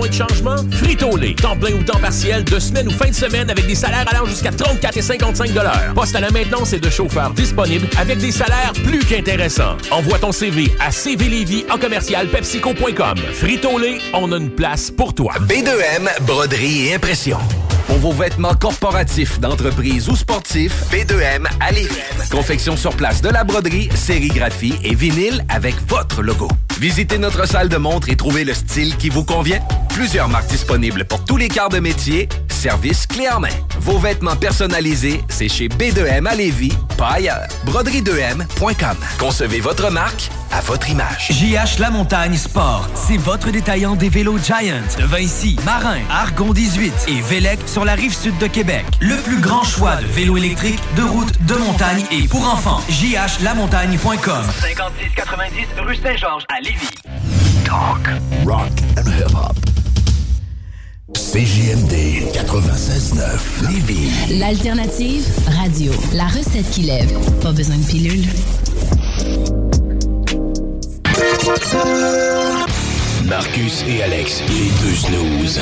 De changement? Frito-Lay. Temps plein ou temps partiel, de semaine ou fin de semaine avec des salaires allant jusqu'à 34 et 55 Poste à la maintenance et de chauffeurs disponibles avec des salaires plus qu'intéressants. Envoie ton CV à cvlévy en commercial pepsico.com. Frito-Lay, on a une place pour toi. B2M, broderie et impression. Pour vos vêtements corporatifs, d'entreprise ou sportifs, B2M à Lévis. Confection sur place de la broderie, sérigraphie et vinyle avec votre logo. Visitez notre salle de montre et trouvez le style qui vous convient. Plusieurs marques disponibles pour tous les quarts de métier. Service clé en main. Vos vêtements personnalisés, c'est chez B2M à Lévis, pas ailleurs. Broderie2M.com. Concevez votre marque à votre image. JH La Montagne Sport, c'est votre détaillant des vélos Giant de Marin, Argon 18 et Vélec sur la rive sud de Québec. Le plus grand choix de vélos électriques, de route, de montagne et pour enfants. JHLamontagne.com. 5690 rue Saint-Georges à Lévis. Talk, rock and hip-hop. CJMD 96.9 Lévis. L'alternative radio. La recette qui lève. Pas besoin de pilule. Marcus et Alex, les deux snooze.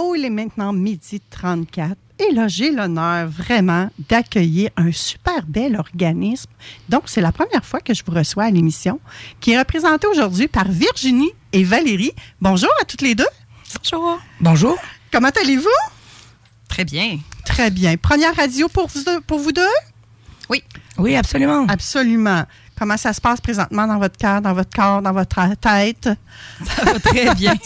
Oh, il est maintenant midi 34. Et là, j'ai l'honneur vraiment d'accueillir un super bel organisme. Donc, c'est la première fois que je vous reçois à l'émission, qui est représenté aujourd'hui par Virginie et Valérie. Bonjour à toutes les deux. Bonjour. Bonjour. Comment allez-vous? Très bien. Très bien. Première radio pour vous, deux- pour vous deux? Oui. Oui, absolument. Absolument. Comment ça se passe présentement dans votre cœur, dans votre corps, dans votre tête? Ça va très bien.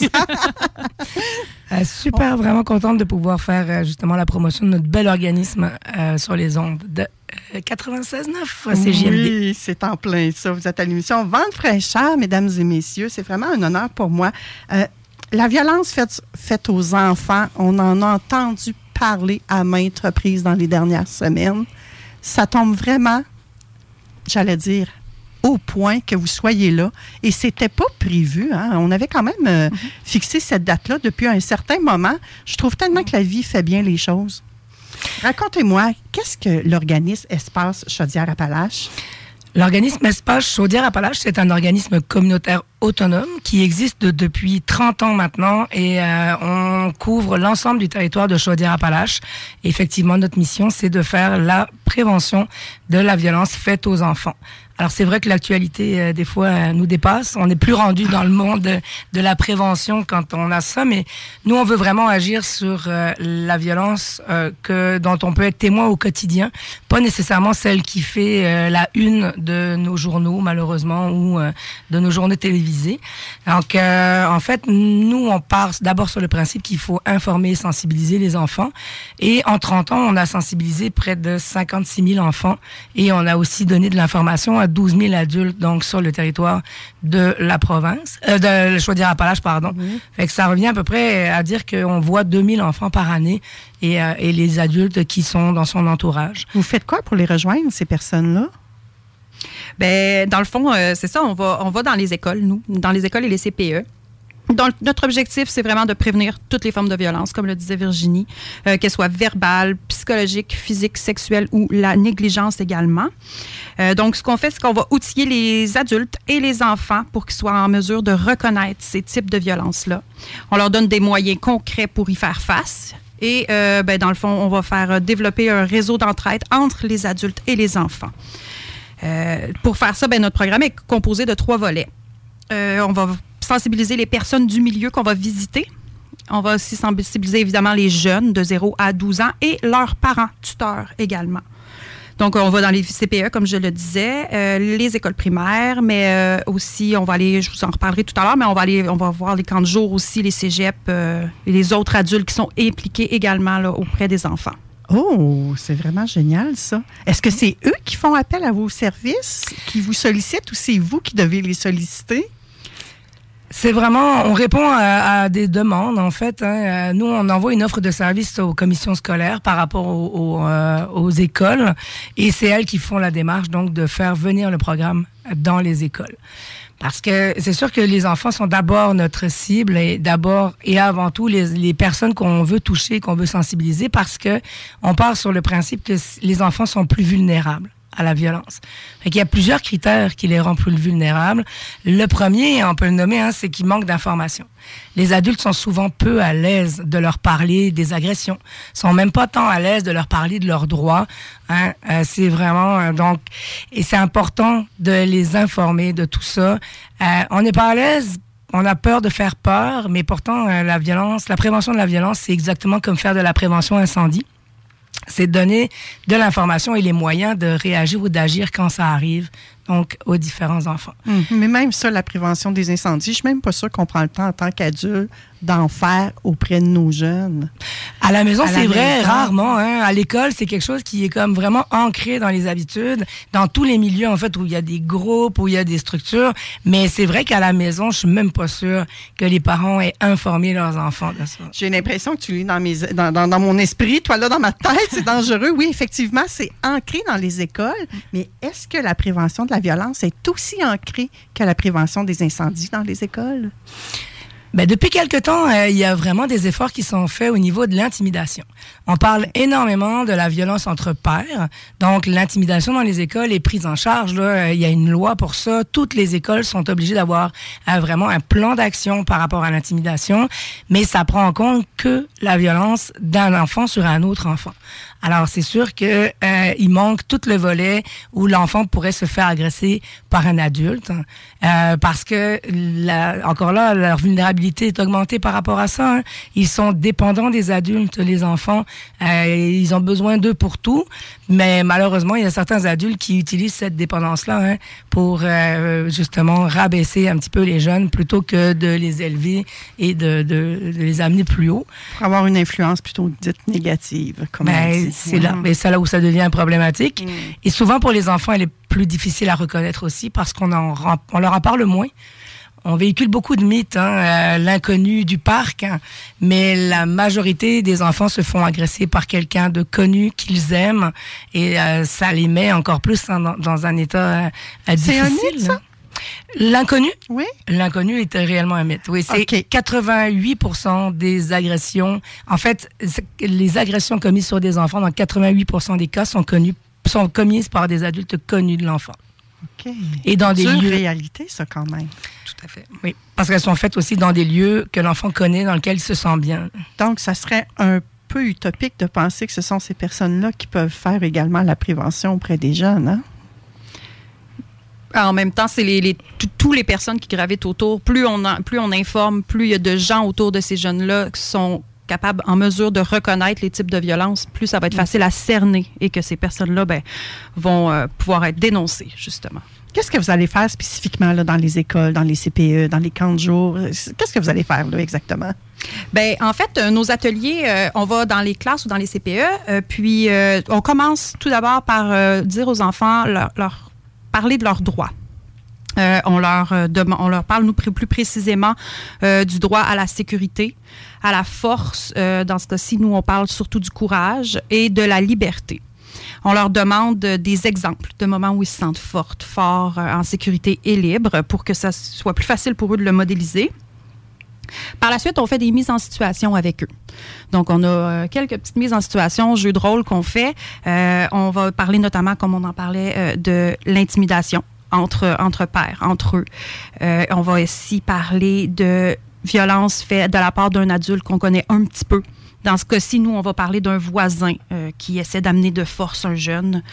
Euh, super, vraiment contente de pouvoir faire euh, justement la promotion de notre bel organisme euh, sur les ondes de euh, 96.9 CGMD. Oui, c'est en plein ça. Vous êtes à l'émission Vente fraîcheur, mesdames et messieurs. C'est vraiment un honneur pour moi. Euh, la violence faite, faite aux enfants, on en a entendu parler à maintes reprises dans les dernières semaines. Ça tombe vraiment, j'allais dire, au point que vous soyez là. Et c'était pas prévu. Hein. On avait quand même euh, mm-hmm. fixé cette date-là depuis un certain moment. Je trouve tellement que la vie fait bien les choses. Racontez-moi, qu'est-ce que l'organisme Espace Chaudière-Appalaches? L'organisme Espace Chaudière-Appalaches, c'est un organisme communautaire autonome qui existe depuis 30 ans maintenant et euh, on couvre l'ensemble du territoire de Chaudière-Appalaches. Effectivement, notre mission, c'est de faire la prévention de la violence faite aux enfants. Alors c'est vrai que l'actualité euh, des fois euh, nous dépasse. On n'est plus rendu dans le monde de, la prévention quand on a ça, mais nous on veut vraiment agir sur euh, la violence que dont on peut être témoin au quotidien, pas nécessairement celle qui fait la une de nos journaux malheureusement ou de nos journées télévisées. Donc en fait nous on part d'abord sur le principe qu'il faut informer et sensibiliser les enfants. Et en 30 ans on a sensibilisé près de 56 000 enfants et on a aussi donné de l'information à 12 000 adultes donc sur le territoire de la province, euh, de Chaudière-Appalaches, pardon. Fait que ça revient à peu près à dire qu'on voit 2000 enfants par année et, euh, et les adultes qui sont dans son entourage. Vous faites quoi pour les rejoindre, ces personnes-là? Ben, dans le fond, euh, c'est ça, on va, on va dans les écoles, nous, dans les écoles et les CPE. Donc, notre objectif, c'est vraiment de prévenir toutes les formes de violence, comme le disait Virginie, euh, qu'elles soient verbales, psychologiques, physiques, sexuelles ou la négligence également. Euh, donc, ce qu'on fait, c'est qu'on va outiller les adultes et les enfants pour qu'ils soient en mesure de reconnaître ces types de violences-là. On leur donne des moyens concrets pour y faire face. Et, euh, ben, dans le fond, on va faire développer un réseau d'entraide entre les adultes et les enfants. pour faire ça, ben, notre programme est composé de trois volets. on va sensibiliser les personnes du milieu qu'on va visiter. On va aussi sensibiliser évidemment les jeunes de 0 à 12 ans et leurs parents, tuteurs également. Donc, on va dans les CPE, comme je le disais, euh, les écoles primaires, mais euh, aussi, on va aller, je vous en reparlerai tout à l'heure, mais on va aller, on va voir les camps de jour aussi, les cégeps euh, et les autres adultes qui sont impliqués également auprès des enfants. Oh, c'est vraiment génial, ça. Est-ce que c'est eux qui font appel à vos services, qui vous sollicitent ou c'est vous qui devez les solliciter? C'est vraiment, on répond à, des demandes en fait. Hein. Euh, nous, on envoie une offre de service aux commissions scolaires par rapport euh, aux, écoles, et c'est elles qui font la démarche donc de faire venir le programme dans les écoles. Parce que c'est sûr que les enfants sont d'abord notre cible et d'abord et avant tout les, les personnes qu'on veut toucher, qu'on veut sensibiliser, parce que on part sur le principe que les enfants sont plus vulnérables à la violence. Il y a plusieurs critères qui les rendent plus vulnérables. Le premier, on peut le nommer, hein, c'est qu'ils manquent d'informations. Les adultes sont souvent peu à l'aise de leur parler des agressions, sont même pas tant à l'aise de leur parler de leurs droits. Hein. Euh, c'est vraiment euh, donc et c'est important de les informer de tout ça. Euh, on n'est pas à l'aise on a peur de faire peur, mais pourtant, la violence, la prévention de la violence, c'est exactement comme faire de la prévention incendie c'est donner de l'information et les moyens de réagir ou d'agir quand ça arrive donc aux différents enfants. Hum, mais même ça, la prévention des incendies, je suis même pas sûre qu'on prend le temps en tant qu'adulte d'en faire auprès de nos jeunes. À la maison, c'est vrai, rarement. Hein. À l'école, c'est quelque chose qui est comme vraiment ancré dans les habitudes, dans tous les milieux en fait où il y a des groupes, où il y a des structures. Mais c'est vrai qu'à la maison, je suis même pas sûre que les parents aient informé leurs enfants de ça. J'ai l'impression que tu lis dans, mes, dans, dans, dans, mon esprit, toi là dans ma tête, c'est dangereux. Oui, effectivement, c'est ancré dans les écoles. Mais est-ce que la prévention de la violence est aussi ancrée que la prévention des incendies dans les écoles? Ben, depuis quelque temps, euh, il y a vraiment des efforts qui sont faits au niveau de l'intimidation. On parle énormément de la violence entre pairs. Donc, l'intimidation dans les écoles est prise en charge. Là. Il y a une loi pour ça. Toutes les écoles sont obligées d'avoir euh, vraiment un plan d'action par rapport à l'intimidation, mais ça prend en compte que la violence d'un enfant sur un autre enfant. Alors, c'est sûr que euh, il manque tout le volet où l'enfant pourrait se faire agresser par un adulte, euh, parce que la, encore là, leur vulnérabilité est augmentée par rapport à ça. Hein. Ils sont dépendants des adultes, les enfants. Euh, ils ont besoin d'eux pour tout, mais malheureusement, il y a certains adultes qui utilisent cette dépendance-là hein, pour euh, justement rabaisser un petit peu les jeunes plutôt que de les élever et de, de, de les amener plus haut. Pour avoir une influence plutôt dite négative, comme ben, c'est là, mais c'est là où ça devient problématique. Mm. Et souvent pour les enfants, elle est plus difficile à reconnaître aussi parce qu'on en, on leur en parle moins. on véhicule beaucoup de mythes, hein, l'inconnu du parc, hein. mais la majorité des enfants se font agresser par quelqu'un de connu qu'ils aiment et ça les met encore plus dans, un état difficile. C'est un mythe, ça? L'inconnu? Oui. L'inconnu est réellement un mythe. Oui, c'est 88 des agressions. En fait, les agressions commises sur des enfants, dans 88 des cas, sont, connues, sont commises par des adultes connus de l'enfant. OK. Et dans des lieux. réalité, ça, quand même. Tout à fait. Oui. Parce qu'elles sont faites aussi dans des lieux que l'enfant connaît, dans lesquels il se sent bien. Donc, ça serait un peu utopique de penser que ce sont ces personnes-là qui peuvent faire également la prévention auprès des jeunes, hein? En même temps, c'est les, les tous les personnes qui gravitent autour. Plus on, plus on informe, plus il y a de gens autour de ces jeunes-là qui sont capables, en mesure de reconnaître les types de violences, plus ça va être mm. facile à cerner et que ces personnes-là ben, vont euh, pouvoir être dénoncées, justement. Qu'est-ce que vous allez faire spécifiquement là, dans les écoles, dans les CPE, dans les camps de jour? Qu'est-ce que vous allez faire là, exactement? Bien, en fait, euh, nos ateliers, euh, on va dans les classes ou dans les CPE, puis on commence tout d'abord par dire aux enfants leur parler de leurs droits. Euh, on, leur, euh, on leur parle, nous, plus précisément, euh, du droit à la sécurité, à la force. dans ce cas-ci, nous, on parle surtout du courage et de la liberté. On leur demande des exemples de moments où ils se sentent fortes, forts, en sécurité et libres pour que ça soit plus facile pour eux de le modéliser. Par la suite, on fait des mises en situation avec eux. Donc, on a euh, quelques petites mises en situation, jeux de rôle qu'on fait. Euh, on va parler notamment, comme on en parlait, euh, de l'intimidation entre, entre pairs, entre eux. on va aussi parler de violence faite de la part d'un adulte qu'on connaît un petit peu. Dans ce cas-ci, nous, on va parler d'un voisin qui essaie d'amener de force un jeune.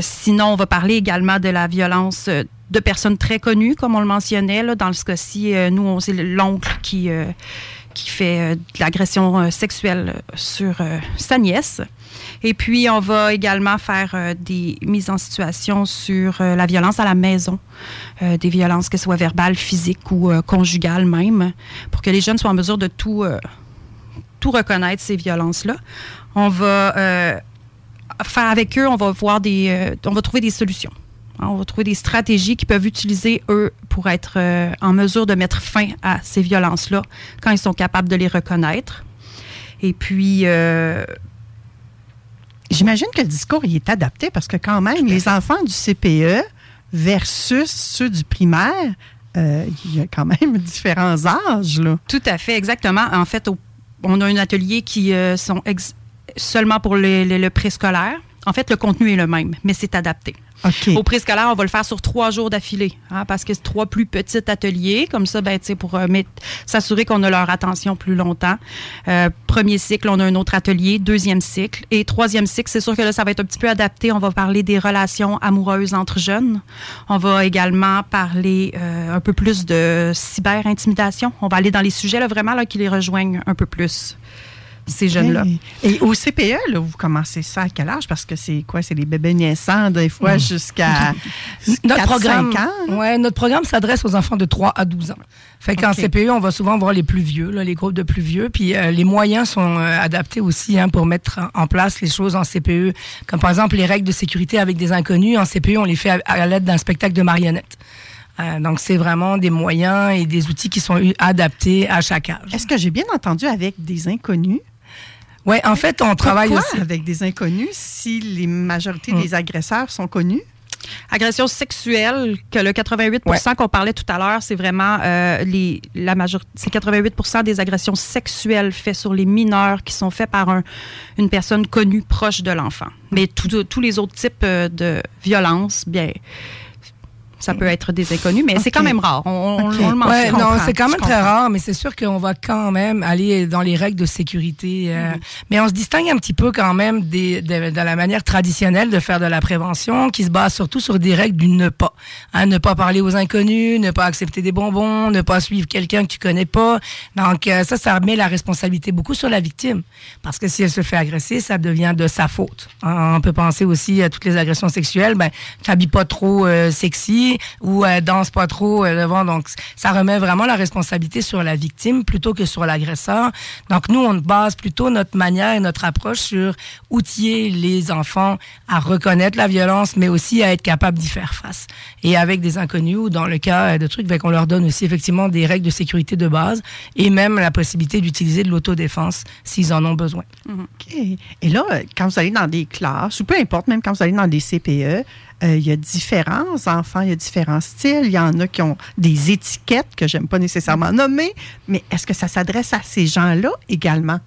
sinon, on va parler également de la violence de personnes très connues, comme on le mentionnait. Là, dans ce cas-ci, euh, nous, c'est l'oncle qui, euh, qui fait euh, de l'agression sexuelle sur sa nièce. Et puis, on va également faire des mises en situation sur la violence à la maison, des violences, que ce soit verbales, physiques ou conjugales même, pour que les jeunes soient en mesure de tout, tout reconnaître, ces violences-là. On va faire avec eux, on va voir des, on va trouver des solutions. Hein, on va trouver des stratégies qu'ils peuvent utiliser, eux, pour être euh, en mesure de mettre fin à ces violences-là quand ils sont capables de les reconnaître. Et puis, euh, j'imagine que le discours il est adapté parce que quand même, les enfants du CPE versus ceux du primaire, euh, il y a quand même différents âges. Là. Tout à fait, exactement. En fait, on a un atelier qui sont seulement pour le préscolaire. En fait, le contenu est le même, mais c'est adapté. Au préscolaire, on va le faire sur trois jours d'affilée, hein, parce que c'est trois plus petits ateliers, comme ça, ben, pour euh, s'assurer qu'on a leur attention plus longtemps. Euh, premier cycle, on a un autre atelier. Deuxième cycle. Et troisième cycle, c'est sûr que là, ça va être un petit peu adapté. On va parler des relations amoureuses entre jeunes. On va également parler euh, un peu plus de cyber-intimidation. On va aller dans les sujets là, vraiment là, qui les rejoignent un peu plus ces jeunes-là. Et au CPE, là, vous commencez ça à quel âge? Parce que c'est quoi? C'est les bébés naissants, des fois, mm. jusqu'à notre programme, ans? Ouais, notre programme s'adresse aux enfants de 3 à 12 ans. Fait qu'en CPE, on va souvent voir les plus vieux, là, les groupes de plus vieux. Puis euh, les moyens sont euh, adaptés aussi hein, pour mettre en place les choses en CPE. Comme par exemple les règles de sécurité avec des inconnus. En CPE, on les fait à, l'aide d'un spectacle de marionnettes. Euh, donc, c'est vraiment des moyens et des outils qui sont adaptés à chaque âge. Est-ce que j'ai bien entendu avec des inconnus? Oui, en fait, on travaille aussi. avec des inconnus si les majorités des mm. agresseurs sont connus? Agression sexuelle, que le 88% qu'on parlait tout à l'heure, c'est vraiment euh, les, la majorité, c'est 88 des agressions sexuelles faites sur les mineurs qui sont faites par un, une personne connue proche de l'enfant. Mais tous les autres types euh, de violences, bien, ça peut être des inconnus, mais c'est quand même rare. On, le mentionne. non, c'est quand même très rare, mais c'est sûr qu'on va quand même aller dans les règles de sécurité. Euh, mm-hmm. Mais on se distingue un petit peu quand même des, de, la manière traditionnelle de faire de la prévention, qui se base surtout sur des règles du ne pas. Hein, ne pas parler aux inconnus, ne pas accepter des bonbons, ne pas suivre quelqu'un que tu connais pas. Donc euh, ça, ça remet la responsabilité beaucoup sur la victime, parce que si elle se fait agresser, ça devient de sa faute. Hein, on peut penser aussi à toutes les agressions sexuelles. Ben, t'habilles pas trop euh, sexy ou elle danse pas trop devant. Donc, ça remet vraiment la responsabilité sur la victime plutôt que sur l'agresseur. Donc, nous, on base plutôt notre manière et notre approche sur outiller les enfants à reconnaître la violence, mais aussi à être capable d'y faire face. Et avec des inconnus ou dans le cas de trucs, ben, qu'on leur donne aussi effectivement des règles de sécurité de base et même la possibilité d'utiliser de l'autodéfense s'ils en ont besoin. OK. Et là, quand vous allez dans des classes, ou peu importe, même quand vous allez dans des CPE, euh, il y a différents enfants, il y a différents styles. Il y en a qui ont des étiquettes que j'aime pas nécessairement nommer, mais est-ce que ça s'adresse à ces gens-là également?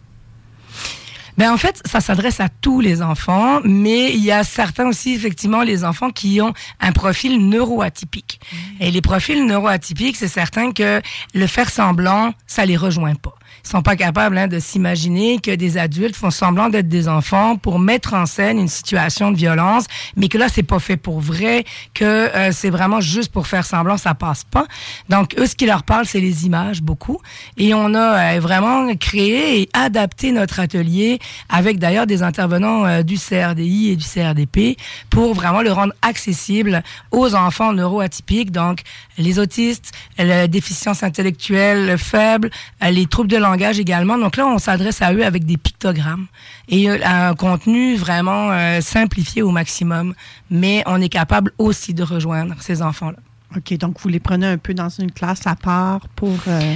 Ben en fait, ça s'adresse à tous les enfants, mais il y a certains aussi, effectivement, les enfants qui ont un profil neuroatypique. Mmh. Et les profils neuroatypiques, c'est certain que le faire semblant, ça les rejoint pas sont pas capables hein, de s'imaginer que des adultes font semblant d'être des enfants pour mettre en scène une situation de violence, mais que là c'est pas fait pour vrai, que euh, c'est vraiment juste pour faire semblant, ça passe pas. Donc eux, ce qui leur parle, c'est les images beaucoup, et on a euh, vraiment créé et adapté notre atelier avec d'ailleurs des intervenants euh, du CRDI et du CRDP pour vraiment le rendre accessible aux enfants neuroatypiques, donc les autistes, la déficience intellectuelle faible, les troubles de également. Donc là, on s'adresse à eux avec des pictogrammes et euh, un contenu vraiment euh, simplifié au maximum. Mais on est capable aussi de rejoindre ces enfants-là. OK, donc vous les prenez un peu dans une classe à part pour... Euh,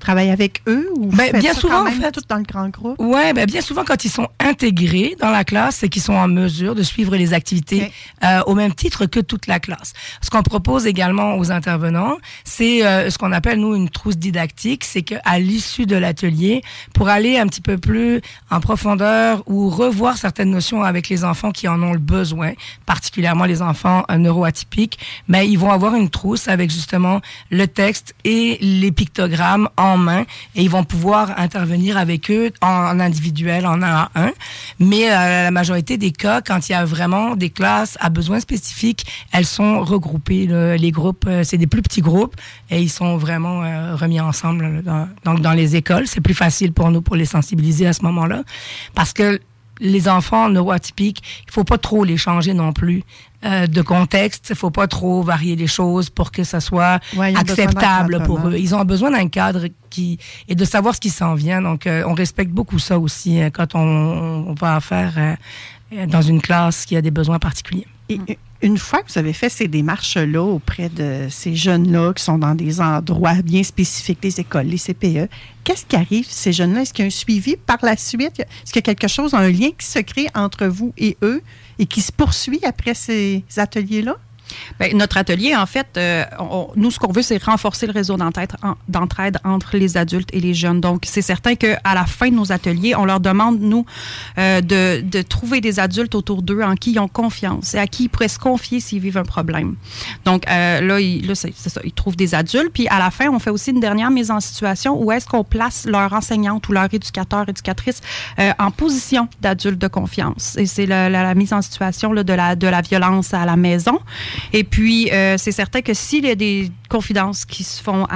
travailler avec eux ou ben, bien souvent en fait tout dans le grand groupe? Ouais, ben, bien souvent quand ils sont intégrés dans la classe, c'est qu'ils sont en mesure de suivre les activités euh, au même titre que toute la classe. Ce qu'on propose également aux intervenants, c'est euh, ce qu'on appelle nous une trousse didactique, c'est qu'à l'issue de l'atelier, pour aller un petit peu plus en profondeur ou revoir certaines notions avec les enfants qui en ont le besoin, particulièrement les enfants euh, neuroatypiques, mais ils vont avoir une trousse avec justement le texte et les pictogrammes en main et ils vont pouvoir intervenir avec eux en, individuel, en un à un. Mais euh, la majorité des cas, quand il y a vraiment des classes à besoins spécifiques, elles sont regroupées. les groupes, euh, c'est des plus petits groupes et ils sont vraiment euh, remis ensemble. Dans, dans les écoles, c'est plus facile pour nous pour les sensibiliser à ce moment-là parce que les enfants neuroatypiques, il faut pas trop les changer non plus euh, de contexte. Il faut pas trop varier les choses pour que ça soit acceptable pour eux. Ils ont besoin d'un cadre qui et de savoir ce qui s'en vient. Donc, euh, on respecte beaucoup ça aussi euh, quand on, on, va faire dans une classe qui a des besoins particuliers. Et, une fois que vous avez fait ces démarches-là auprès de ces jeunes-là qui sont dans des endroits bien spécifiques, les écoles, les CPE, qu'est-ce qui arrive, ces jeunes-là? Est-ce qu'il y a un suivi par la suite? Est-ce qu'il y a quelque chose, un lien qui se crée entre vous et eux et qui se poursuit après ces ateliers-là? Bien, notre atelier, en fait, euh, nous, ce qu'on veut, c'est renforcer le réseau d'entraide entre les adultes et les jeunes. Donc, c'est certain qu'à la fin de nos ateliers, on leur demande, nous, euh, de, de, trouver des adultes autour d'eux en qui ils ont confiance et à qui ils pourraient se confier s'ils vivent un problème. Donc, euh, là, là c'est ça, ils trouvent des adultes. Puis, à la fin, on fait aussi une dernière mise en situation où est-ce qu'on place leur enseignante ou leur éducateur, éducatrice en position d'adulte de confiance. Et c'est la, la, mise en situation là, de, la, de la violence à la maison. Et puis, euh, c'est certain que s'il y a des confidences qui se font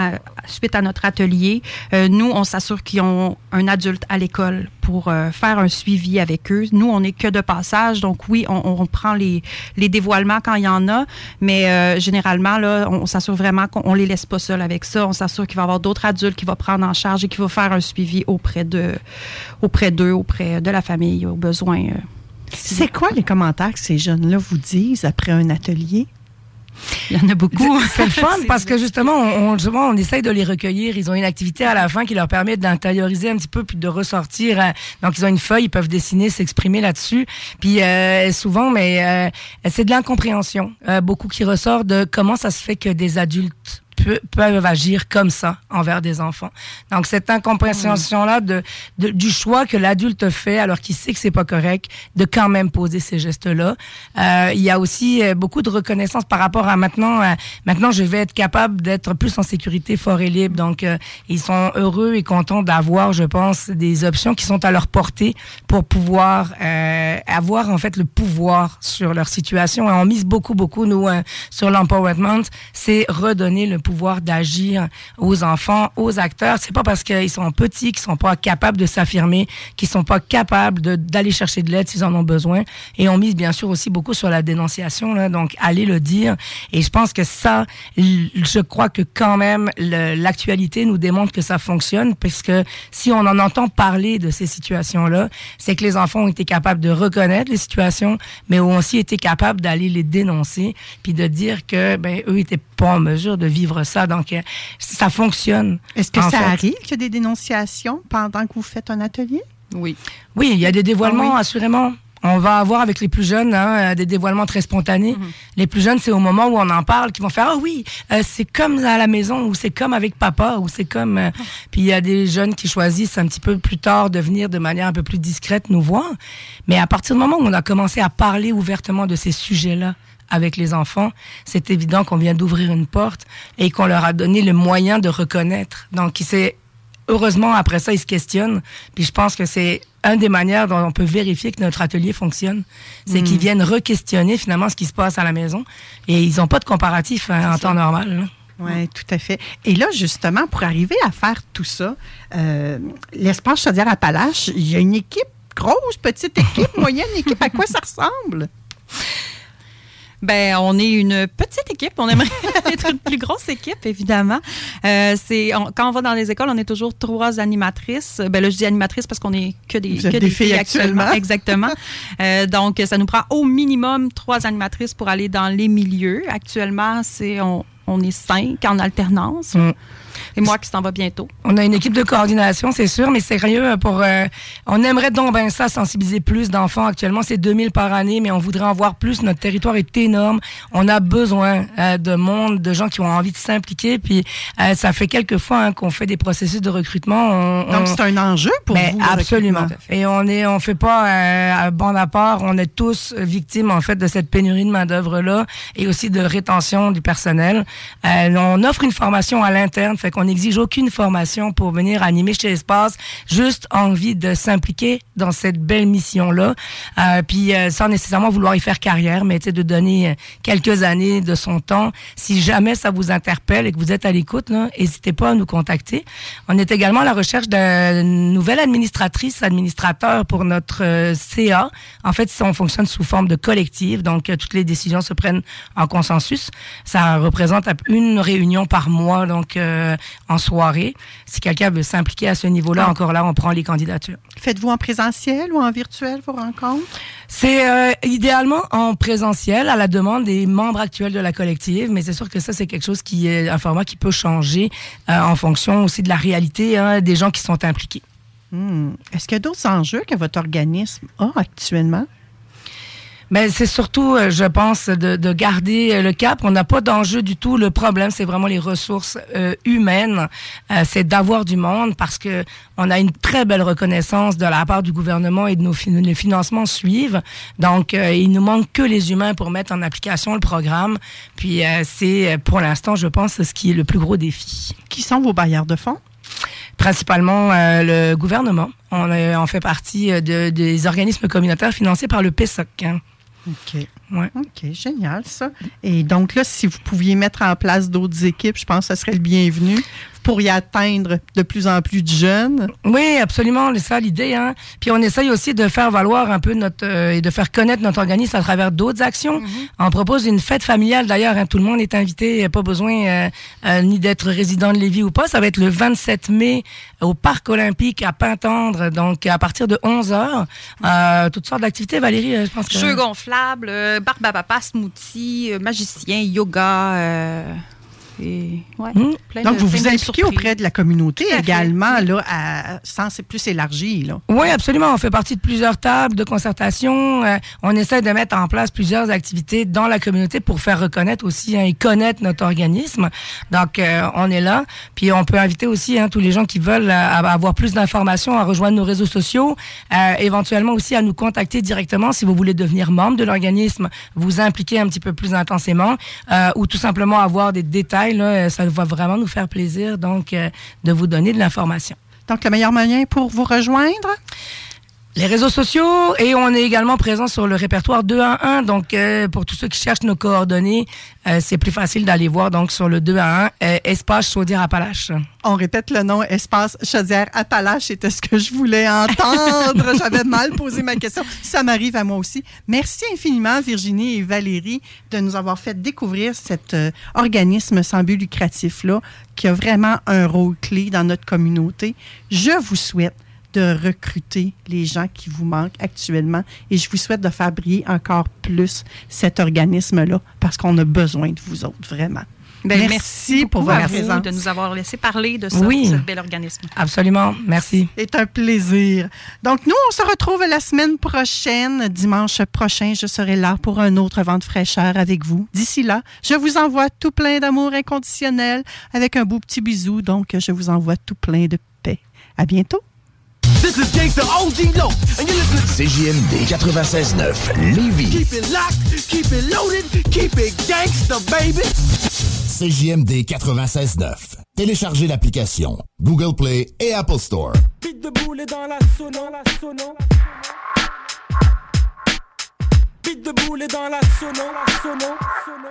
suite à notre atelier, euh, nous, on s'assure qu'ils ont un adulte à l'école pour euh, faire un suivi avec eux. Nous, on n'est que de passage, donc oui, on, prend les, les, dévoilements quand il y en a, mais généralement, là, on, s'assure vraiment qu'on les laisse pas seuls avec ça. On s'assure qu'il va y avoir d'autres adultes qui vont prendre en charge et qui vont faire un suivi auprès de, auprès d'eux, auprès de la famille, aux besoins. C'est quoi les commentaires que ces jeunes-là vous disent après un atelier? Il y en a beaucoup. C'est le fun parce que justement, on, souvent, on essaye de les recueillir. Ils ont une activité à la fin qui leur permet d'intérioriser un petit peu puis de ressortir. Hein. Donc, ils ont une feuille, ils peuvent dessiner, s'exprimer là-dessus. Puis euh, souvent, mais euh, c'est de l'incompréhension. Euh, beaucoup qui ressort de comment ça se fait que des adultes peuvent agir comme ça envers des enfants. Donc cette incompréhension-là de, du choix que l'adulte fait alors qu'il sait que c'est pas correct, de quand même poser ces gestes-là. Euh, il y a aussi euh, beaucoup de reconnaissance par rapport à maintenant. Euh, maintenant, je vais être capable d'être plus en sécurité, fort et libre. Donc euh, ils sont heureux et contents d'avoir, je pense, des options qui sont à leur portée pour pouvoir avoir en fait le pouvoir sur leur situation. Et on mise beaucoup, beaucoup nous sur l'empowerment, c'est redonner le pouvoir d'agir aux enfants, aux acteurs. C'est pas parce qu'ils sont petits qu'ils sont pas capables de s'affirmer, qu'ils sont pas capables d'aller chercher de l'aide s'ils en ont besoin. Et on mise bien sûr aussi beaucoup sur la dénonciation, là, donc aller le dire. Et je pense que ça, je crois que quand même l'actualité nous démontre que ça fonctionne, puisque si on en entend parler de ces situations-là, c'est que les enfants ont été capables de reconnaître les situations, mais ont aussi été capables d'aller les dénoncer, puis de dire que ben eux étaient pas en mesure de vivre ça. Donc euh, ça fonctionne. Est-ce que ça arrive qu'il y a des dénonciations pendant que vous faites un atelier? Oui. Oui, il y a des dévoilements, ah assurément. On va avoir avec les plus jeunes hein, euh, des dévoilements très spontanés. Mhm. Les plus jeunes, c'est au moment où on en parle qu'ils vont faire ah oui, euh, c'est comme à la maison ou c'est comme avec papa ou c'est comme. Euh, puis il y a des jeunes qui choisissent un petit peu plus tard de venir de manière un peu plus discrète nous voir. Mais à partir du moment où on a commencé à parler ouvertement de ces sujets-là avec les enfants, c'est évident qu'on vient d'ouvrir une porte et qu'on leur a donné le moyen de reconnaître. Donc, c'est heureusement après ça, ils se questionnent. Puis je pense que c'est une des manières dont on peut vérifier que notre atelier fonctionne, c'est qu'ils hmm. viennent re-questionner finalement ce qui se passe à la maison. Et ils n'ont pas de comparatif hein, en temps normal. Oui, tout à fait. Et là, justement, pour arriver à faire tout ça, euh, l'espace Chaudière-Appalaches, il y a une équipe, grosse, petite équipe, moyenne équipe. À quoi ça ressemble? Ben, on est une petite équipe. On aimerait être une plus grosse équipe, évidemment. Euh, c'est quand on va dans les écoles, on est toujours trois animatrices. Ben là, je dis animatrices parce qu'on est que des, que des, filles, actuellement. Exactement. euh, donc, ça nous prend au minimum trois animatrices pour aller dans les milieux. Actuellement, c'est on, on est cinq en alternance. Mm. Et moi qui s'en va bientôt. On a une équipe de coordination, c'est sûr, mais sérieux, euh, pour, euh, on aimerait donc ben ça, sensibiliser plus d'enfants. Actuellement, c'est 2000 par année, mais on voudrait en voir plus. Notre territoire est énorme. On a besoin euh, de monde, de gens qui ont envie de s'impliquer. Puis, ça fait quelques fois hein, qu'on fait des processus de recrutement. donc, c'est un enjeu pour ben, vous. Absolument. Et on est, on fait pas bon à part. On est tous victimes, en fait, de cette pénurie de main-d'œuvre-là et aussi de rétention du personnel. on offre une formation à l'interne, fait qu'on n'exige aucune formation pour venir animer chez Espace, juste envie de s'impliquer dans cette belle mission-là, euh, puis euh, sans nécessairement vouloir y faire carrière, mais de donner euh, quelques années de son temps. Si jamais ça vous interpelle et que vous êtes à l'écoute, n'hésitez pas à nous contacter. On est également à la recherche d'une nouvelle administratrice, administrateur pour notre CA. En fait, on fonctionne sous forme de collectif, donc toutes les décisions se prennent en consensus. Ça représente une réunion par mois, donc en soirée. Si quelqu'un veut s'impliquer à ce niveau-là, ah. encore là, on prend les candidatures. Faites-vous en présentiel ou en virtuel vos rencontres? C'est euh, idéalement en présentiel à la demande des membres actuels de la collective, mais c'est sûr que ça, c'est quelque chose qui est un format qui peut changer euh, en fonction aussi de la réalité hein, des gens qui sont impliqués. Hmm. Est-ce qu'il y a d'autres enjeux que votre organisme a actuellement? Mais c'est surtout, euh, je pense, de, de, garder euh, le cap. On n'a pas d'enjeu du tout. Le problème, c'est vraiment les ressources euh, humaines. c'est d'avoir du monde parce que on a une très belle reconnaissance de la part du gouvernement et de nos les financements suivent. Donc, il nous manque que les humains pour mettre en application le programme. Puis, c'est pour l'instant, je pense, ce qui est le plus gros défi. Qui sont vos bailleurs de fonds? principalement le gouvernement. On, on fait partie de, des organismes communautaires financés par le PESOC. Hein. OK. Ouais. OK, génial ça. Et donc là, si vous pouviez mettre en place d'autres équipes, je pense que ce serait le bienvenu pour y atteindre de plus en plus de jeunes. Oui, absolument, c'est ça l'idée. Hein? Puis on essaye aussi de faire valoir un peu notre euh, et de faire connaître notre organisme à travers d'autres actions. Mhm. On propose une fête familiale d'ailleurs. Hein, tout le monde est invité, il n'y a pas besoin euh, euh, ni d'être résident de Lévis ou pas. Ça va être le 27 mai au Parc olympique à Pintendre, donc à partir de 11 h toutes sortes d'activités, Valérie, je pense que... Jeux gonflables, barbe à papa, smoothie, magicien, yoga... Hmm? Donc, vous vous impliquez auprès de la communauté également, là, à sens plus élargi. Là. Oui, absolument. On fait partie de plusieurs tables de concertation. Euh, on essaie de mettre en place plusieurs activités dans la communauté pour faire reconnaître aussi hein, et connaître notre organisme. Donc, euh, on est là. Puis, on peut inviter aussi hein, tous les gens qui veulent euh, avoir plus d'informations à rejoindre nos réseaux sociaux, éventuellement aussi à nous contacter directement si vous voulez devenir membre de l'organisme, vous impliquer un petit peu plus intensément ou tout simplement avoir des détails euh, ça va vraiment nous faire plaisir donc euh, de vous donner de l'information. Donc, le meilleur moyen pour vous rejoindre? Les réseaux sociaux et on est également présent sur le répertoire 211. Donc, euh, pour tous ceux qui cherchent nos coordonnées, euh, c'est plus facile d'aller voir donc sur le 211 euh, Espace Chaudière-Appalaches. On répète le nom Espace Chaudière-Appalaches. C'était ce que je voulais entendre. J'avais mal posé ma question. Ça m'arrive à moi aussi. Merci infiniment, Virginie et Valérie, de nous avoir fait découvrir cet organisme sans but lucratif-là qui a vraiment un rôle clé dans notre communauté. Je vous souhaite de recruter les gens qui vous manquent actuellement. Et je vous souhaite de faire briller encore plus cet organisme-là parce qu'on a besoin de vous autres, vraiment. Ben, merci, pour votre présence. de nous avoir laissé parler de ça, ce bel organisme. Absolument. Merci. C'est un plaisir. Donc, nous, on se retrouve la semaine prochaine. Dimanche prochain, je serai là pour un autre vent de fraîcheur avec vous. D'ici là, je vous envoie tout plein d'amour inconditionnel avec un beau petit bisou. Donc, je vous envoie tout plein de paix. À bientôt. This is Gangsta OG Low, and you're listening to CJMD 96.9 Lévis. Keep it locked, keep it loaded, keep it gangsta, baby. CJMD 96.9. Téléchargez l'application Google Play et Apple Store. Pite de boulet dans la sono, la sono. Pite de boulet dans la sono, la sono, sono.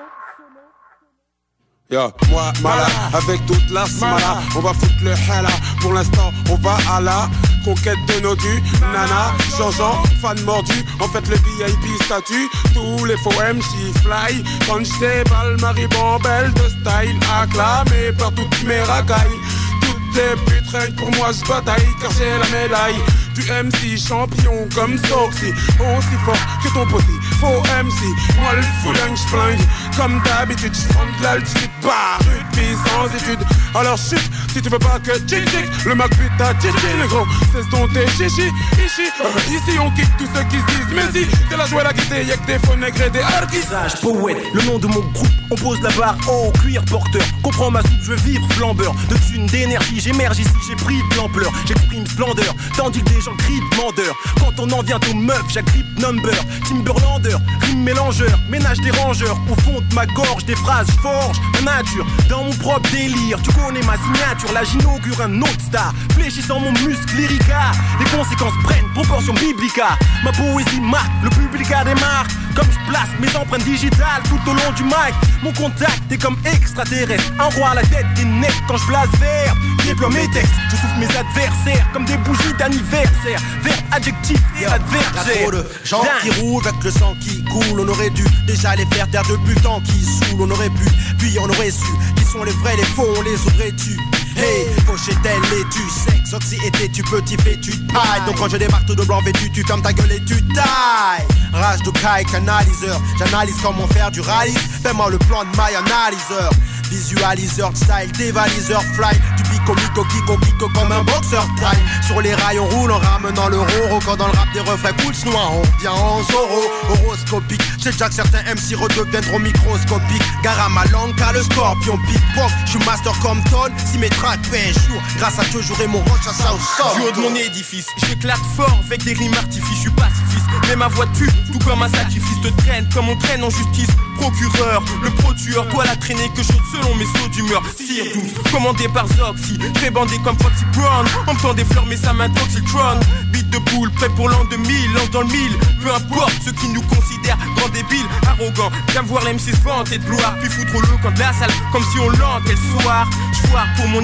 Yo, moi, mala, avec toute la smala, on va foutre le hala. Pour l'instant, on va à la conquête de nos dus. Nana, changeant, fan mordu, en fait le VIP statut. Tous les faux MC fly. Quand j'déballe, Marie Bambelle de style acclamé par toutes mes racailles. Toutes les putes, pour moi, je bataille car j'ai la médaille du MC champion comme Soxy Aussi fort que ton pote faux MC Moi le fouling j'flingue Comme d'habitude j'prends de l'altitude Bah rugby sans étude. Alors chute si tu veux pas que tchic Le Mac ta chichi le gros C'est ton thé chichi Ici Ici on kick tous ceux qui se disent Mais si c'est la joie la guité Y'a que des faux nègres et des Visage poète Le nom de mon groupe On pose la barre en cuir porteur. Comprends ma soupe je veux vivre flambeur. De thunes d'énergie j'émerge ici j'ai pris de l'ampleur. J'exprime splendeur Tandis que des gens crient demandeur. Quand on en vient aux meufs, j'agrippe number. Timberlander, rime mélangeur, ménage des rangeurs. Au fond de ma gorge, des phrases forge ma nature. Dans mon propre délire, tu connais ma signature. Là, j'inaugure un autre star. Fléchissant mon muscle lyrica. Les conséquences prennent proportion biblica. Ma poésie marque, le public a des marques. Comme je place mes empreintes digitales tout au long du mic. Mon contact est comme extraterrestre. Un roi à la tête des necks quand je blase vert. Déploie mes textes, je souffle mes adversaires comme des bougies d'anniversaire. Vert adjectif et adversaire. trop de gens qui roulent avec le sang qui coule. On aurait dû déjà les faire taire le temps qui saoule. On aurait pu, puis on aurait su qui sont les vrais, les faux, on les aurait tu Hey, fauché-elle et tu sexe, oxy était tu petit fait tu tailles. Donc quand je démarre tout de blanc vêtu, tu fermes ta gueule et tu tailles. Rage de caille, canaliseur, j'analyse comment faire du rallye. Fais-moi le plan de my analyseur. Visualiseur style, dévaliseur fly Du bico mico kiko kiko comme un boxeur taille Sur les rails on roule en ramenant le roro Quand dans le rap des refrains cool noir on revient en zoro Horoscopique, j'ai déjà que certains MC redeviendront microscopiques Gare à ma langue le scorpion pique Je suis master comme Ton, si fait un jour Grâce à Dieu j'aurai mon roche à ça au Du haut de mon édifice, j'éclate fort avec des rimes artifices Je suis pacifiste, mais ma voix tue tout comme un sacrifice Te traîne comme on traîne en justice Procureur, le pro tueur, toi la traînée que je selon mes sauts d'humeur. Sire commandé par Zoxy, fait bandé comme Foxy Brown. On me tend des fleurs, mais ça m'intoxictron. Bite de boule, prêt pour l'an 2000, lance dans le mille. Peu importe ceux qui nous considèrent grands débiles, arrogants. Viens voir l'M6 vanter de gloire, puis foutre le camp de la salle, comme si on l'entait le soir. J'foire pour mon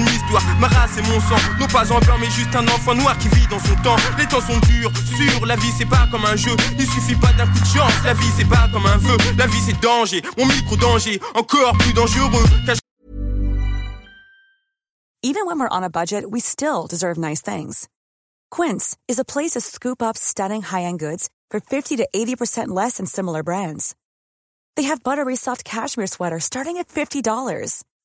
ma race et mon un enfant noir qui vit de chance, la vie c'est un vœu. La vie c'est mon micro danger, encore plus dangereux. Even when we're on a budget, we still deserve nice things. Quince is a place to scoop up stunning high-end goods for 50 to 80% less than similar brands. They have buttery soft cashmere sweaters starting at $50,